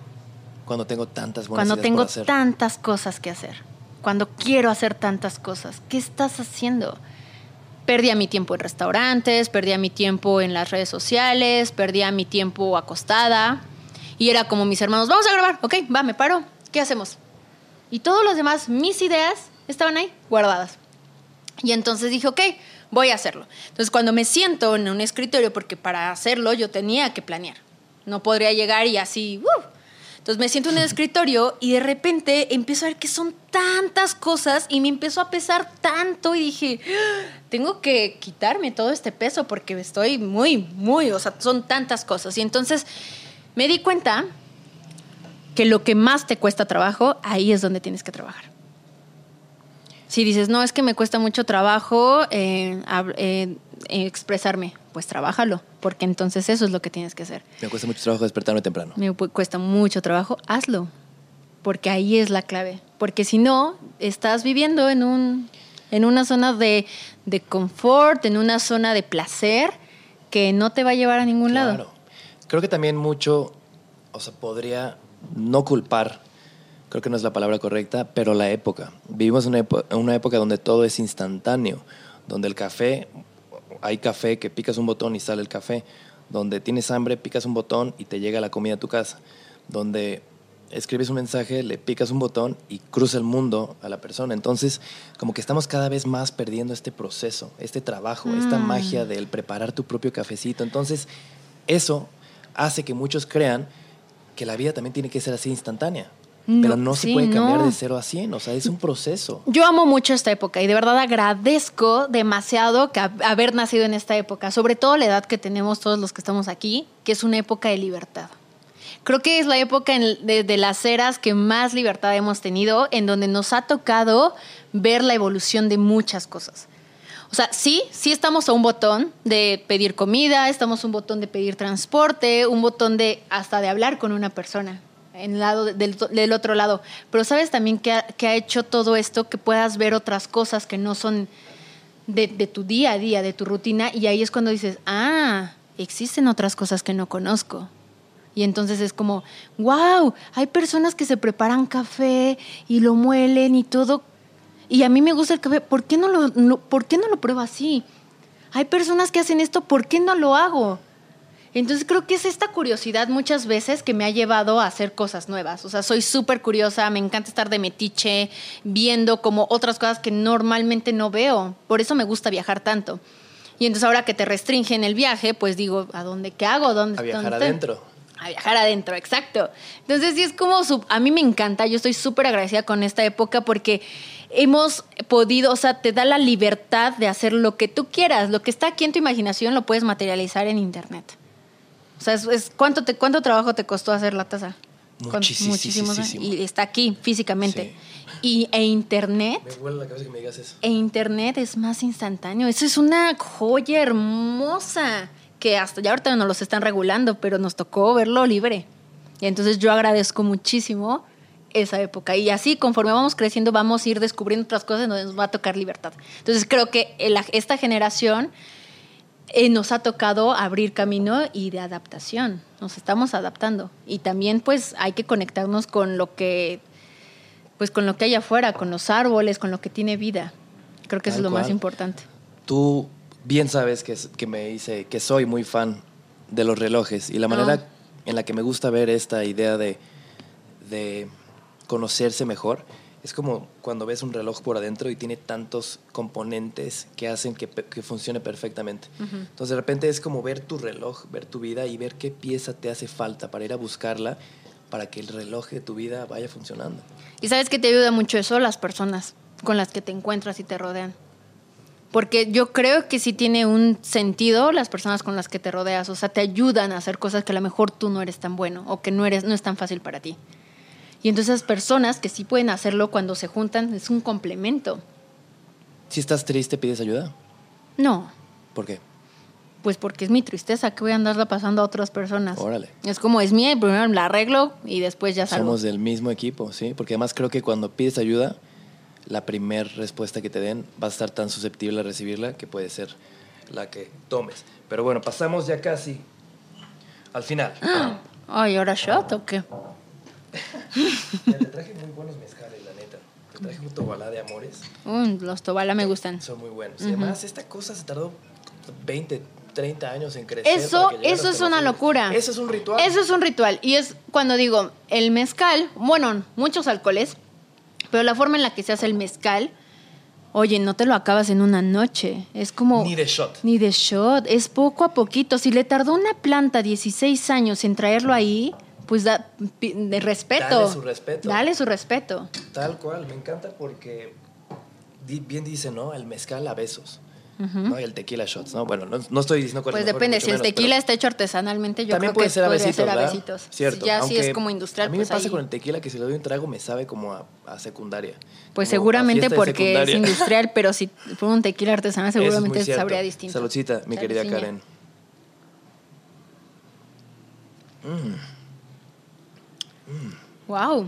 Cuando tengo tantas buenas Cuando tengo por hacer. tantas cosas que hacer. Cuando quiero hacer tantas cosas. ¿Qué estás haciendo? Perdía mi tiempo en restaurantes, perdía mi tiempo en las redes sociales, perdía mi tiempo acostada. Y era como mis hermanos, vamos a grabar, ok, va, me paro, ¿qué hacemos? Y todos los demás, mis ideas, estaban ahí, guardadas. Y entonces dije, ok, voy a hacerlo. Entonces cuando me siento en un escritorio, porque para hacerlo yo tenía que planear. No podría llegar y así, ¡uh! Entonces me siento en el escritorio y de repente empiezo a ver que son tantas cosas y me empezó a pesar tanto y dije, "Ah, tengo que quitarme todo este peso porque estoy muy, muy, o sea, son tantas cosas. Y entonces me di cuenta que lo que más te cuesta trabajo, ahí es donde tienes que trabajar. Si dices, no, es que me cuesta mucho trabajo eh, eh, expresarme, pues trabájalo, porque entonces eso es lo que tienes que hacer. Me cuesta mucho trabajo despertarme temprano. Me cuesta mucho trabajo, hazlo, porque ahí es la clave. Porque si no, estás viviendo en, un, en una zona de, de confort, en una zona de placer que no te va a llevar a ningún lado. Claro. Creo que también mucho, o sea, podría no culpar, creo que no es la palabra correcta, pero la época. Vivimos en una, una época donde todo es instantáneo, donde el café, hay café que picas un botón y sale el café, donde tienes hambre, picas un botón y te llega la comida a tu casa, donde escribes un mensaje, le picas un botón y cruza el mundo a la persona. Entonces, como que estamos cada vez más perdiendo este proceso, este trabajo, esta Mm. magia del preparar tu propio cafecito. Entonces, eso hace que muchos crean que la vida también tiene que ser así instantánea. No, pero no sí, se puede cambiar no. de cero a 100, o sea, es un proceso. Yo amo mucho esta época y de verdad agradezco demasiado que hab- haber nacido en esta época, sobre todo la edad que tenemos todos los que estamos aquí, que es una época de libertad. Creo que es la época en- de, de las eras que más libertad hemos tenido, en donde nos ha tocado ver la evolución de muchas cosas. O sea, sí, sí estamos a un botón de pedir comida, estamos a un botón de pedir transporte, un botón de hasta de hablar con una persona en lado del, del otro lado. Pero sabes también que ha, que ha hecho todo esto que puedas ver otras cosas que no son de, de tu día a día, de tu rutina, y ahí es cuando dices, ah, existen otras cosas que no conozco. Y entonces es como, wow, hay personas que se preparan café y lo muelen y todo. Y a mí me gusta el café, ¿por qué no lo, ¿por qué no lo pruebo así? Hay personas que hacen esto, ¿por qué no lo hago? Entonces creo que es esta curiosidad muchas veces que me ha llevado a hacer cosas nuevas. O sea, soy súper curiosa, me encanta estar de metiche, viendo como otras cosas que normalmente no veo. Por eso me gusta viajar tanto. Y entonces ahora que te restringen el viaje, pues digo, ¿a dónde qué hago? ¿Dónde A viajar dónde adentro. A viajar adentro, exacto. Entonces sí es como, su- a mí me encanta, yo estoy súper agradecida con esta época porque hemos podido, o sea, te da la libertad de hacer lo que tú quieras, lo que está aquí en tu imaginación lo puedes materializar en internet. O sea, es, es- ¿cuánto, te, ¿cuánto trabajo te costó hacer la taza? Con- Muchísimo. Y está aquí físicamente. Y, e internet Me huele la cabeza que me digas eso. e internet es más instantáneo. Eso es una joya hermosa que hasta ya ahorita nos los están regulando, pero nos tocó verlo libre. Y entonces yo agradezco muchísimo esa época. Y así, conforme vamos creciendo, vamos a ir descubriendo otras cosas donde nos va a tocar libertad. Entonces creo que el- esta generación eh, nos ha tocado abrir camino y de adaptación. Nos estamos adaptando. Y también pues hay que conectarnos con lo que pues con lo que hay afuera, con los árboles, con lo que tiene vida. Creo que eso es lo más importante. Tú bien sabes que, que me dice que soy muy fan de los relojes y la manera Ah. en la que me gusta ver esta idea de, de conocerse mejor es como cuando ves un reloj por adentro y tiene tantos componentes que hacen que, funcione perfectamente. Entonces de repente es como ver tu reloj, ver tu vida y ver qué pieza te hace falta para ir a buscarla para que el reloj de tu vida vaya funcionando. Y sabes que te ayuda mucho eso las personas con las que te encuentras y te rodean. Porque yo creo que sí tiene un sentido las personas con las que te rodeas, o sea, te ayudan a hacer cosas que a lo mejor tú no eres tan bueno o que no eres no es tan fácil para ti. Y entonces esas personas que sí pueden hacerlo cuando se juntan es un complemento. Si estás triste, pides ayuda. No, ¿Por qué? pues porque es mi tristeza que voy a andarla pasando a otras personas. Órale. Es como es mía y primero la arreglo y después ya salgo. Somos del mismo equipo, ¿sí? Porque además creo que cuando pides ayuda, la primera respuesta que te den va a estar tan susceptible a recibirla que puede ser la que tomes. Pero bueno, pasamos ya casi al final. [GASPS] Ay, ¿ahora shot o qué? Te traje muy buenos mezcales, la neta. Te traje un tobalá de amores. Mm, los tobala me gustan. Son muy buenos. Y además, esta cosa se tardó 20, 30 años en crecer. Eso, eso es una locura. Eso es un ritual. Eso es un ritual. Y es cuando digo, el mezcal, bueno, muchos alcoholes, pero la forma en la que se hace el mezcal, oye, no te lo acabas en una noche. Es como... Ni de shot. Ni de shot, es poco a poquito. Si le tardó una planta 16 años en traerlo ahí, pues da de respeto. Dale su respeto. Dale su respeto. Tal cual, me encanta porque bien dice, ¿no? El mezcal a besos. ¿no? Y el tequila shots, ¿no? Bueno, no, no estoy diciendo cuál Pues es mejor, depende, si el tequila pero está hecho artesanalmente, yo también creo puede que ser a besitos, ser a. Cierto. Ya si es como industrial, A mí pues me pasa ahí- con el tequila que si le doy un trago me sabe como a, a secundaria. Pues Como seguramente porque es industrial, [LAUGHS] pero si por un tequila artesanal es seguramente sabría distinto. Saludcita, mi querida Saludciña. Wow.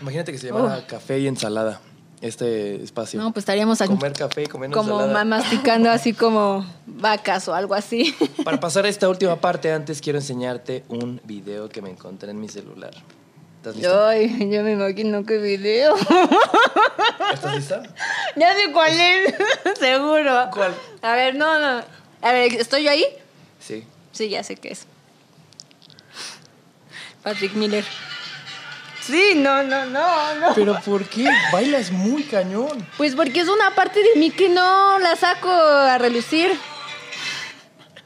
Imagínate que se llamara Oh. café y ensalada este espacio. No, pues estaríamos aquí Comer café y comer como ensalada. ma- masticando así como vacas o algo así. [LAUGHS] Para pasar a esta última parte, antes quiero enseñarte un video que me encontré en mi celular. ¿Estás lista? Ay, yo me imagino qué video. [LAUGHS] ¿Estás lista? ya sé cuál es, [LAUGHS] seguro. ¿Cuál? A ver, no, no. A ver, ¿estoy yo ahí? Sí. Sí, ya sé qué es. Patrick Miller. Sí, no, no, no, no. ¿Pero por qué? Bailas muy cañón. Pues porque es una parte de mí que no la saco a relucir.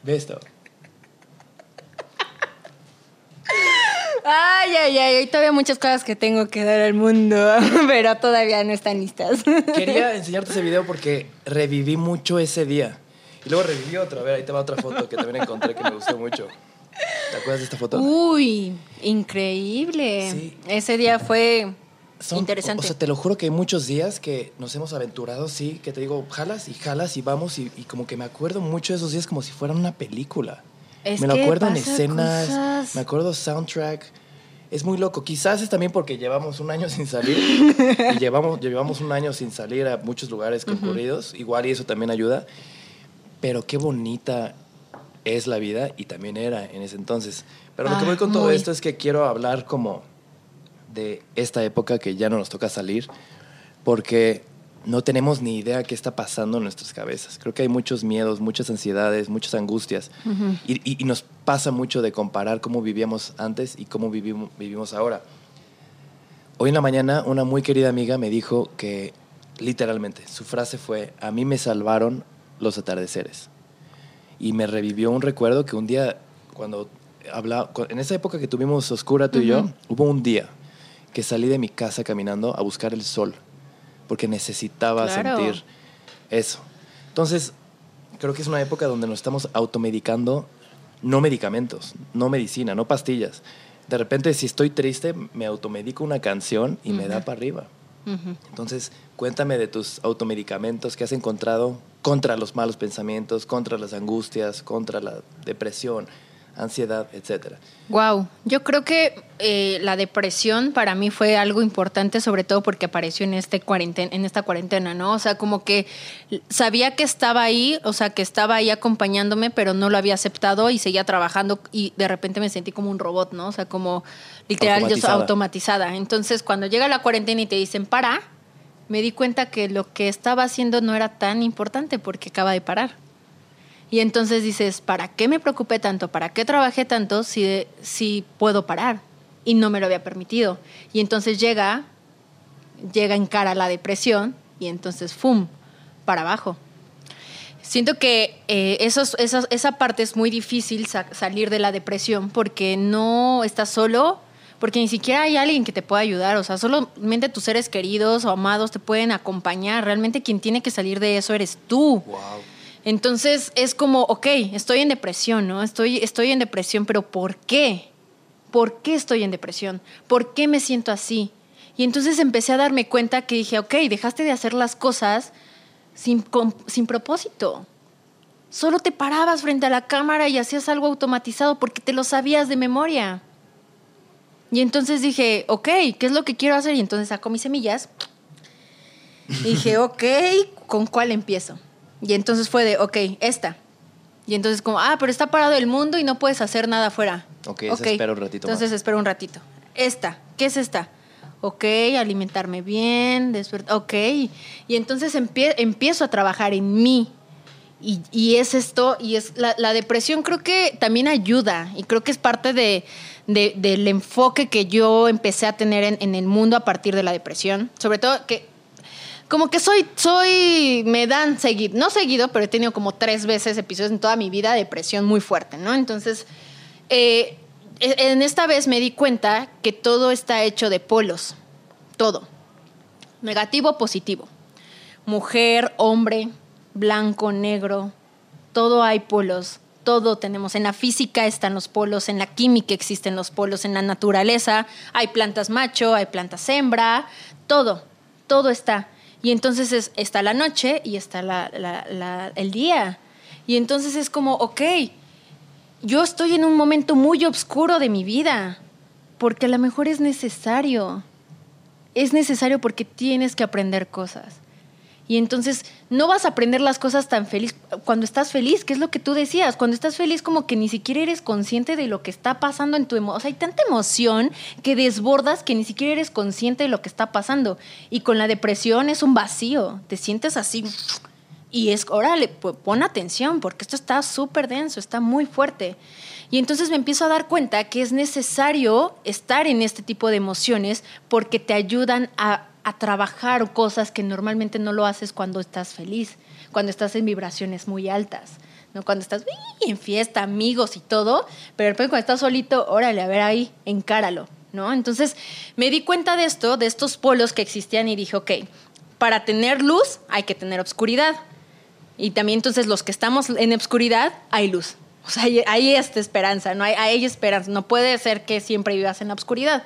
Ve esto. Ay, ay, ay, hay todavía muchas cosas que tengo que dar al mundo, [LAUGHS] pero todavía no están listas. Quería enseñarte ese video porque reviví mucho ese día. Y luego reviví otro. A ver, ahí te va otra foto que también encontré que me gustó mucho. ¿Te acuerdas de esta foto? Uy, increíble. Sí. Ese día fue Son- interesante. O sea, te lo juro que hay muchos días que nos hemos aventurado, sí, que te digo, jalas y jalas y vamos y, y como que me acuerdo mucho de esos días como si fueran una película. Es me lo acuerdo en escenas, cosas. me acuerdo soundtrack. Es muy loco. Quizás es también porque llevamos un año [LAUGHS] sin salir y llevamos, llevamos un año sin salir a muchos lugares concurridos. Igual y eso también ayuda. Pero qué bonita es la vida y también era en ese entonces. Pero lo que Ah, voy con todo esto es que quiero hablar como de esta época que ya no nos toca salir, porque no tenemos ni idea qué está pasando en nuestras cabezas. Creo que hay muchos miedos, muchas ansiedades, muchas angustias, y, y- y nos pasa mucho de comparar cómo vivíamos antes y cómo vivimos, vivimos ahora. Hoy en la mañana una muy querida amiga me dijo que literalmente su frase fue, a mí me salvaron los atardeceres. Y me revivió un recuerdo que un día, cuando hablaba, en esa época que tuvimos oscura tú y yo, hubo un día que salí de mi casa caminando a buscar el sol, porque necesitaba Claro. sentir eso. Entonces, creo que es una época donde nos estamos automedicando, no medicamentos, no medicina, no pastillas. De repente, si estoy triste, me automedico una canción y me da para arriba. Entonces, cuéntame de tus automedicamentos que has encontrado contra los malos pensamientos, contra las angustias, contra la depresión, ansiedad, etcétera. Wow, yo creo que eh, la depresión para mí fue algo importante, sobre todo porque apareció en este cuarenten en esta cuarentena, ¿no? O sea, como que sabía que estaba ahí, o sea, que estaba ahí acompañándome, pero no lo había aceptado y seguía trabajando y de repente me sentí como un robot, ¿no? O sea, como literal yo soy automatizada. Entonces, cuando llega la cuarentena y te dicen para, me di cuenta que lo que estaba haciendo no era tan importante porque acaba de parar. Y entonces dices, ¿para qué me preocupé tanto? ¿Para qué trabajé tanto si, si puedo parar? Y no me lo había permitido. Y entonces llega, llega en cara la depresión y entonces, ¡fum!, para abajo. Siento que eh, esos- esa parte es muy difícil sa- salir de la depresión porque no estás solo, porque ni siquiera hay alguien que te pueda ayudar. O sea, solamente tus seres queridos o amados te pueden acompañar. Realmente quien tiene que salir de eso eres tú. Entonces es como, ok, estoy en depresión, ¿no? Estoy, estoy en depresión, pero ¿por qué? ¿Por qué estoy en depresión? ¿Por qué me siento así? Y entonces empecé a darme cuenta que dije, ok, dejaste de hacer las cosas sin, con- sin propósito. Solo te parabas frente a la cámara y hacías algo automatizado porque te lo sabías de memoria. Y entonces dije, ok, ¿qué es lo que quiero hacer? Y entonces saco mis semillas. Y dije, [LAUGHS] ok, ¿con cuál empiezo? Y entonces fue de, ok, esta. Y entonces como, ah, pero está parado el mundo y no puedes hacer nada afuera. Ok, espera un ratito Entonces más. espero un ratito. Esta, ¿qué es esta? Ok, alimentarme bien, despertar. Ok. Y entonces empie- empiezo a trabajar en mí. Y, y es esto, y es la, la depresión creo que también ayuda y creo que es parte de, de- del enfoque que yo empecé a tener en, el mundo a partir de la depresión. Sobre todo que como que soy, soy, me dan seguido, no seguido, pero he tenido como tres veces episodios en toda mi vida de depresión muy fuerte, ¿no? Entonces, eh, en esta vez me di cuenta que todo está hecho de polos, todo, negativo, positivo, mujer, hombre, blanco, negro, todo hay polos, todo tenemos. En la física están los polos, en la química existen los polos, en la naturaleza hay plantas macho, hay plantas hembra, todo, todo está. Y entonces es- está la noche y está la- la- la- el día. Y entonces es como, ok, yo estoy en un momento muy oscuro de mi vida, porque a lo mejor es necesario. Es necesario porque tienes que aprender cosas. Y entonces no vas a aprender las cosas tan feliz cuando estás feliz, que es lo que tú decías. Cuando estás feliz, como que ni siquiera eres consciente de lo que está pasando en tu emoción. O sea, hay tanta emoción que desbordas que ni siquiera eres consciente de lo que está pasando. Y con la depresión es un vacío. Te sientes así. Y es, órale, pu- pon atención, porque esto está súper denso, está muy fuerte. Y entonces me empiezo a dar cuenta que es necesario estar en este tipo de emociones porque te ayudan a, a trabajar cosas que normalmente no lo haces cuando estás feliz, cuando estás en vibraciones muy altas. ¿no? Cuando estás en fiesta, amigos y todo, pero de repente cuando estás solito, órale, a ver ahí, encáralo, ¿no? Entonces me di cuenta de esto, de estos polos que existían y dije, ok, para tener luz hay que tener obscuridad. Y también entonces los que estamos en obscuridad hay luz. O sea, hay, hay esta esperanza, ¿no? Hay, hay esperanza. No puede ser que siempre vivas en la oscuridad.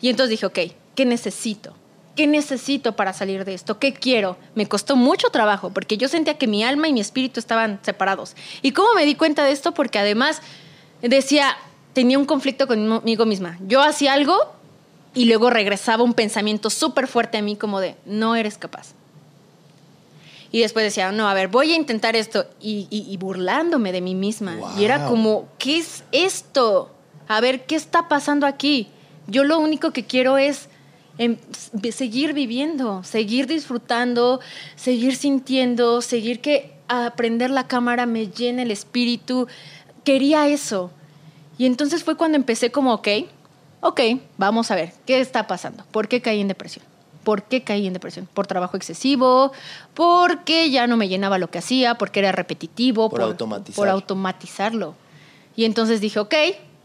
Y entonces dije, ok, ¿qué necesito? ¿Qué necesito para salir de esto? ¿Qué quiero? Me costó mucho trabajo porque yo sentía que mi alma y mi espíritu estaban separados. ¿Y cómo me di cuenta de esto? Porque además decía, tenía un conflicto conmigo misma. Yo hacía algo y luego regresaba un pensamiento súper fuerte a mí como de, no eres capaz. Y después decía, no, a ver, voy a intentar esto. Y, y- y burlándome de mí misma. Y era como, ¿qué es esto? A ver, ¿qué está pasando aquí? Yo lo único que quiero es em, s- seguir viviendo, seguir disfrutando, seguir sintiendo, seguir que aprender la cámara me llene el espíritu. Quería eso. Y entonces fue cuando empecé como, ok, ok, vamos a ver, ¿qué está pasando? ¿Por qué caí en depresión? ¿Por qué caí en depresión? ¿Por trabajo excesivo? ¿Porque ya no me llenaba lo que hacía? ¿Porque era repetitivo? Por automatizar. Por automatizarlo. Y entonces dije, ok,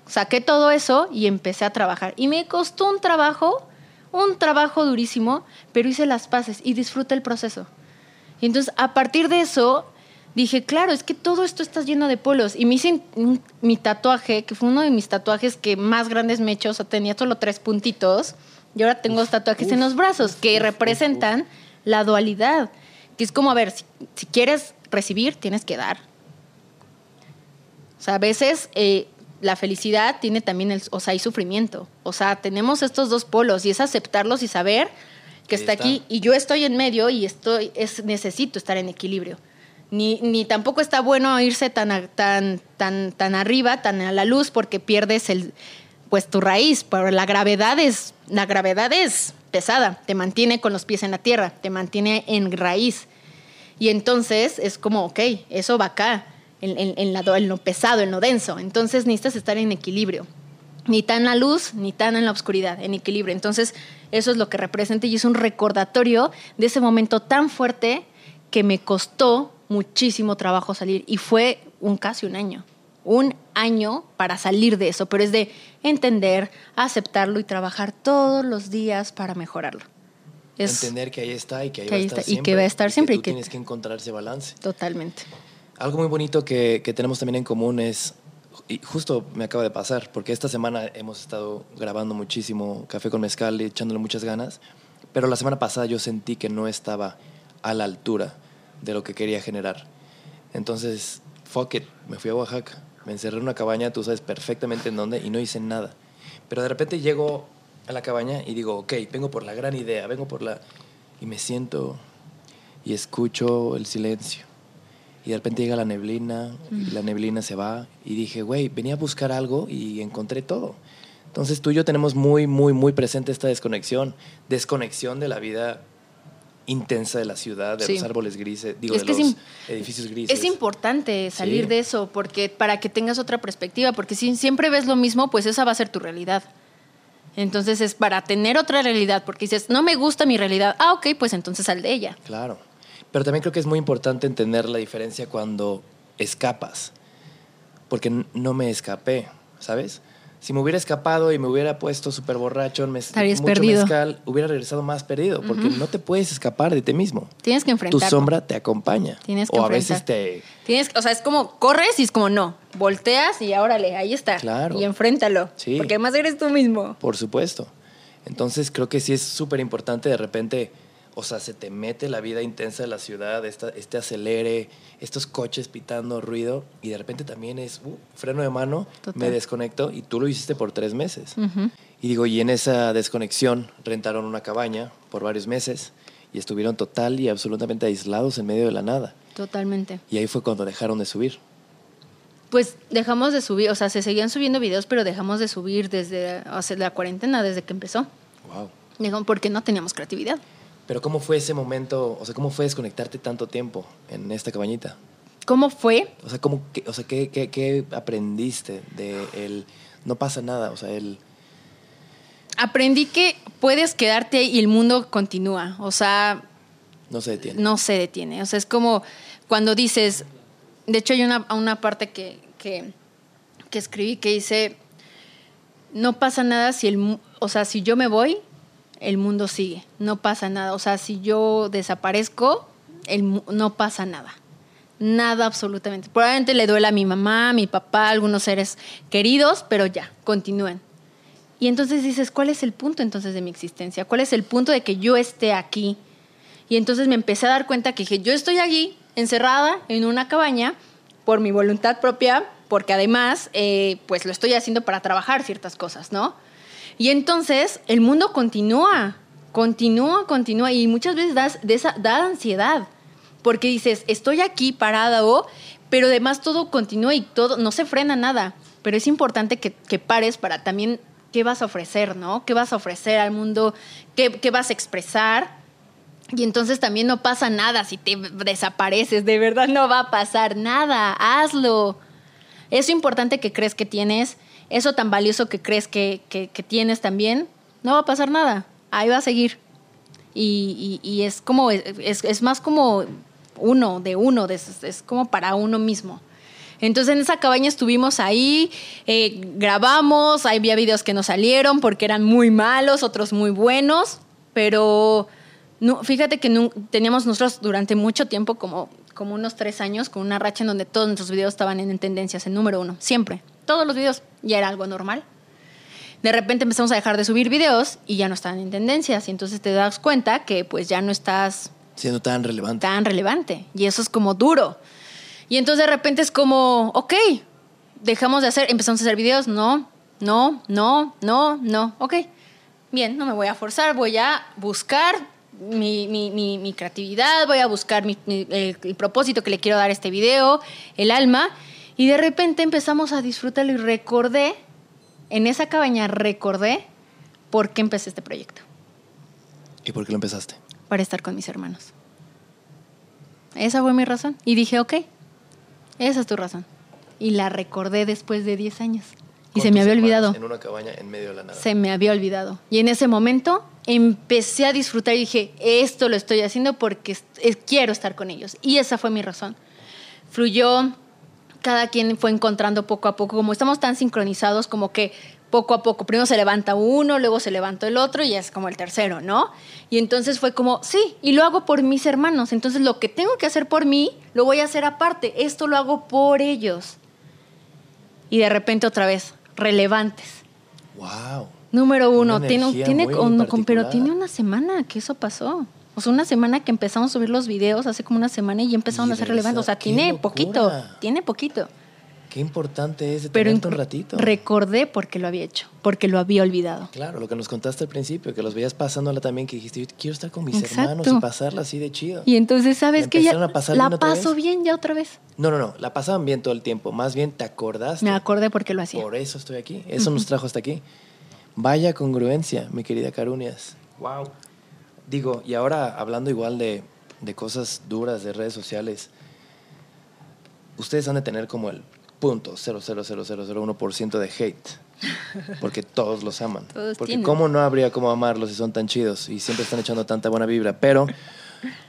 saqué todo eso y empecé a trabajar. Y me costó un trabajo, un trabajo durísimo, pero hice las paces y disfruté el proceso. Y entonces, a partir de eso, dije, claro, es que todo esto está lleno de polos. Y me hice mi tatuaje, que fue uno de mis tatuajes que más grandes me he hecho, o sea, tenía solo tres puntitos. Y ahora tengo tatuajes en los brazos que representan la dualidad. Que es como, a ver, si, si quieres recibir, tienes que dar. O sea, a veces eh, la felicidad tiene también, el, o sea, hay sufrimiento. O sea, tenemos estos dos polos y es aceptarlos y saber que está, está. aquí y yo estoy en medio y estoy, es, necesito estar en equilibrio. Ni, ni tampoco está bueno irse tan, a- tan, tan, tan arriba, tan a la luz, porque pierdes el, pues tu raíz. Pero la gravedad es, la gravedad es pesada, te mantiene con los pies en la tierra, te mantiene en raíz. Y entonces es como, ok, eso va acá, en, en- en la en lo pesado, en lo denso. Entonces necesitas estar en equilibrio. Ni tan la luz, ni tan en la oscuridad, en equilibrio. Entonces eso es lo que representa y es un recordatorio de ese momento tan fuerte que me costó muchísimo trabajo salir y fue un casi un año. Un año para salir de eso, pero es de entender, aceptarlo y trabajar todos los días para mejorarlo. Es Entender que ahí está y que ahí que va a estar está y que va a estar siempre y tú que- tienes que encontrar ese balance. totalmente. Algo muy bonito que, que tenemos también en común es, y justo me acaba de pasar, porque esta semana hemos estado grabando muchísimo Café con Mezcal y echándole muchas ganas, pero la semana pasada yo sentí que no estaba a la altura de lo que quería generar. Entonces, fuck it, me fui a Oaxaca, me encerré en una cabaña, tú sabes perfectamente en dónde, y no hice nada. Pero de repente llego a la cabaña y digo, ok, vengo por la gran idea, vengo por la... Y me siento y escucho el silencio. Y de repente llega la neblina, y la neblina se va. Y dije, güey, venía a buscar algo y encontré todo. Entonces tú y yo tenemos muy, muy, muy presente esta desconexión. Desconexión de la vida intensa de la ciudad, de Sí. los árboles grises, digo, Es de es los edificios grises. Es importante salir Sí. de eso porque para que tengas otra perspectiva, porque si siempre ves lo mismo, pues esa va a ser tu realidad. Entonces es para tener otra realidad, porque dices, no me gusta mi realidad. Ah, ok, pues entonces sal de ella. Claro. Pero también creo que es muy importante entender la diferencia cuando escapas. Porque no me escapé, ¿sabes? Si me hubiera escapado y me hubiera puesto súper borracho, mez- Estarías mucho perdido. mezcal, hubiera regresado más perdido. Porque no te puedes escapar de ti mismo. Tienes que Tu enfrentarlo. sombra te acompaña. Tienes que o a enfrentar. veces te... Tienes, o sea, es como corres y es como no, volteas y órale, ahí está. Claro. Y enfréntalo. Sí. Porque además eres tú mismo. Por supuesto. Entonces creo que sí es súper importante de repente, o sea, se te mete la vida intensa de la ciudad, esta, este acelere, estos coches pitando ruido y de repente también es uh, freno de mano, Total. me desconecto y tú lo hiciste por tres meses. Y digo, y en esa desconexión rentaron una cabaña por varios meses y estuvieron total y absolutamente aislados en medio de la nada. Totalmente. Y ahí fue cuando dejaron de subir. Pues dejamos de subir, o sea, se seguían subiendo videos, pero dejamos de subir desde sea, la cuarentena, desde que empezó. Wow. Porque no teníamos creatividad. Pero ¿cómo fue ese momento? O sea, ¿cómo fue desconectarte tanto tiempo en esta cabañita? ¿Cómo fue? O sea, ¿cómo, qué, o sea ¿qué, qué, qué aprendiste de el no pasa nada? O sea, el Aprendí que puedes quedarte ahí y el mundo continúa. O sea, no se detiene. no se detiene. O sea, es como cuando dices, de hecho hay una, una parte que, que, que escribí que dice, no pasa nada si el, o sea, si yo me voy, el mundo sigue. No pasa nada. O sea, si yo desaparezco, no pasa nada. Nada absolutamente. Probablemente le duela a mi mamá, a mi papá, a algunos seres queridos, pero ya, continúen. Y entonces dices, ¿cuál es el punto entonces de mi existencia? ¿Cuál es el punto de que yo esté aquí? Y entonces me empecé a dar cuenta que dije, yo estoy allí, encerrada en una cabaña, por mi voluntad propia, porque además, eh, pues lo estoy haciendo para trabajar ciertas cosas, ¿no? Y entonces el mundo continúa, continúa, continúa, y muchas veces das, esa, da ansiedad, porque dices, estoy aquí parado, pero además todo continúa y todo, no se frena nada, pero es importante que, que pares para también, ¿qué vas a ofrecer, no? ¿Qué vas a ofrecer al mundo? ¿Qué, qué vas a expresar? Y entonces también no pasa nada si te desapareces, de verdad no va a pasar nada, hazlo. Eso importante que crees que tienes, eso tan valioso que crees que, que- que tienes también, no va a pasar nada, ahí va a seguir. Y, y- es como, es, es más como uno, de uno, de- es como para uno mismo. Entonces en esa cabaña estuvimos ahí, eh, grabamos, había videos que no salieron porque eran muy malos, otros muy buenos, pero no, fíjate que nu- teníamos nosotros durante mucho tiempo, como, como unos tres años, con una racha en donde todos nuestros videos estaban en, tendencias, en número uno, siempre, todos los videos, ya era algo normal. De repente empezamos a dejar de subir videos y ya no estaban en tendencias, y entonces te das cuenta que pues ya no estás Siendo tan relevante. tan relevante. Y eso es como duro. Y entonces de repente es como, ok, dejamos de hacer, empezamos a hacer videos, no, no, no, no, no, ok. Bien, no me voy a forzar, voy a buscar mi, mi- mi- mi creatividad, voy a buscar el, el propósito que le quiero dar a este video, el alma. Y de repente empezamos a disfrutarlo y recordé, en esa cabaña recordé por qué empecé este proyecto, ¿Y por qué lo empezaste? para estar con mis hermanos. Esa fue mi razón. Y dije, ok, esa es tu razón. Y la recordé después de 10 años. Y se me había olvidado. En una cabaña en medio de la nada. Se me había olvidado. Y en ese momento empecé a disfrutar y dije, esto lo estoy haciendo porque quiero estar con ellos. Y esa fue mi razón. Fluyó, cada quien fue encontrando poco a poco, como estamos tan sincronizados, como que poco a poco, primero se levanta uno, luego se levanta el otro y es como el tercero, ¿no? Y entonces fue como, sí, y lo hago por mis hermanos, entonces lo que tengo que hacer por mí, lo voy a hacer aparte, esto lo hago por ellos. Y de repente otra vez, relevantes. Wow. Número uno, tiene, tiene pero tiene una semana que eso pasó. O sea, una semana que empezamos a subir los videos, hace como una semana y ya empezamos a ser relevantes. O sea, tiene poquito, tiene poquito. Qué importante es Pero un ratito. Recordé porque lo había hecho, porque lo había olvidado. Claro, lo que nos contaste al principio, que los veías pasándola también, que dijiste, quiero estar con mis hermanos y pasarla así de chido. Y entonces, ¿sabes qué? Ya la paso bien ya otra vez. No, no, no, la pasaban bien todo el tiempo. Más bien te acordaste. Me acordé porque lo hacía. Por eso estoy aquí. Eso nos trajo hasta aquí. Vaya congruencia, mi querida Carunias. Wow. Digo, y ahora hablando igual de, de cosas duras de redes sociales, ustedes han de tener como el punto ciento de hate. Porque [LAUGHS] todos los aman. porque cómo no habría cómo amarlos si son tan chidos y siempre están echando tanta buena vibra. Pero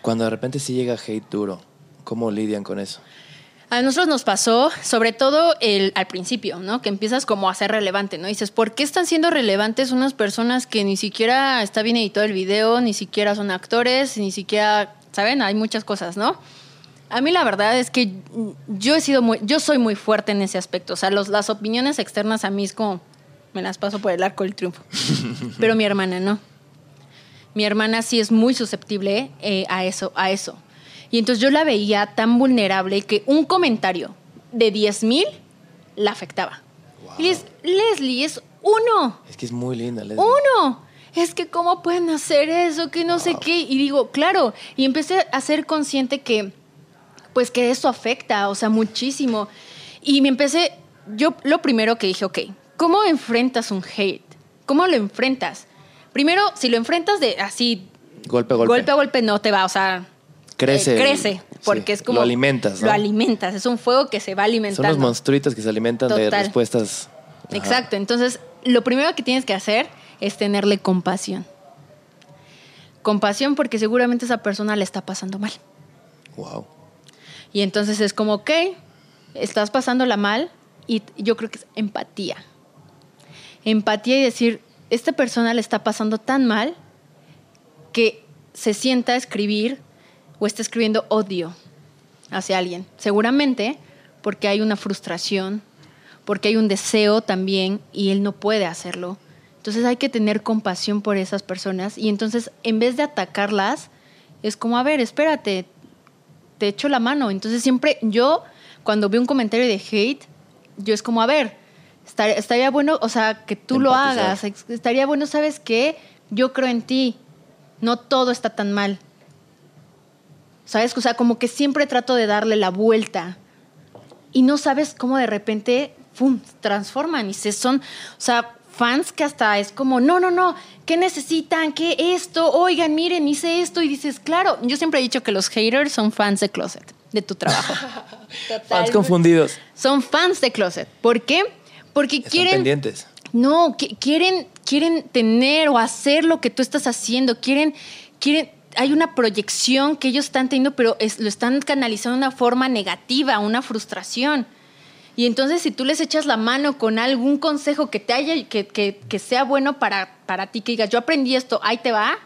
cuando de repente sí llega hate duro, ¿cómo lidian con eso? A nosotros nos pasó, sobre todo el, al principio, ¿no? Que empiezas como a ser relevante, ¿no? dices, ¿por qué están siendo relevantes unas personas que ni siquiera está bien editado el video, ni siquiera son actores, ni siquiera, ¿saben? Hay muchas cosas, ¿no? A mí la verdad es que yo he sido muy, yo soy muy fuerte en ese aspecto. O sea, los, las opiniones externas a mí es como, me las paso por el arco del triunfo. [LAUGHS] Pero mi hermana no. Mi hermana sí es muy susceptible eh, a eso, a eso. Y entonces yo la veía tan vulnerable que un comentario de 10 mil la afectaba. Y es, Leslie, es uno. Es que es muy linda, Leslie. Uno. Es que cómo pueden hacer eso, que no sé qué. Y digo, claro. Y empecé a ser consciente que pues que eso afecta, o sea, muchísimo. Y me empecé, yo lo primero que dije, ok, ¿cómo enfrentas un hate? ¿Cómo lo enfrentas? Primero, si lo enfrentas de así... Golpe a golpe. Golpe a golpe no te va, o sea... Crece. Eh, crece, porque es como... Lo alimentas, Lo alimentas, es un fuego que se va alimentando. Son los monstruitos que se alimentan de respuestas... Exacto, entonces lo primero que tienes que hacer es tenerle compasión. Compasión porque seguramente esa persona le está pasando mal. Wow. Y entonces es como, ok, estás pasándola mal y yo creo que es empatía. Empatía y decir, esta persona le está pasando tan mal que se sienta a escribir o está escribiendo odio hacia alguien. Seguramente porque hay una frustración, porque hay un deseo también y él no puede hacerlo. Entonces hay que tener compasión por esas personas y entonces en vez de atacarlas, es como, a ver, espérate, te echo la mano. Entonces siempre yo, cuando veo un comentario de hate, yo es como, a ver, estaría, bueno, o sea, que tú lo hagas. Estaría bueno, ¿sabes qué? Yo creo en ti. No todo está tan mal. ¿Sabes? O sea, como que siempre trato de darle la vuelta. Y no sabes cómo de repente, ¡pum!, transforman y se son, o sea, fans que hasta es como, no, no, no, ¿qué necesitan? ¿Qué esto? Oigan, miren, hice esto. Y dices, claro, yo siempre he dicho que los haters son fans de Closet, de tu trabajo. [LAUGHS] fans confundidos. Son fans de Closet. ¿Por qué? Porque Están quieren... pendientes. No, quieren, quieren tener o hacer lo que tú estás haciendo. Quieren, quieren, hay una proyección que ellos están teniendo, pero lo están canalizando de una forma negativa, una frustración. Y entonces si tú les echas la mano con algún consejo que te haya, que, que, sea bueno para, para ti, que digas, yo aprendí esto, ahí te va,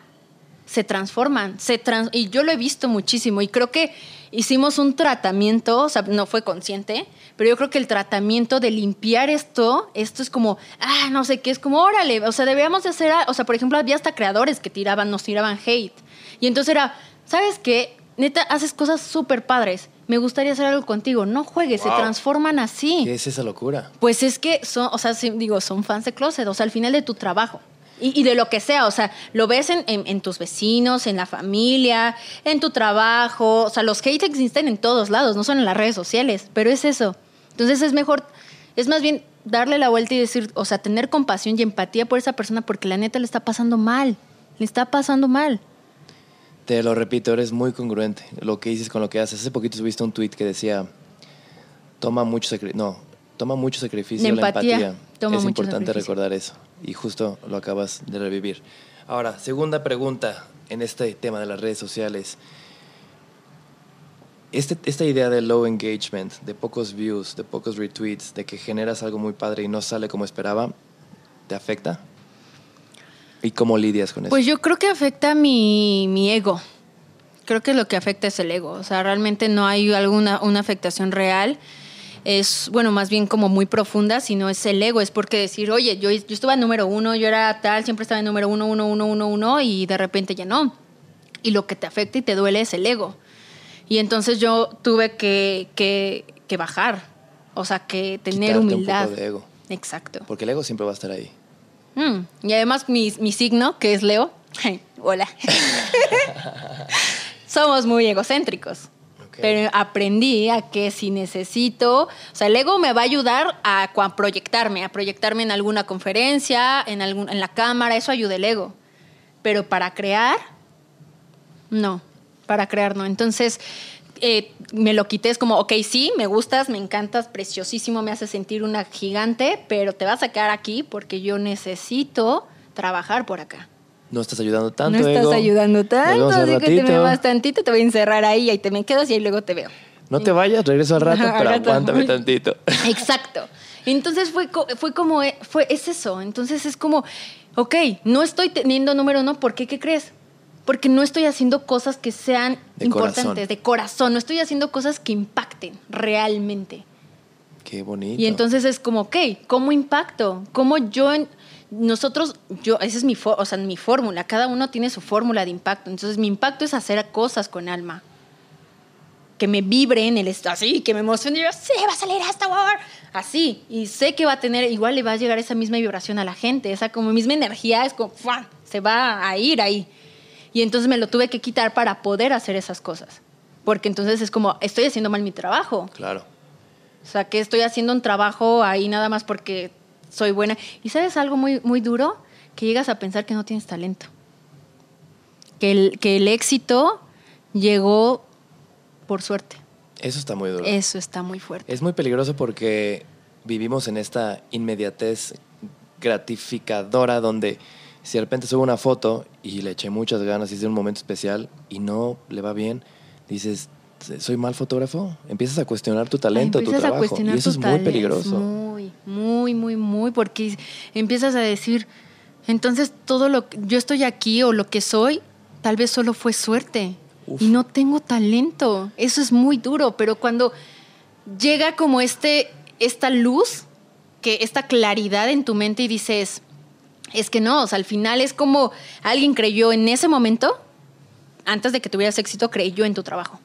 se transforman. Se trans y yo lo he visto muchísimo y creo que hicimos un tratamiento, o sea, no fue consciente, pero yo creo que el tratamiento de limpiar esto, esto es como, ah, no sé qué, es como, órale, o sea, debíamos de hacer, o sea, por ejemplo, había hasta creadores que tiraban, nos tiraban hate. Y entonces era, ¿sabes qué? Neta, haces cosas súper padres me gustaría hacer algo contigo. No juegues, se transforman así. ¿Qué es esa locura? Pues es que son, o sea, digo, son fans de Closet, o sea, al final de tu trabajo. Y, de lo que sea, o sea, lo ves en, en, tus vecinos, en la familia, en tu trabajo, o sea, los hate existen en todos lados, no son en las redes sociales, pero es eso. Entonces es mejor, es más bien darle la vuelta y decir, o sea, tener compasión y empatía por esa persona porque la neta le está pasando mal, le está pasando mal. Te lo repito, eres muy congruente. Lo que dices con lo que haces. Hace poquito subiste un tweet que decía, toma mucho sacrificio. No, toma mucho sacrificio la empatía. es importante recordar eso. Y justo lo acabas de revivir. Ahora, segunda pregunta en este tema de las redes sociales. Este, esta idea de low engagement, de pocos views, de pocos retweets, de que generas algo muy padre y no sale como esperaba, ¿te afecta? ¿Y cómo lidias con eso? Pues yo creo que afecta mi, mi ego. Creo que lo que afecta es el ego. O sea, realmente no hay alguna una afectación real es, bueno, más bien como muy profunda, sino es el ego, es porque decir, oye, yo, yo estuve en número uno, yo era tal, siempre estaba en número uno, uno, uno, uno, uno, y de repente ya no. Y lo que te afecta y te duele es el ego. Y entonces yo tuve que, que, que bajar, o sea, que tener Quitarte humildad. Un poco de ego. Exacto. Porque el ego siempre va a estar ahí. Mm, Y además mi, mi signo, que es Leo, hola, [LAUGHS] somos muy egocéntricos. Pero aprendí a que si necesito, o sea, el ego me va a ayudar a cua- proyectarme, a proyectarme en alguna conferencia, en, algún, en la cámara, eso ayuda el ego. Pero para crear, no, para crear no. Entonces, eh, me lo quité, es como, ok, sí, me gustas, me encantas, preciosísimo, me hace sentir una gigante, pero te vas a quedar aquí porque yo necesito trabajar por acá. No estás ayudando tanto, no estás ego. ayudando tanto, así que te me vas tantito, te voy a encerrar ahí, y ahí te me quedas y ahí luego te veo. No te vayas, regreso al rato, [LAUGHS] pero aguántame tantito. [LAUGHS] Exacto. Entonces fue, fue como, eh, fue, es eso. Entonces es como, ok, no estoy teniendo número uno, ¿por qué? ¿Qué crees? Porque no estoy haciendo cosas que sean De importantes, corazón. de corazón. No estoy haciendo cosas que impacten realmente. Qué bonito. Y entonces es como, ok, ¿cómo impacto? ¿Cómo yo, en- nosotros, yo, esa es mi, o sea, mi fórmula, cada uno tiene su fórmula de impacto. Entonces mi impacto es hacer cosas con alma. Que me vibre en el así, que me emocione, y yo, sí, va a salir esta war. Así, y sé que va a tener, igual le va a llegar esa misma vibración a la gente, esa como misma energía, es como, ¡fua! se va a ir ahí. Y entonces me lo tuve que quitar para poder hacer esas cosas. Porque entonces es como, estoy haciendo mal mi trabajo. Claro. O sea, que estoy haciendo un trabajo ahí nada más porque soy buena. ¿Y sabes algo muy, muy duro? Que llegas a pensar que no tienes talento. Que el, que el éxito llegó por suerte. Eso está muy duro. Eso está muy fuerte. Es muy peligroso porque vivimos en esta inmediatez gratificadora donde si de repente subo una foto y le eché muchas ganas de un momento especial y no le va bien, dices, ¿soy mal fotógrafo? Empiezas a cuestionar tu talento, tu a trabajo. cuestionar Y eso es muy peligroso. Muy, muy, muy, muy, porque empiezas a decir, entonces todo lo que yo estoy aquí o lo que soy, tal vez solo fue suerte Uf. y no tengo talento. Eso es muy duro, pero cuando llega como este, esta luz, que esta claridad en tu mente y dices, es que no, o sea, al final es como alguien creyó en ese momento, antes de que tuvieras éxito, creyó en tu trabajo.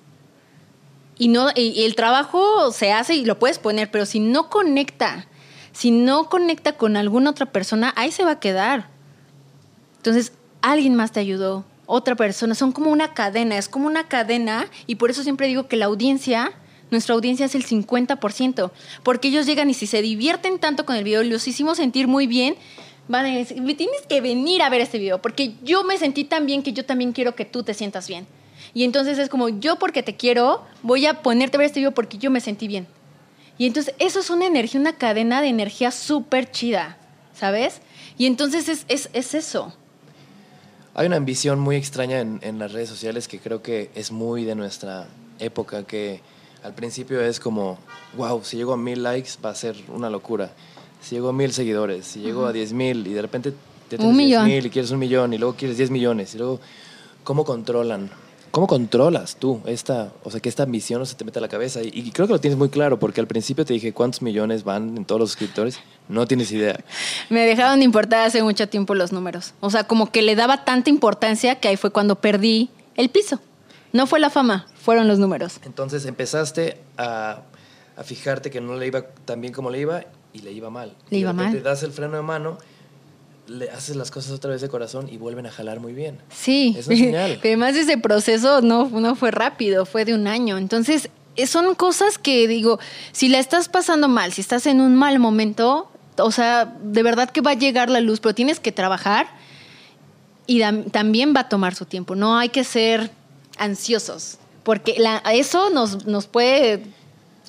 Y, no, y, el trabajo se hace y lo puedes poner, pero si no conecta, si no conecta con alguna otra persona, ahí se va a quedar. Entonces, alguien más te ayudó, otra persona, son como una cadena, es como una cadena y por eso siempre digo que la audiencia, nuestra audiencia es el 50%, porque ellos llegan y si se divierten tanto con el video, los hicimos sentir muy bien, van a decir, "Me tienes que venir a ver este video, porque yo me sentí tan bien que yo también quiero que tú te sientas bien. Y entonces es como, yo porque te quiero, voy a ponerte a ver este video porque yo me sentí bien. Y entonces eso es una energía, una cadena de energía súper chida, ¿sabes? Y entonces es, es, es eso. Hay una ambición muy extraña en, en las redes sociales que creo que es muy de nuestra época, que al principio es como, wow, si llego a mil likes va a ser una locura. Si llego a mil seguidores, si llego a diez mil y de repente te Un tienes millón. mil y quieres un millón y luego quieres diez millones y luego, ¿cómo controlan? ¿Cómo controlas tú esta, o sea, que esta ambición no se te mete a la cabeza? Y, y creo que lo tienes muy claro, porque al principio te dije cuántos millones van en todos los suscriptores, no tienes idea. Me dejaron de importar hace mucho tiempo los números. O sea, como que le daba tanta importancia que ahí fue cuando perdí el piso. No fue la fama, fueron los números. Entonces empezaste a, a fijarte que no le iba tan bien como le iba y le iba mal. Le Y iba mal. das el freno de mano, le haces las cosas otra vez de corazón y vuelven a jalar muy bien. Sí, Es señal. [LAUGHS] pero además ese proceso no, no fue rápido, fue de un año. Entonces, eh, son cosas que digo, si la estás pasando mal, si estás en un mal momento, o sea, de verdad que va a llegar la luz, pero tienes que trabajar y también va a tomar su tiempo. No hay que ser ansiosos, porque la- eso nos, nos puede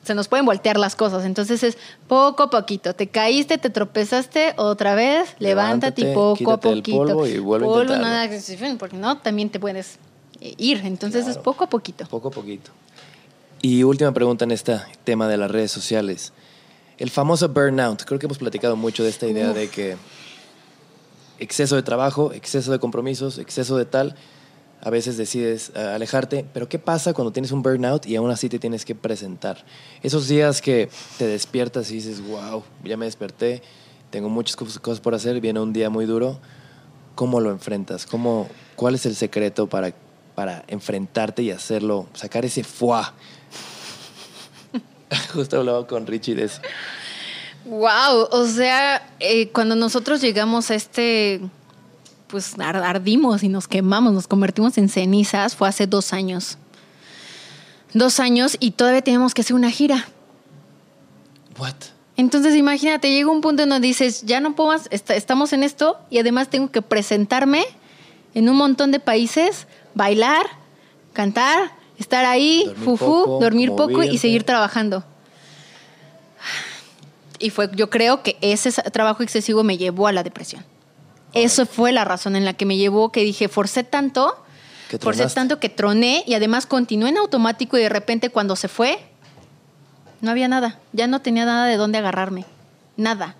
se nos pueden voltear las cosas. Entonces es poco a poquito. Te caíste, te tropezaste otra vez, levántate, y poco a poquito. El polvo y vuelve polvo, a nada, porque no, también te puedes eh, ir. Entonces es poco a poquito. Poco a poquito. Y última pregunta en este tema de las redes sociales. El famoso burnout. Creo que hemos platicado mucho de esta idea de que exceso de trabajo, exceso de compromisos, exceso de tal, a veces decides eh, alejarte. Pero ¿qué pasa cuando tienes un burnout y aún así te tienes que presentar? Esos días que te despiertas y dices, wow, ya me desperté, tengo muchas cos- cosas por hacer, viene un día muy duro. ¿Cómo lo enfrentas? ¿Cómo, ¿Cuál es el secreto para, para enfrentarte y hacerlo, sacar ese fuá? [LAUGHS] Justo hablaba con Richie de eso. Wow, o sea, eh, cuando nosotros llegamos a este, pues ar- ardimos y nos quemamos, nos convertimos en cenizas, fue hace dos años. Dos años y todavía tenemos que hacer una gira. What? Entonces imagínate, llega un punto en donde dices, ya no puedo más, est- estamos en esto y además tengo que presentarme en un montón de países, bailar, cantar, estar ahí, Dormir fufu, poco, dormir poco y seguir trabajando. Y fue, yo creo que ese trabajo excesivo me llevó a la depresión. Eso fue la razón en la que me llevó, que dije, forcé tanto, forcé tanto que troné y además continué en automático y de repente cuando se fue, no había nada, ya no tenía nada de dónde agarrarme, nada.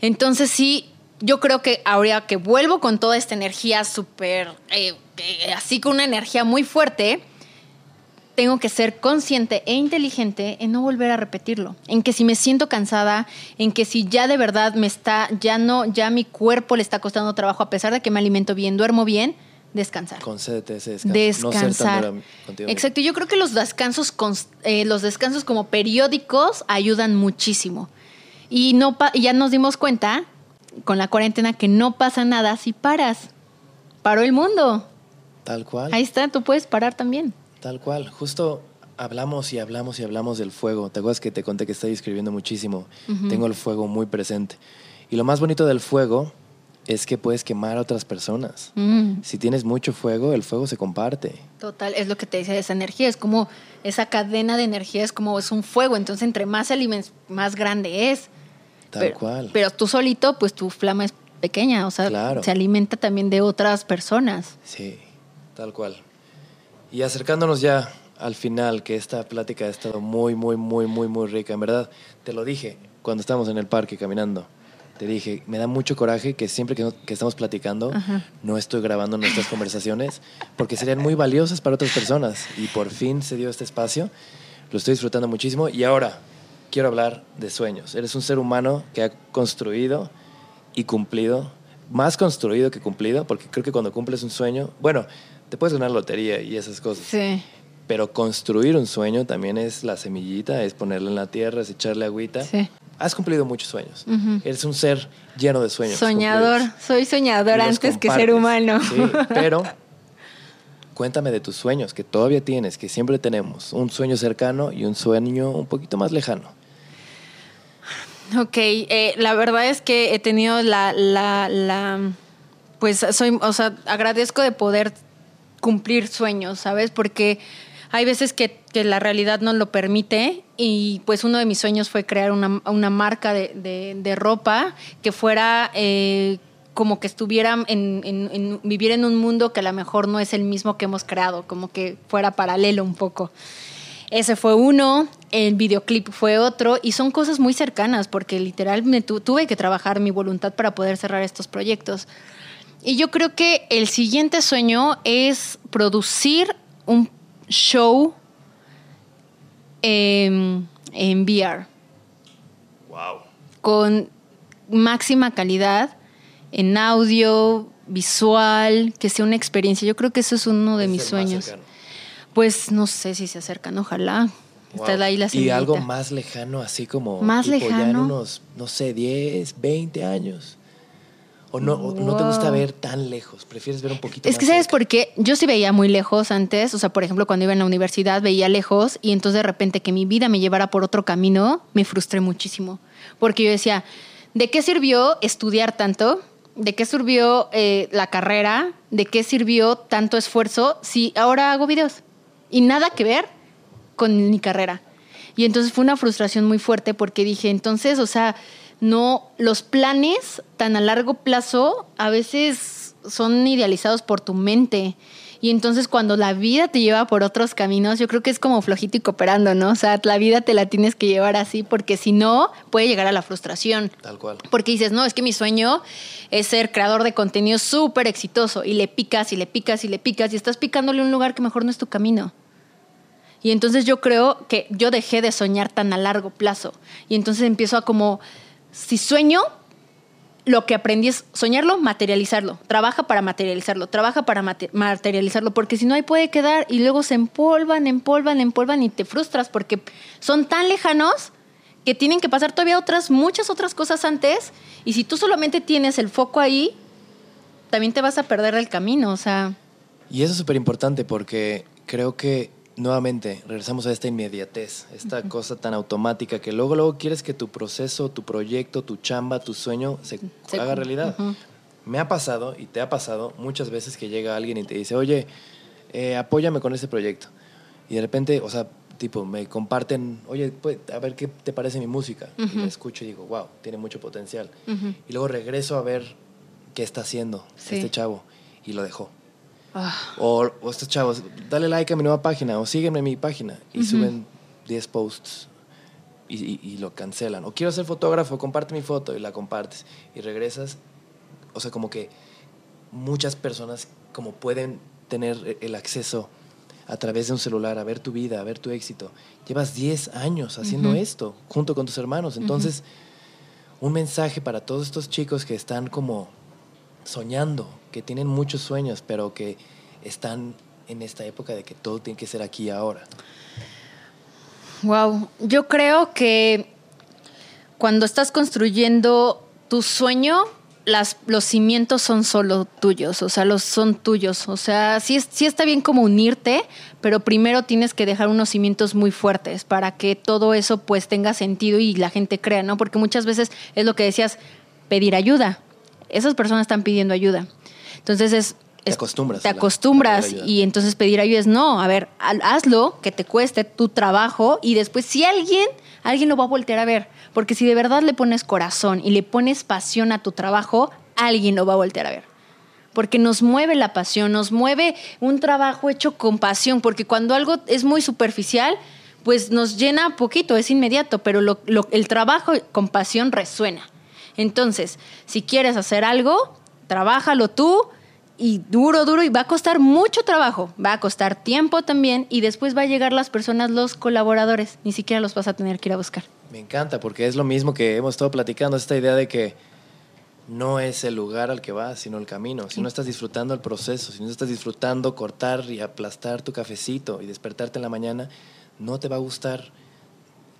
Entonces sí, yo creo que ahora que vuelvo con toda esta energía súper, eh, eh, así con una energía muy fuerte, tengo que ser consciente e inteligente en no volver a repetirlo. En que si me siento cansada, en que si ya de verdad me está, ya no, ya mi cuerpo le está costando trabajo, a pesar de que me alimento bien, duermo bien, descansar. Concédete ese descanso. No ser tan Descansar. Exacto, yo creo que los descansos, eh, los descansos como periódicos ayudan muchísimo. Y no pa- y ya nos dimos cuenta con la cuarentena que no pasa nada si paras. Paró el mundo. Tal cual. Ahí está, tú puedes parar también. Tal cual. Justo hablamos y hablamos y hablamos del fuego. ¿Te acuerdas que te conté que estoy escribiendo muchísimo? Tengo el fuego muy presente. Y lo más bonito del fuego es que puedes quemar a otras personas. Mm. Si tienes mucho fuego, el fuego se comparte. Total, es lo que te decía, esa energía, es como esa cadena de energía, es como es un fuego, entonces entre más alimentos, más grande es. Tal pero, cual. Pero tú solito, pues tu flama es pequeña, o sea, Claro. se alimenta también de otras personas. Sí, tal cual. Y acercándonos ya al final, que esta plática ha estado muy, muy, muy, muy, muy rica. En verdad, te lo dije cuando estábamos en el parque caminando. Te dije, me da mucho coraje que siempre que, no- que estamos platicando Ajá. no estoy grabando nuestras conversaciones porque serían muy valiosas para otras personas. Y por fin se dio este espacio. Lo estoy disfrutando muchísimo. Y ahora quiero hablar de sueños. Eres un ser humano que ha construido y cumplido, más construido que cumplido, porque creo que cuando cumples un sueño, bueno, te puedes ganar lotería y esas cosas, Sí. pero construir un sueño también es la semillita, es ponerla en la tierra, es echarle agüita. Sí. Has cumplido muchos sueños. Eres un ser lleno de sueños. Soñador, cumplidos. soy soñador antes que ser humano. Sí, pero cuéntame de tus sueños que todavía tienes, que siempre tenemos. Un sueño cercano y un sueño un poquito más lejano. Ok, eh, la verdad es que he tenido la, la, la, pues soy, o sea, agradezco de poder cumplir sueños, ¿sabes? Porque hay veces que, que la realidad no lo permite y pues uno de mis sueños fue crear una, una marca de, de- de ropa que fuera eh, como que estuviera en, en- en- vivir en un mundo que a lo mejor no es el mismo que hemos creado, como que fuera paralelo un poco. Ese fue uno, el videoclip fue otro, y son cosas muy cercanas, porque literal me tu- tuve que trabajar mi voluntad para poder cerrar estos proyectos. Y yo creo que el siguiente sueño es producir un show em, en VR Wow. con máxima calidad en audio, visual, que sea una experiencia. Yo creo que eso es uno de mis sueños. Pues no sé si se acercan, ojalá. Está ahí la y algo más lejano, así como. ¿Más tipo, Ya en lejano? unos, no sé, 10, 20 años. O no, no te gusta ver tan lejos, prefieres ver un poquito Es más que sabes cerca? por qué yo sí veía muy lejos antes, o sea, por ejemplo, cuando iba en la universidad veía lejos y entonces de repente que mi vida me llevara por otro camino, me frustré muchísimo, porque yo decía, ¿de qué sirvió estudiar tanto? ¿De qué sirvió eh, la carrera? ¿De qué sirvió tanto esfuerzo si ahora hago videos? Y nada que ver con mi carrera. Y entonces fue una frustración muy fuerte porque dije, entonces, o sea, no, los planes tan a largo plazo a veces son idealizados por tu mente. Y entonces cuando la vida te lleva por otros caminos, yo creo que es como flojito y cooperando, ¿no? O sea, la vida te la tienes que llevar así porque si no, puede llegar a la frustración. Tal cual. Porque dices, no, es que mi sueño es ser creador de contenido súper exitoso y le picas y le picas y le picas y estás picándole un lugar que mejor no es tu camino. Y entonces yo creo que yo dejé de soñar tan a largo plazo. Y entonces empiezo a como, si sueño, lo que aprendí es soñarlo, materializarlo. Trabaja para materializarlo, trabaja para materializarlo, porque si no ahí puede quedar y luego se empolvan, empolvan, empolvan y te frustras porque son tan lejanos que tienen que pasar todavía otras, muchas otras cosas antes y si tú solamente tienes el foco ahí, también te vas a perder el camino, o sea... Y eso es súper importante porque creo que nuevamente regresamos a esta inmediatez, esta cosa tan automática que luego, luego quieres que tu proceso, tu proyecto, tu chamba, tu sueño se, haga realidad. Me ha pasado y te ha pasado muchas veces que llega alguien y te dice, oye, eh, apóyame con este proyecto. Y de repente, o sea, tipo, me comparten, oye, pues, a ver qué te parece mi música. Y la escucho y digo, wow, tiene mucho potencial. Y luego regreso a ver qué está haciendo este chavo y lo dejó. Ah. O, estos chavos, dale like a mi nueva página o sígueme en mi página y suben 10 posts y, lo cancelan. O quiero ser fotógrafo, comparte mi foto y la compartes y regresas. O sea, como que muchas personas como pueden tener e, el acceso a través de un celular a ver tu vida, a ver tu éxito. Llevas 10 años haciendo esto junto con tus hermanos. Entonces, un mensaje para todos estos chicos que están como soñando, que tienen muchos sueños, pero que están en esta época de que todo tiene que ser aquí y ahora. Wow, yo creo que cuando estás construyendo tu sueño, las, los cimientos son solo tuyos, o sea, los son tuyos. O sea, sí, sí está bien como unirte, pero primero tienes que dejar unos cimientos muy fuertes para que todo eso pues tenga sentido y la gente crea, ¿no? Porque muchas veces es lo que decías, pedir ayuda esas personas están pidiendo ayuda. Entonces es... te acostumbras. Te acostumbras y entonces pedir ayuda es no, a ver, hazlo, que te cueste tu trabajo y después si alguien, alguien lo va a voltear a ver. Porque si de verdad le pones corazón y le pones pasión a tu trabajo, alguien lo va a voltear a ver. Porque nos mueve la pasión, nos mueve un trabajo hecho con pasión, porque cuando algo es muy superficial, pues nos llena poquito, es inmediato, pero el trabajo con pasión resuena. Entonces, si quieres hacer algo, trabájalo tú y duro, duro, y va a costar mucho trabajo, va a costar tiempo también, y después va a llegar las personas, los colaboradores, ni siquiera los vas a tener que ir a buscar. Me encanta, porque es lo mismo que hemos estado platicando, esta idea de que no es el lugar al que vas, sino el camino. Si no estás disfrutando el proceso, si no estás disfrutando cortar y aplastar tu cafecito y despertarte en la mañana, no te va a gustar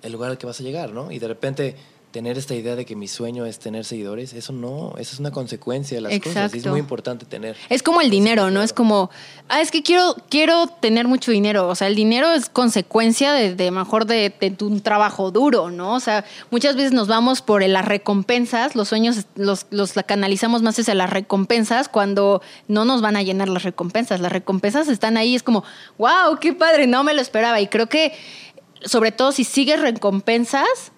el lugar al que vas a llegar, ¿no? Y de repente tener esta idea de que mi sueño es tener seguidores, eso no, eso es una consecuencia de las cosas. Y es muy importante tener. Es como el dinero, ¿no? Es como, ah, es que quiero, quiero tener mucho dinero. O sea, el dinero es consecuencia de, mejor de, de, un trabajo duro, ¿no? O sea, muchas veces nos vamos por las recompensas, los sueños los, los canalizamos más hacia las recompensas cuando no nos van a llenar las recompensas. Las recompensas están ahí, es como, wow, qué padre, no me lo esperaba. Y creo que, sobre todo si sigues recompensas,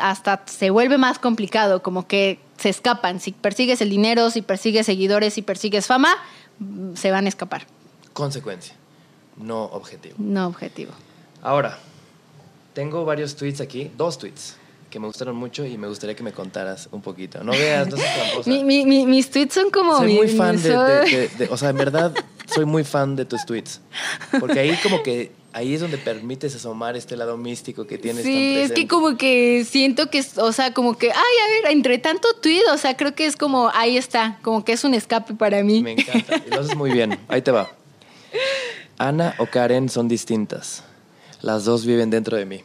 hasta se vuelve más complicado, como que se escapan. Si persigues el dinero, si persigues seguidores, si persigues fama, mm, se van a escapar. Consecuencia, no objetivo. No objetivo. Ahora, tengo varios tweets aquí, dos tweets que me gustaron mucho y me gustaría que me contaras un poquito. No veas, no seas [LAUGHS] tramposa. mis tweets son como... Soy muy fan de, O sea, en verdad, soy muy fan de tus tweets. Porque ahí como que ahí es donde permites asomar este lado místico que tienes. Sí, es que como que siento que, o sea, como que, ay, a ver, entre tanto tweet, o sea, creo que es como, ahí está, como que es un escape para mí. Me encanta, lo haces muy bien, ahí te va. Ana o Karen son distintas, las dos viven dentro de mí.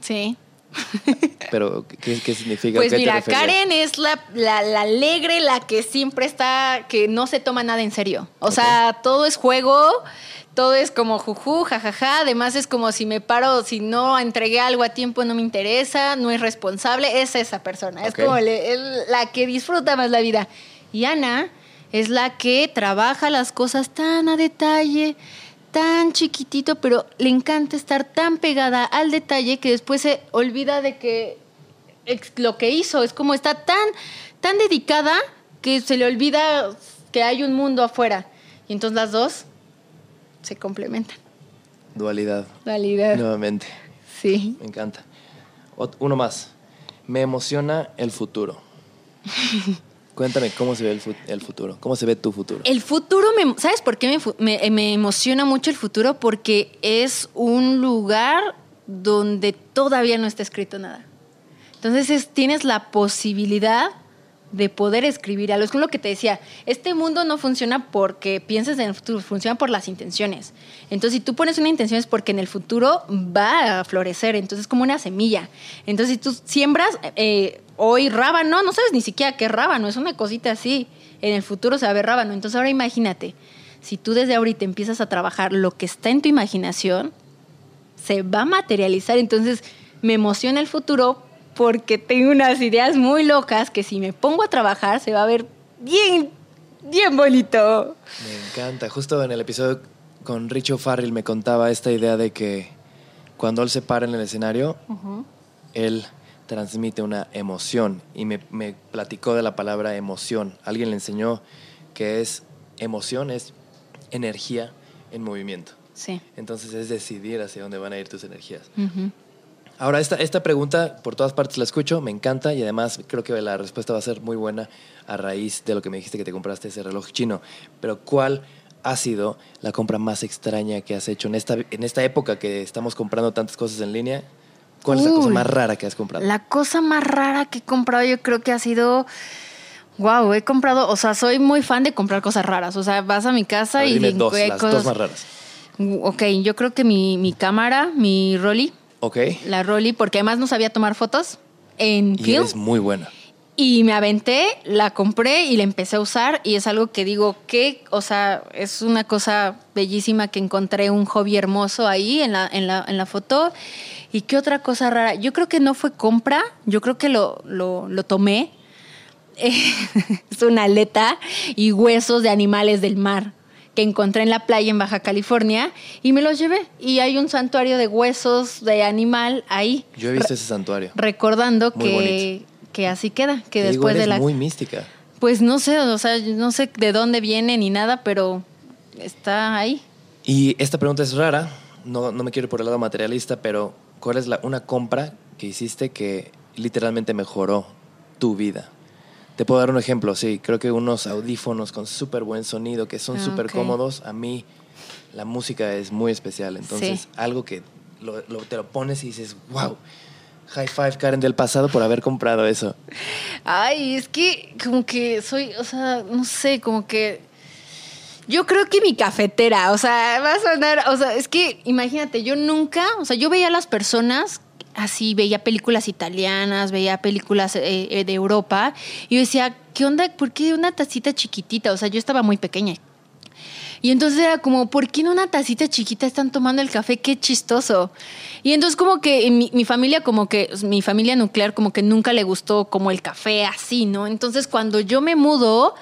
Sí. [LAUGHS] Pero, ¿qué, significa? Pues mira, Karen es la, la, alegre, la que siempre está, que no se toma nada en serio. O sea, todo es juego, todo es como juju, jajaja. Además es como si me paro, si no entregué algo a tiempo no me interesa, no es responsable. Es esa persona. Es como la que disfruta más la vida. Y Ana es la que trabaja las cosas tan a detalle, tan chiquitito, pero le encanta estar tan pegada al detalle que después se olvida de que lo que hizo es como está tan, tan dedicada que se le olvida que hay un mundo afuera. Y entonces las dos se complementan. Dualidad. Realidad. Nuevamente. Sí. Me encanta. Uno más. Me emociona el futuro. [LAUGHS] Cuéntame cómo se ve el, el futuro. ¿Cómo se ve tu futuro? El futuro, me, ¿sabes por qué me, me- me emociona mucho el futuro? Porque es un lugar donde todavía no está escrito nada. Entonces es- tienes la posibilidad de poder escribir algo. Es lo que te decía, este mundo no funciona porque pienses en el futuro, funciona por las intenciones. Entonces si tú pones una intención es porque en el futuro va a florecer, entonces es como una semilla. Entonces si tú siembras eh, hoy rábano, no sabes ni siquiera qué rábano, es una cosita así. En el futuro se va a ver rábano. Entonces ahora imagínate, si tú desde ahorita empiezas a trabajar lo que está en tu imaginación, se va a materializar. Entonces me emociona el futuro porque tengo unas ideas muy locas que si me pongo a trabajar se va a ver bien, bien bonito. Me encanta. Justo en el episodio con Richo Farrell me contaba esta idea de que cuando él se para en el escenario, él transmite una emoción y me, me platicó de la palabra emoción. Alguien le enseñó que es emoción, es energía en movimiento. Sí. Entonces es decidir hacia dónde van a ir tus energías. Ahora, esta, esta pregunta por todas partes la escucho, me encanta y además creo que la respuesta va a ser muy buena a raíz de lo que me dijiste que te compraste ese reloj chino. Pero ¿cuál ha sido la compra más extraña que has hecho en esta, en esta época que estamos comprando tantas cosas en línea? ¿Cuál es la cosa más rara que has comprado? La cosa más rara que he comprado yo creo que ha sido... Wow, he comprado, o sea, soy muy fan de comprar cosas raras. O sea, vas a mi casa ver, y dime dos, las cosas- dos más raras. Ok, yo creo que mi, mi cámara, mi Rolly, Ok. la Rolly, porque además no sabía tomar fotos en Y film. eres muy buena. Y me aventé, la compré y la empecé a usar y es algo que digo que, o sea, es una cosa bellísima que encontré un hobby hermoso ahí en la, en la, en la foto. ¿Y qué otra cosa rara? Yo creo que no fue compra, yo creo que lo, lo, lo tomé. [LAUGHS] es una aleta y huesos de animales del mar que encontré en la playa en Baja California y me los llevé. Y hay un santuario de huesos de animal ahí. Yo he visto ese santuario. Recordando Muy que, bonito. que así queda, que Te digo, después de la... muy mística. Pues no sé, o sea, no sé de dónde viene ni nada, pero está ahí. Y esta pregunta es rara, no, no me quiero ir por el lado materialista, pero ¿cuál es la, una compra que hiciste que literalmente mejoró tu vida? Te puedo dar un ejemplo, sí, creo que unos audífonos con súper buen sonido, que son Ah, súper cómodos, a mí la música es muy especial, entonces Sí. algo que lo- lo- te lo pones y dices, wow, high five Karen del pasado por haber comprado eso. Ay, es que como que soy, o sea, no sé, como que yo creo que mi cafetera, o sea, va a sonar, o sea, es que imagínate, yo nunca, o sea, yo veía a las personas así, veía películas italianas, veía películas eh, eh, de Europa, y decía, ¿qué onda? ¿Por qué una tacita chiquitita? O sea, yo estaba muy pequeña. Y entonces era como, ¿por qué en una tacita chiquita están tomando el café? Qué chistoso. Y entonces como que mi, mi familia, como que, mi familia nuclear, como que nunca le gustó como el café así, ¿no? Entonces cuando yo me mudo,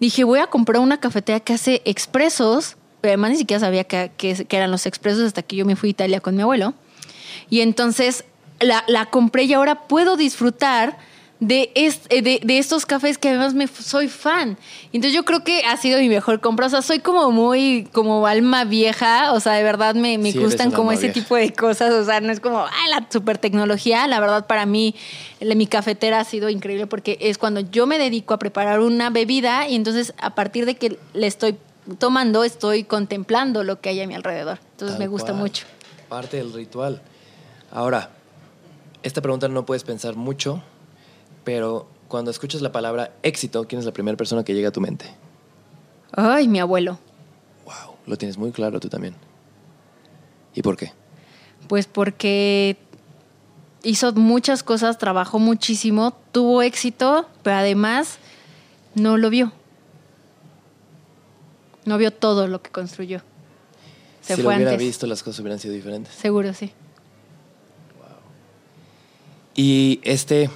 dije, voy a comprar una cafetera que hace expresos, pero además ni siquiera sabía que, que- que eran los expresos hasta que yo me fui a Italia con mi abuelo. Y entonces la, la compré y ahora puedo disfrutar de, est- eh, de, de estos cafés que además me soy fan. Entonces yo creo que ha sido mi mejor compra. O sea, soy como muy, como alma vieja. O sea, de verdad me, me Sí, gustan como ese vieja. tipo de cosas. O sea, no es como, ah, la super tecnología. La verdad para mí, la- mi cafetera ha sido increíble porque es cuando yo me dedico a preparar una bebida y entonces a partir de que le estoy tomando, estoy contemplando lo que hay a mi alrededor. Entonces Tal me gusta cual. mucho. Parte del ritual. Ahora, esta pregunta no puedes pensar mucho, pero cuando escuchas la palabra éxito, ¿quién es la primera persona que llega a tu mente? Ay, mi abuelo. Wow, lo tienes muy claro tú también. ¿Y por qué? Pues porque hizo muchas cosas, trabajó muchísimo, tuvo éxito, pero además no lo vio. No vio todo lo que construyó. Se si fue lo hubiera antes. visto, las cosas hubieran sido diferentes. Seguro, sí. Y este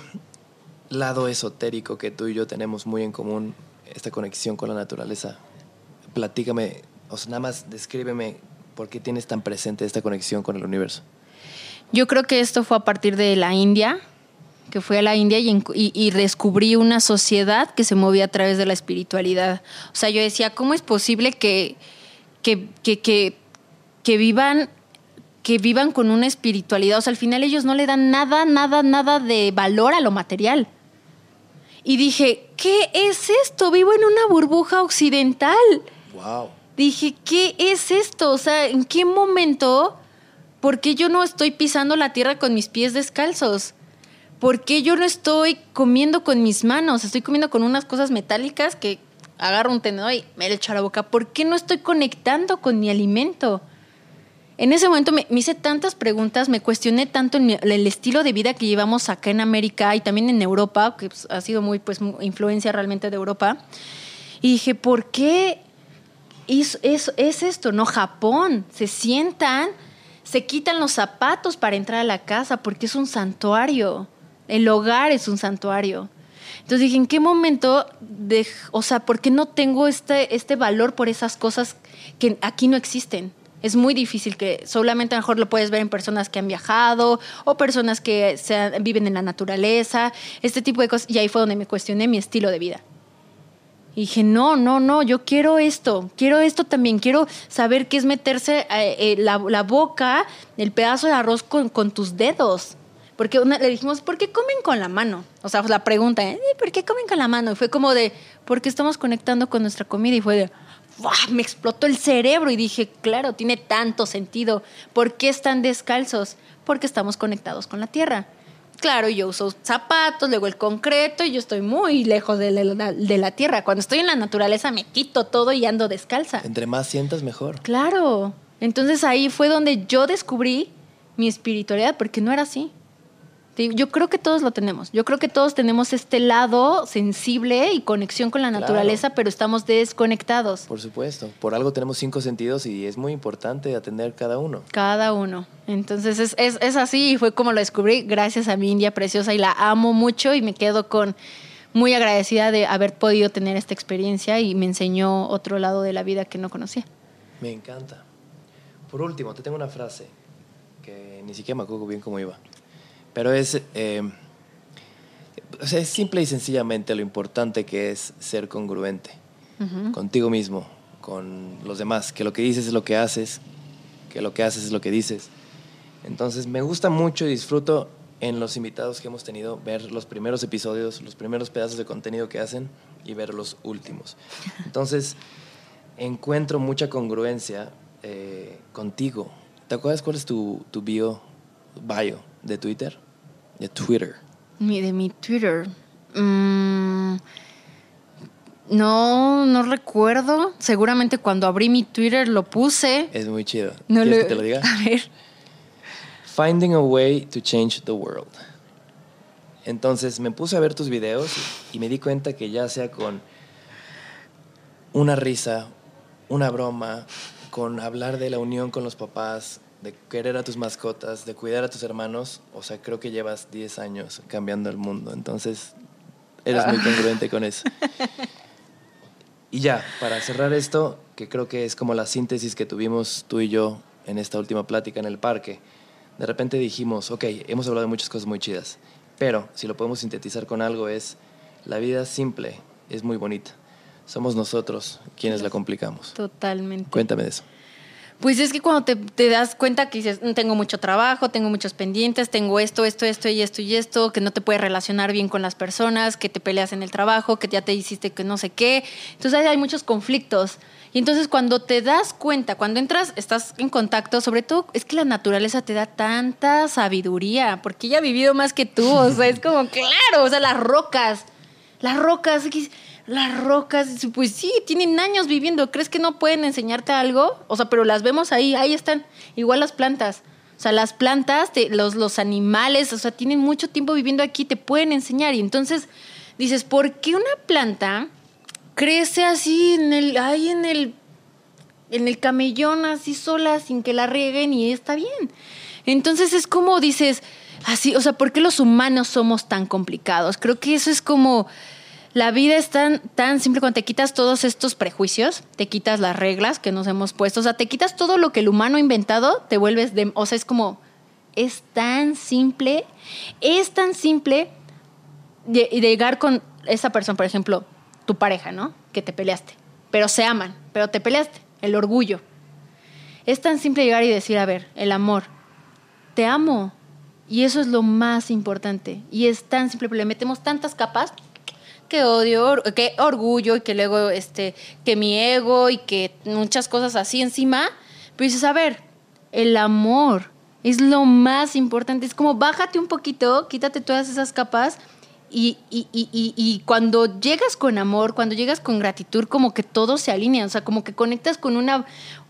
lado esotérico que tú y yo tenemos muy en común, esta conexión con la naturaleza, platícame, o sea, nada más descríbeme ¿Por qué tienes tan presente esta conexión con el universo? Yo creo que esto fue a partir de la India, que fui a la India y, descubrí una sociedad que se movía a través de la espiritualidad. O sea, yo decía, ¿cómo es posible que, que, que, que vivan que vivan con una espiritualidad. O sea, al final ellos no le dan nada, nada, nada de valor a lo material. Y dije, ¿qué es esto? Vivo en una burbuja occidental. Wow. Dije, ¿qué es esto? O sea, ¿en qué momento? ¿Por qué yo no estoy pisando la tierra con mis pies descalzos? ¿Por qué yo no estoy comiendo con mis manos? Estoy comiendo con unas cosas metálicas que agarro un tenedor y me le echo a la boca. ¿Por qué no estoy conectando con mi alimento? En ese momento me, hice tantas preguntas, me cuestioné tanto el, estilo de vida que llevamos acá en América y también en Europa, que pues, ha sido muy, pues, influencia realmente de Europa. Y dije, ¿por qué es, es, es esto? No, Japón, se sientan, se quitan los zapatos para entrar a la casa porque es un santuario. El hogar es un santuario. Entonces dije, ¿en qué momento, o sea, por qué no tengo este, este valor por esas cosas que aquí no existen? Es muy difícil que solamente a lo mejor lo puedes ver en personas que han viajado o personas que viven en la naturaleza, este tipo de cosas. Y ahí fue donde me cuestioné mi estilo de vida. Y dije, no, no, no, yo quiero esto, quiero esto también, quiero saber qué es meterse eh, eh, la, boca, el pedazo de arroz con, tus dedos. Porque le dijimos, ¿por qué comen con la mano? O sea, la pregunta, ¿eh? ¿por qué comen con la mano? Y fue como de, porque estamos conectando con nuestra comida. Y fue de, me explotó el cerebro y dije, claro, tiene tanto sentido. ¿Por qué están descalzos? Porque estamos conectados con la tierra. Claro, yo uso zapatos, luego el concreto y yo estoy muy lejos de la, de la tierra. Cuando estoy en la naturaleza me quito todo y ando descalza. Entre más sientas, mejor. Claro. Entonces ahí fue donde yo descubrí mi espiritualidad, porque no era así. Yo creo que todos lo tenemos. Yo creo que todos tenemos este lado sensible y conexión con la naturaleza, pero estamos desconectados. Por supuesto. Por algo tenemos cinco sentidos y es muy importante atender cada uno. Cada uno. Entonces es, es, es así y fue como lo descubrí gracias a mi India preciosa y la amo mucho y me quedo con muy agradecida de haber podido tener esta experiencia y me enseñó otro lado de la vida que no conocía. Me encanta. Por último, te tengo una frase que ni siquiera me acuerdo bien cómo iba. Pero es, eh, es simple y sencillamente lo importante que es ser congruente contigo mismo, con los demás, que lo que dices es lo que haces, que lo que haces es lo que dices. Entonces me gusta mucho y disfruto en los invitados que hemos tenido ver los primeros episodios, los primeros pedazos de contenido que hacen y ver los últimos. [LAUGHS] Entonces encuentro mucha congruencia eh, contigo. ¿Te acuerdas cuál es tu, tu bio, bio de Twitter? De Twitter. Mi, de mi Twitter. Mm, no, no recuerdo. Seguramente cuando abrí mi Twitter lo puse. Es muy chido. No ¿Quieres que te lo diga? [LAUGHS] A ver. Finding a way to change the world. Entonces me puse a ver tus videos y me di cuenta que ya sea con una risa, una broma, con hablar de la unión con los papás, de querer a tus mascotas, de cuidar a tus hermanos, o sea, creo que llevas 10 años cambiando el mundo, entonces eres muy congruente con eso. [LAUGHS] Y ya, para cerrar esto, que creo que es como la síntesis que tuvimos tú y yo en esta última plática en el parque, de repente dijimos, ok, hemos hablado de muchas cosas muy chidas, pero si lo podemos sintetizar con algo es, la vida simple es muy bonita. Somos nosotros quienes la complicamos. Totalmente. Cuéntame de eso. Pues es que cuando te, das cuenta que dices, mm, tengo mucho trabajo, tengo muchos pendientes, tengo esto, esto, esto y esto y esto, que no te puedes relacionar bien con las personas, que te peleas en el trabajo, que ya te hiciste que no sé qué. Entonces hay muchos conflictos. Y entonces cuando te das cuenta, cuando entras, estás en contacto, sobre todo es que la naturaleza te da tanta sabiduría, porque ella ha vivido más que tú, o sea, es como, claro, o sea, las rocas, las rocas, las rocas, pues sí, tienen años viviendo. ¿Crees que no pueden enseñarte algo? O sea, pero las vemos ahí, ahí están. Igual las plantas. O sea, las plantas, los, los animales, o sea, tienen mucho tiempo viviendo aquí, te pueden enseñar. Y entonces dices, ¿por qué una planta crece así en el, ahí en el, en el camellón, así sola, sin que la rieguen y está bien? Entonces es como dices, así, o sea, ¿por qué los humanos somos tan complicados? Creo que eso es como La vida es tan, tan simple cuando te quitas todos estos prejuicios, te quitas las reglas que nos hemos puesto, o sea, te quitas todo lo que el humano ha inventado, te vuelves de, o sea, es como, es tan simple, es tan simple de, de llegar con esa persona, por ejemplo, tu pareja, ¿no? Que te peleaste, pero se aman, pero te peleaste, el orgullo. Es tan simple llegar y decir, a ver, el amor, te amo. Y eso es lo más importante. Y es tan simple, le metemos tantas capas que odio, que orgullo y que luego este, que mi ego y que muchas cosas así encima. Pero dices, a ver, el amor es lo más importante. Es como bájate un poquito, quítate todas esas capas y, y, y, y, cuando llegas con amor, cuando llegas con gratitud, como que todo se alinea, o sea, como que conectas con una,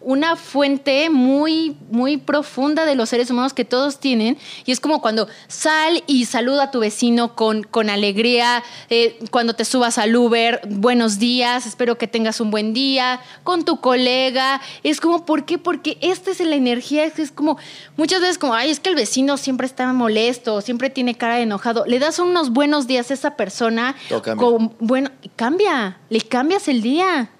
una fuente muy, muy profunda de los seres humanos que todos tienen. Y es como cuando sal y saluda a tu vecino con, con alegría, eh, cuando te subas al Uber, buenos días, espero que tengas un buen día, con tu colega. Es como, ¿por qué? Porque esta es la energía, es como, muchas veces como, ay, es que el vecino siempre está molesto, siempre tiene cara de enojado. Le das unos buenos días a esa persona. Con, bueno, cambia, le cambias el día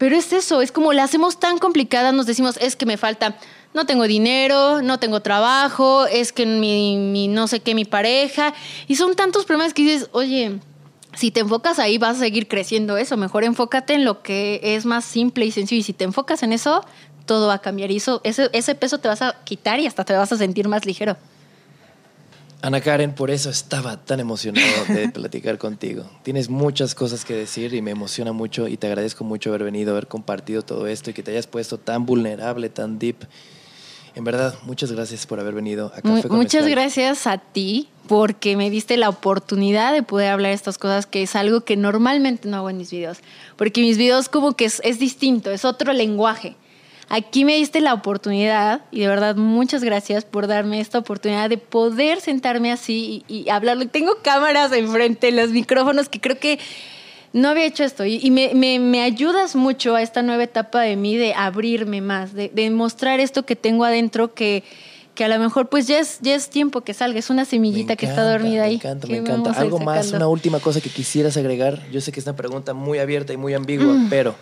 pero es eso, es como la hacemos tan complicada, nos decimos, es que me falta, no tengo dinero, no tengo trabajo, es que mi, no sé qué, mi pareja. Y son tantos problemas que dices, oye, si te enfocas ahí vas a seguir creciendo eso. Mejor enfócate en lo que es más simple y sencillo. Y si te enfocas en eso, todo va a cambiar. Y eso, ese, ese peso te vas a quitar y hasta te vas a sentir más ligero. Ana Karen, por eso estaba tan emocionado de [LAUGHS] platicar contigo. Tienes muchas cosas que decir y me emociona mucho y te agradezco mucho haber venido, haber compartido todo esto y que te hayas puesto tan vulnerable, tan deep. En verdad, muchas gracias por haber venido a Café con Muchas gracias a ti porque me diste la oportunidad de poder hablar estas cosas, que es algo que normalmente no hago en mis videos. Porque mis videos como que es, es distinto, es otro lenguaje. Aquí me diste la oportunidad y de verdad muchas gracias por darme esta oportunidad de poder sentarme así y, hablarlo. Tengo cámaras enfrente, los micrófonos que creo que no había hecho esto y, me, ayudas mucho a esta nueva etapa de mí de abrirme más, de, mostrar esto que tengo adentro que, que a lo mejor pues ya es, ya es tiempo que salga, es una semillita que está dormida ahí. Me encanta, me encanta. Algo más, una última cosa que quisieras agregar. Yo sé que es una pregunta muy abierta y muy ambigua, mm. pero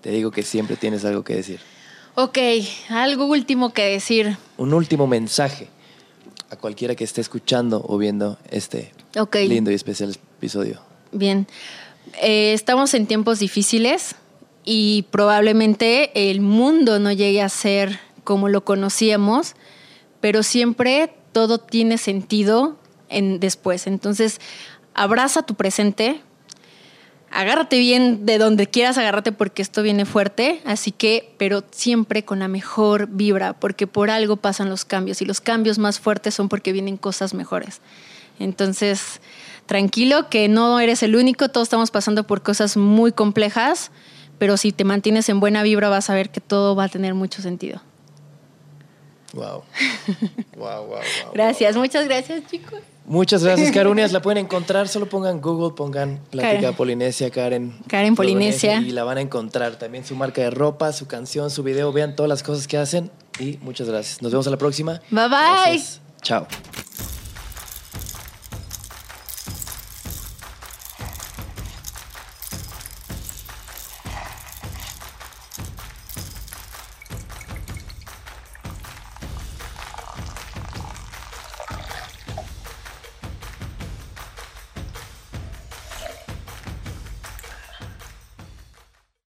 te digo que siempre tienes algo que decir. Ok, algo último que decir. Un último mensaje a cualquiera que esté escuchando o viendo este lindo y especial episodio. Bien, eh, estamos en tiempos difíciles y probablemente el mundo no llegue a ser como lo conocíamos, pero siempre todo tiene sentido en después. Entonces, abraza tu presente, agárrate bien de donde quieras agárrate porque esto viene fuerte, así que, pero siempre con la mejor vibra, porque por algo pasan los cambios y los cambios más fuertes son porque vienen cosas mejores. Entonces, tranquilo que no eres el único, todos estamos pasando por cosas muy complejas, pero si te mantienes en buena vibra vas a ver que todo va a tener mucho sentido. Wow. [LAUGHS] wow, wow, wow. Gracias, muchas gracias, chicos. Muchas gracias, Carunias. La [LAUGHS] pueden encontrar, solo pongan Google, pongan Plática Polinesia, Karen. Karen Polinesia. Y la van a encontrar. También su marca de ropa, su canción, su video. Vean todas las cosas que hacen. Y muchas gracias. Nos vemos a la próxima. Bye bye. Chao.